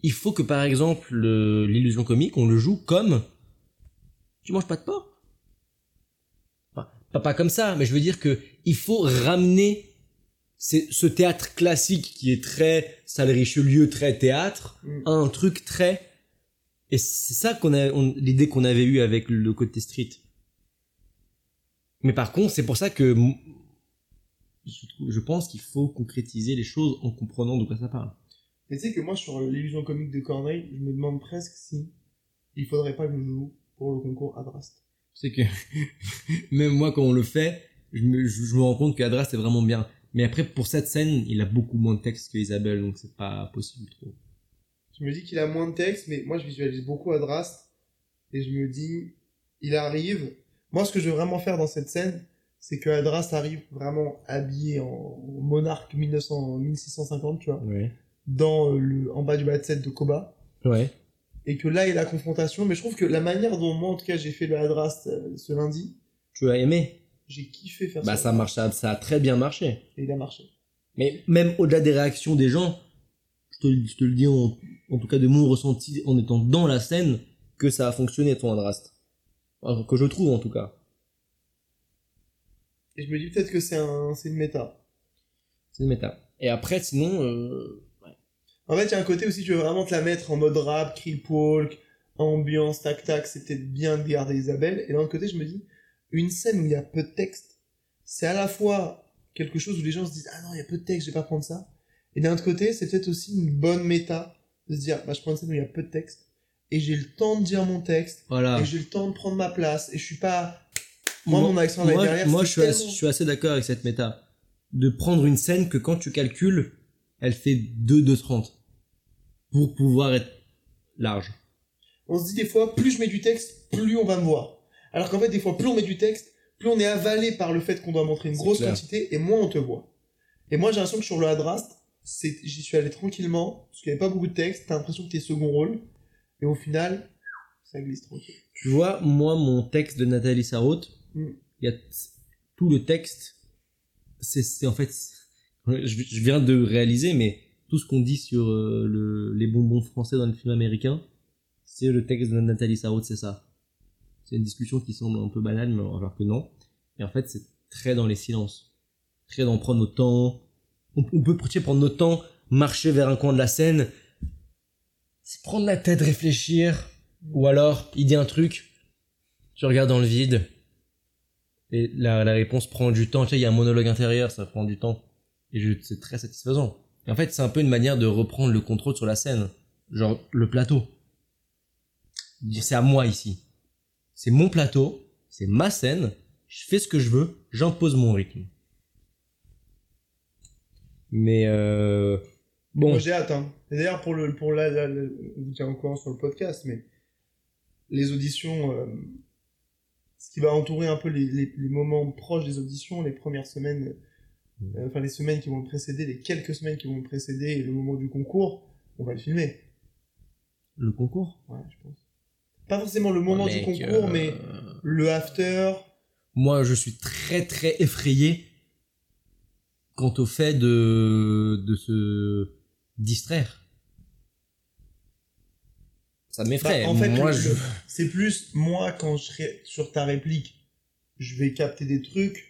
Il faut que par exemple le- l'illusion comique, on le joue comme tu manges pas de porc. Enfin, pas, pas comme ça, mais je veux dire que il faut ramener c'est ce théâtre classique qui est très salle Richelieu, très théâtre, Mm. à un truc très et c'est ça qu'on a l'idée qu'on avait eue avec le côté street. Mais par contre, c'est pour ça que je pense qu'il faut concrétiser les choses en comprenant de quoi ça parle. Mais tu sais que moi, sur l'illusion comique de Corneille, je me demande presque si il faudrait pas que je joue pour le concours Adrast. C'est que [laughs] même moi quand on le fait, je me, je, je me rends compte qu'Adras c'est vraiment bien. Mais après pour cette scène, il a beaucoup moins de texte que Isabelle, donc c'est pas possible trop. Je me dis qu'il a moins de texte, mais moi, je visualise beaucoup Adrast. Et je me dis, il arrive. Moi, ce que je veux vraiment faire dans cette scène, c'est que Adrast arrive vraiment habillé en monarque 1900, 1650, tu vois, Ouais. Dans euh, le, en bas du bas de set de Koba. Ouais. Et que là, il y a la confrontation. Mais je trouve que la manière dont moi, en tout cas, j'ai fait le Adrast euh, ce lundi, Tu as aimé? j'ai kiffé faire Bah ça. ça marche, ça, ça a très bien marché. Et il a marché. Mais même au-delà des réactions des gens, je te, je te le dis en, en tout cas de mon ressenti en étant dans la scène, que ça a fonctionné ton Adrast. Enfin, que je trouve en tout cas. Et je me dis peut-être que c'est un, c'est une méta. C'est une méta. Et après, sinon, euh, En fait, il y a un côté aussi, tu veux vraiment te la mettre en mode rap, creep walk, ambiance, tac tac, c'est peut-être bien de garder Isabelle. Et d'un autre côté, je me dis, une scène où il y a peu de texte, c'est à la fois quelque chose où les gens se disent, ah non, il y a peu de texte, je vais pas prendre ça. Et d'un autre côté, c'est peut-être aussi une bonne méta de se dire, bah, je prends une scène où il y a peu de texte, et j'ai le temps de dire mon texte, voilà. et j'ai le temps de prendre ma place, et je suis pas, moi, Moi- mon accent là moi, derrière, moi, je, suis tellement- je suis assez d'accord avec cette méta. De prendre une scène que quand tu calcules, elle fait 2 2 30 pour pouvoir être large. on se dit des fois, plus je mets du texte, plus on va me voir. Alors qu'en fait, des fois, plus on met du texte, plus on est avalé par le fait qu'on doit montrer une grosse clair. quantité, et moins on te voit. Et moi, j'ai l'impression que sur le Adrast, c'est, j'y suis allé tranquillement, parce qu'il n'y avait pas beaucoup de texte, t'as l'impression que t'es second rôle, et au final, ça glisse tranquille. Tu vois, moi, mon texte de Nathalie Sarraute, Mm. il y a tout le texte, c'est c'est en fait, je, je viens de réaliser, mais tout ce qu'on dit sur euh, le, les bonbons français dans le film américain, c'est le texte de Nathalie Sarraute, c'est ça. C'est une discussion qui semble un peu banale, mais alors que non. Et en fait, c'est très dans les silences. Très dans prendre notre temps. On, peut tu sais, prendre notre temps, marcher vers un coin de la scène, c'est prendre la tête, réfléchir, ou alors, il dit un truc, tu regardes dans le vide, et la, la réponse prend du temps. Tu sais, il y a un monologue intérieur, ça prend du temps. Et c'est très satisfaisant. En fait, c'est un peu une manière de reprendre le contrôle sur la scène. Genre, le plateau. C'est à moi ici. C'est mon plateau, c'est ma scène, je fais ce que je veux, j'impose mon rythme. Mais euh, bon, j'ai hâte, hein. D'ailleurs, pour le, pour la, la- vous tient au courant sur le podcast, mais les auditions, euh, ce qui va entourer un peu les moments proches des auditions, les premières semaines, euh, enfin les semaines qui vont le précéder, les quelques semaines qui vont le précéder et le moment du concours, on va le filmer. le concours? Ouais, je pense. Pas forcément le moment Mec, du concours, euh, mais le after. moi je suis très très effrayé quant au fait de, de se distraire. Ça m'effraie. Bah, en fait, moi je. c'est plus moi quand je serai sur ta réplique, je vais capter des trucs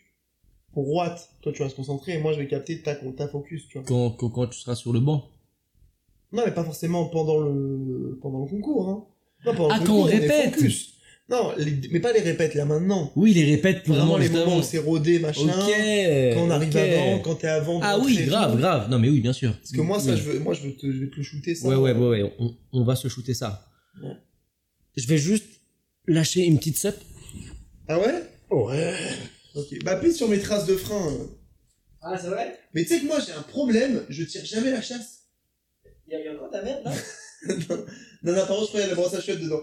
Watt. Toi, tu vas se concentrer et moi, je vais capter ta, ta focus, tu vois. Quand, quand, quand tu seras sur le banc. Non, mais pas forcément pendant le, pendant le concours, hein. Non, pendant Ah, le quand concours, on répète. focus. Non, les- mais pas les répètes là maintenant. Oui, les répètes pour Vraiment les moments où c'est rodé, machin. Quand on arrive avant, quand t'es avant. Ah oui, grave, tout. grave. Non mais oui, bien sûr. Parce que moi, ça, Oui. je veux, moi, je veux te, je vais te le shooter, ça. Ouais, ouais, ouais, ouais. On, on va se shooter ça. Ouais. Je vais juste lâcher une petite sup. Ah ouais? Ouais. Ok. Bah, pisse sur mes traces de frein. euh. Ah, c'est vrai? Mais tu sais que moi, j'ai un problème, je tire jamais la chasse. Il y a encore ta merde là? [laughs] Non, non, par contre, je a la brosse à cheveux dedans.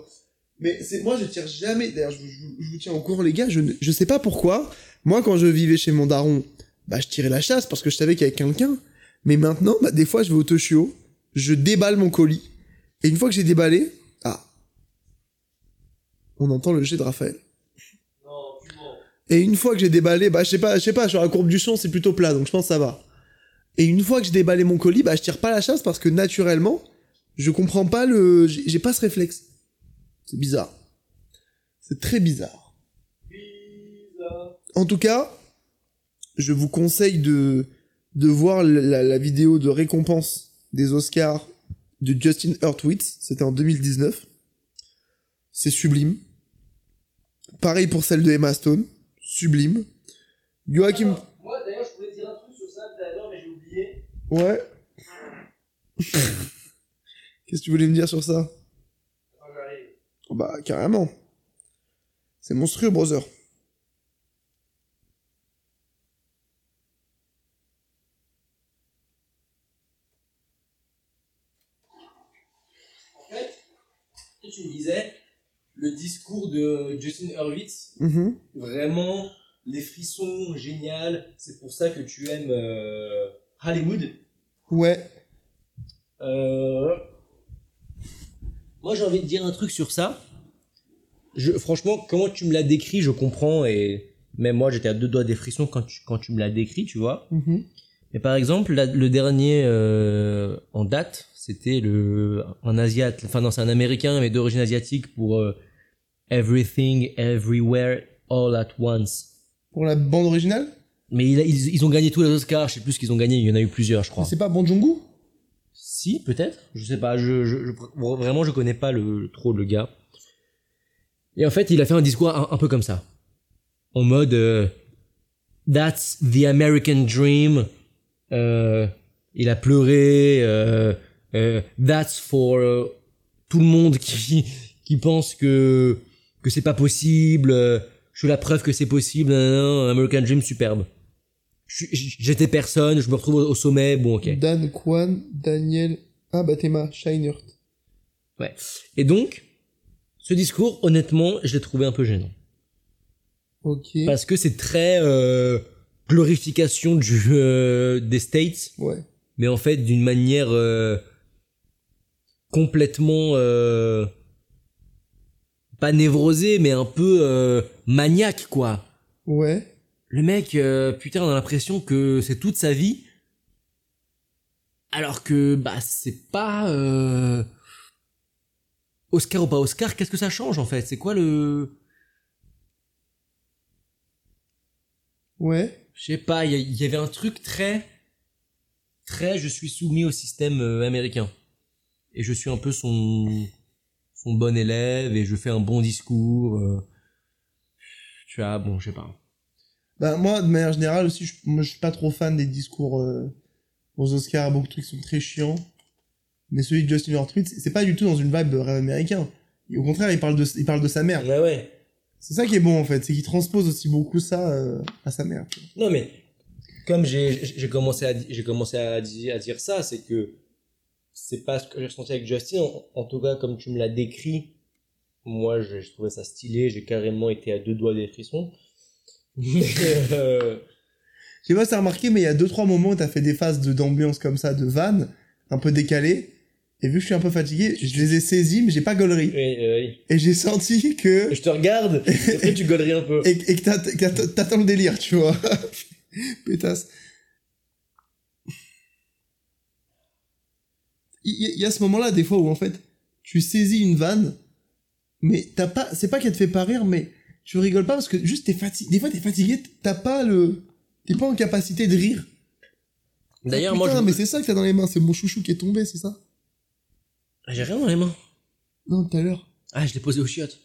Mais c'est moi, je tire jamais. D'ailleurs, je, vous- je vous- je vous tiens au courant, les gars. Je, ne- je sais pas pourquoi. Moi, quand je vivais chez mon daron, bah, je tirais la chasse parce que je savais qu'il y avait quelqu'un. Mais maintenant, bah, des fois, je vais au Toshio, je déballe mon colis. Et une fois que j'ai déballé, ah. on entend le jet de Raphaël. Et une fois que j'ai déballé, bah je sais pas, je sais pas, sur la courbe du son c'est plutôt plat, donc je pense que ça va. Et une fois que j'ai déballé mon colis, bah je tire pas la chasse parce que naturellement, je comprends pas le, j'ai pas ce réflexe. C'est bizarre. C'est très bizarre. En tout cas, je vous conseille de de voir la, la vidéo de récompense des Oscars de Justin Hurwitz. C'était en 2019. C'est sublime. Pareil pour celle de Emma Stone. Sublime. Joachim. Moi, d'ailleurs, je voulais dire un truc sur ça tout à l'heure, mais j'ai oublié. Ouais. Qu'est-ce que tu voulais me dire sur ça? Oh Bah, carrément. C'est monstrueux, brother. En fait, tu me disais, le discours de Justin Hurwitz, Mhm. vraiment, les frissons, génial. C'est pour ça que tu aimes euh, Hollywood. Ouais. Euh, Moi, j'ai envie de dire un truc sur ça. Je, franchement, comment tu me l'as décrit, je comprends. Et même moi, j'étais à deux doigts des frissons quand tu, quand tu me l'as décrit, tu vois. Mhm. Mais par exemple, la- le dernier euh, en date, c'était le un asiate, enfin non, c'est un américain mais d'origine asiatique pour euh, Everything, Everywhere, All at Once. Pour la bande originale? Mais il a- ils, ils ont gagné tous les Oscars, je sais plus ce qu'ils ont gagné, il y en a eu plusieurs, je crois. C'est pas Bon Jong-gu? Si, peut-être. Je sais pas. Je, je, je- vraiment, je connais pas le, trop le gars. Et en fait, il a fait un discours un, un peu comme ça. En mode, euh, That's the American Dream. Euh, il a pleuré. euh, euh, that's for tout le monde qui, qui pense que, que c'est pas possible. euh, je suis la preuve que c'est possible. nanana, American Dream superbe. J'étais personne, je me retrouve au sommet. Bon, ok. Dan Kwan, Daniel. Ah, bah Théma, Scheinert. Et donc, ce discours, honnêtement, je l'ai trouvé un peu gênant. Ok. Parce que c'est très euh, glorification du, euh, des States, Ouais. mais en fait d'une manière euh, complètement... euh, pas névrosée, mais un peu euh, maniaque, quoi. Ouais. Le mec, euh, putain, on a l'impression que c'est toute sa vie. Alors que, bah, c'est pas... euh, Oscar ou pas Oscar, qu'est-ce que ça change en fait? C'est quoi le... Ouais. Je sais pas, il y, avait un truc très... Très, je suis soumis au système euh, américain. Et je suis un peu son... son bon élève et je fais un bon discours. euh. Tu vois, bon, je sais pas. Bah, moi, de manière générale aussi, je, moi, je suis pas trop fan des discours euh, aux Oscars. Beaucoup de trucs sont très chiants. Mais celui de Justin Hurwitz, c'est pas du tout dans une vibe de rêve américain. Au contraire, il parle de, il parle de sa mère. Ouais, ouais. C'est ça qui est bon, en fait. C'est qu'il transpose aussi beaucoup ça euh, à sa mère. Non, mais comme j'ai j'ai commencé à j'ai commencé à dire, à dire ça, c'est que c'est pas ce que j'ai ressenti avec Justin. En, en tout cas, comme tu me l'as décrit, moi, je, je trouvais ça stylé. J'ai carrément été à deux doigts des frissons. [laughs] Euh, Je sais pas si t'as remarqué, mais il y a deux, trois moments où t'as fait des phases de- d'ambiance comme ça, de vannes, un peu décalées. Et vu que je suis un peu fatigué, je les ai saisis, mais j'ai pas gaulerie. oui, oui. Et j'ai senti que, Je te regarde. et après, tu gauleries un peu. [laughs] et, et que t'attends le délire, tu vois. [laughs] Pétasse. Il y, a ce moment-là, des fois, où en fait, tu saisis une vanne, mais t'as pas, c'est pas qu'elle te fait pas rire, mais tu rigoles pas parce que juste t'es fatigué. Des fois, t'es fatigué, t'as pas le, t'es pas en capacité de rire. D'ailleurs, Ah, moi, putain, je mais c'est ça que t'as dans les mains, c'est mon chouchou qui est tombé, c'est ça? J'ai rien dans les mains. Non, tout à l'heure. Ah, je l'ai posé au chiottes.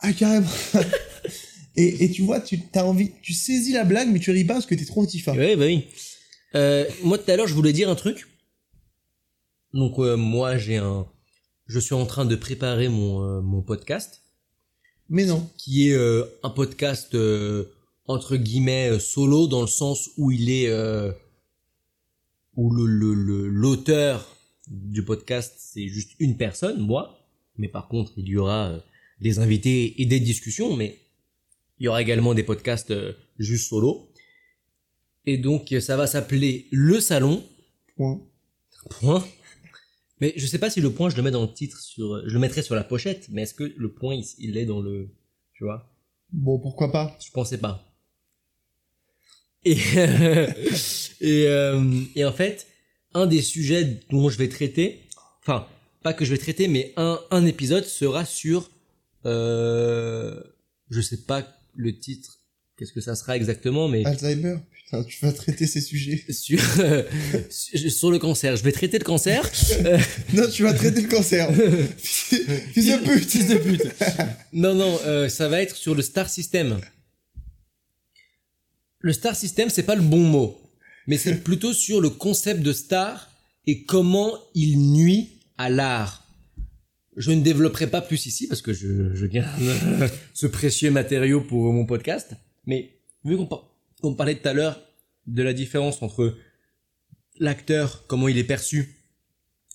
Ah, carrément. [laughs] et, et tu vois, tu as envie, tu saisis la blague, mais tu ris pas parce que t'es trop tifa. Oui, bah oui. Euh, moi, tout à l'heure, je voulais dire un truc. Donc, euh, moi, j'ai un. Je suis en train de préparer mon, euh, mon podcast. Mais non. qui est euh, un podcast euh, entre guillemets euh, solo dans le sens où il est euh, où le le- le- l'auteur du podcast c'est juste une personne moi mais par contre il y aura euh, des invités et des discussions mais il y aura également des podcasts euh, juste solo et donc euh, ça va s'appeler le salon Point. point Mais je sais pas si le point, je le mets dans le titre, sur, je le mettrais sur la pochette, mais est-ce que le point, il, il est dans le. Tu vois? Bon, pourquoi pas? Je pensais pas. Et, [laughs] et, euh, et en fait, un des sujets dont je vais traiter, enfin, pas que je vais traiter, mais un, un épisode sera sur. Euh, je sais pas le titre, qu'est-ce que ça sera exactement, mais. Alzheimer Putain, tu vas traiter ces sujets. [laughs] sur, sur sur le cancer. Je vais traiter le cancer. [laughs] Non, tu vas traiter le cancer. [laughs] Fils de pute Fils de pute. Non, non, euh, ça va être sur le star system. Le star system, c'est pas le bon mot, mais c'est plutôt sur le concept de star et comment il nuit à l'art. Je ne développerai pas plus ici parce que je, je garde [laughs] ce précieux matériau pour mon podcast. Mais vu qu'on par- parlait tout à l'heure de la différence entre l'acteur, comment il est perçu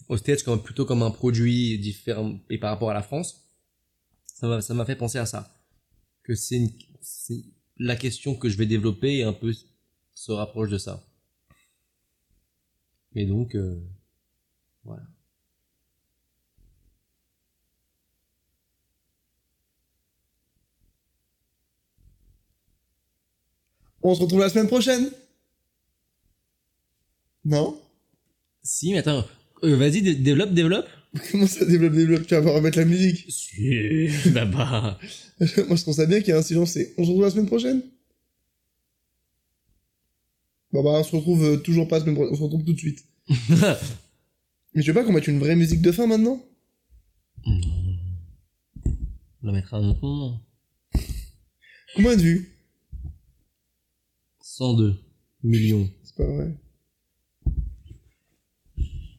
au stage comme plutôt comme un produit différent et par rapport à la France, ça m'a fait penser à ça. Que c'est la question que je vais développer et un peu se rapproche de ça. Et donc euh, voilà. On se retrouve la semaine prochaine Non? Si, mais attends, euh, vas-y dé- développe développe. [laughs] Comment ça développe, développe? Tu vas pas remettre la musique Si, [laughs] bah bah. [laughs] Moi, je trouve ça bien qu'il y ait un silence. et On se retrouve la semaine prochaine Bon, bah, on se retrouve euh, toujours pas la. On se retrouve tout de suite. [laughs] Mais tu veux pas qu'on mette une vraie musique de fin maintenant? On la mettra à un autre moment. Combien de vues? 102 millions. C'est pas vrai.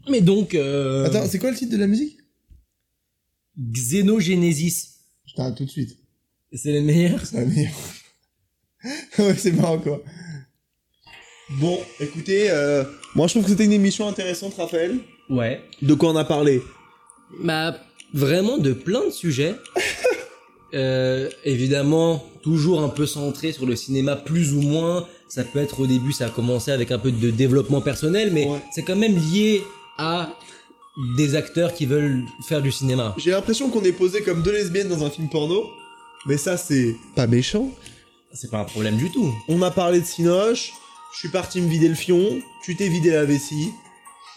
Mais donc euh, Attends, c'est quoi le titre de la musique? Xenogenesis, Je t'arrête tout de suite. c'est le meilleur. C'est la meilleure. [laughs] ouais, c'est marrant, quoi. Bon, écoutez, euh, moi, je trouve que c'était une émission intéressante, Raphaël. Ouais. De quoi on a parlé Bah, vraiment de plein de sujets. [laughs] Euh, évidemment, toujours un peu centré sur le cinéma, plus ou moins. Ça peut être au début, ça a commencé avec un peu de développement personnel, mais Ouais. c'est quand même lié à des acteurs qui veulent faire du cinéma. J'ai l'impression qu'on est posé comme deux lesbiennes dans un film porno. Mais ça, c'est pas méchant. C'est pas un problème du tout. On a parlé de Cinoche. Je suis parti me vider le fion. Tu t'es vidé la vessie.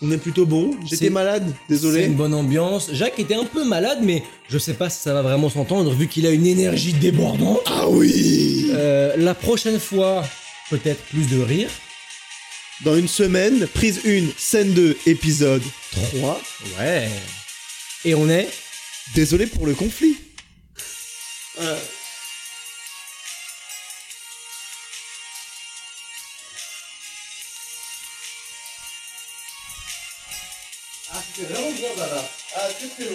On est plutôt bon. C'est- J'étais malade, C'est désolé. une bonne ambiance. Jacques était un peu malade, mais je sais pas si ça va vraiment s'entendre vu qu'il a une énergie débordante. Ah oui Euh, la prochaine fois, peut-être plus de rire. Dans une semaine, prise 1, scène 2, épisode 3. Ouais. Et on est Désolé pour le conflit. Ah, c'est vraiment bien, Baba. Ah, très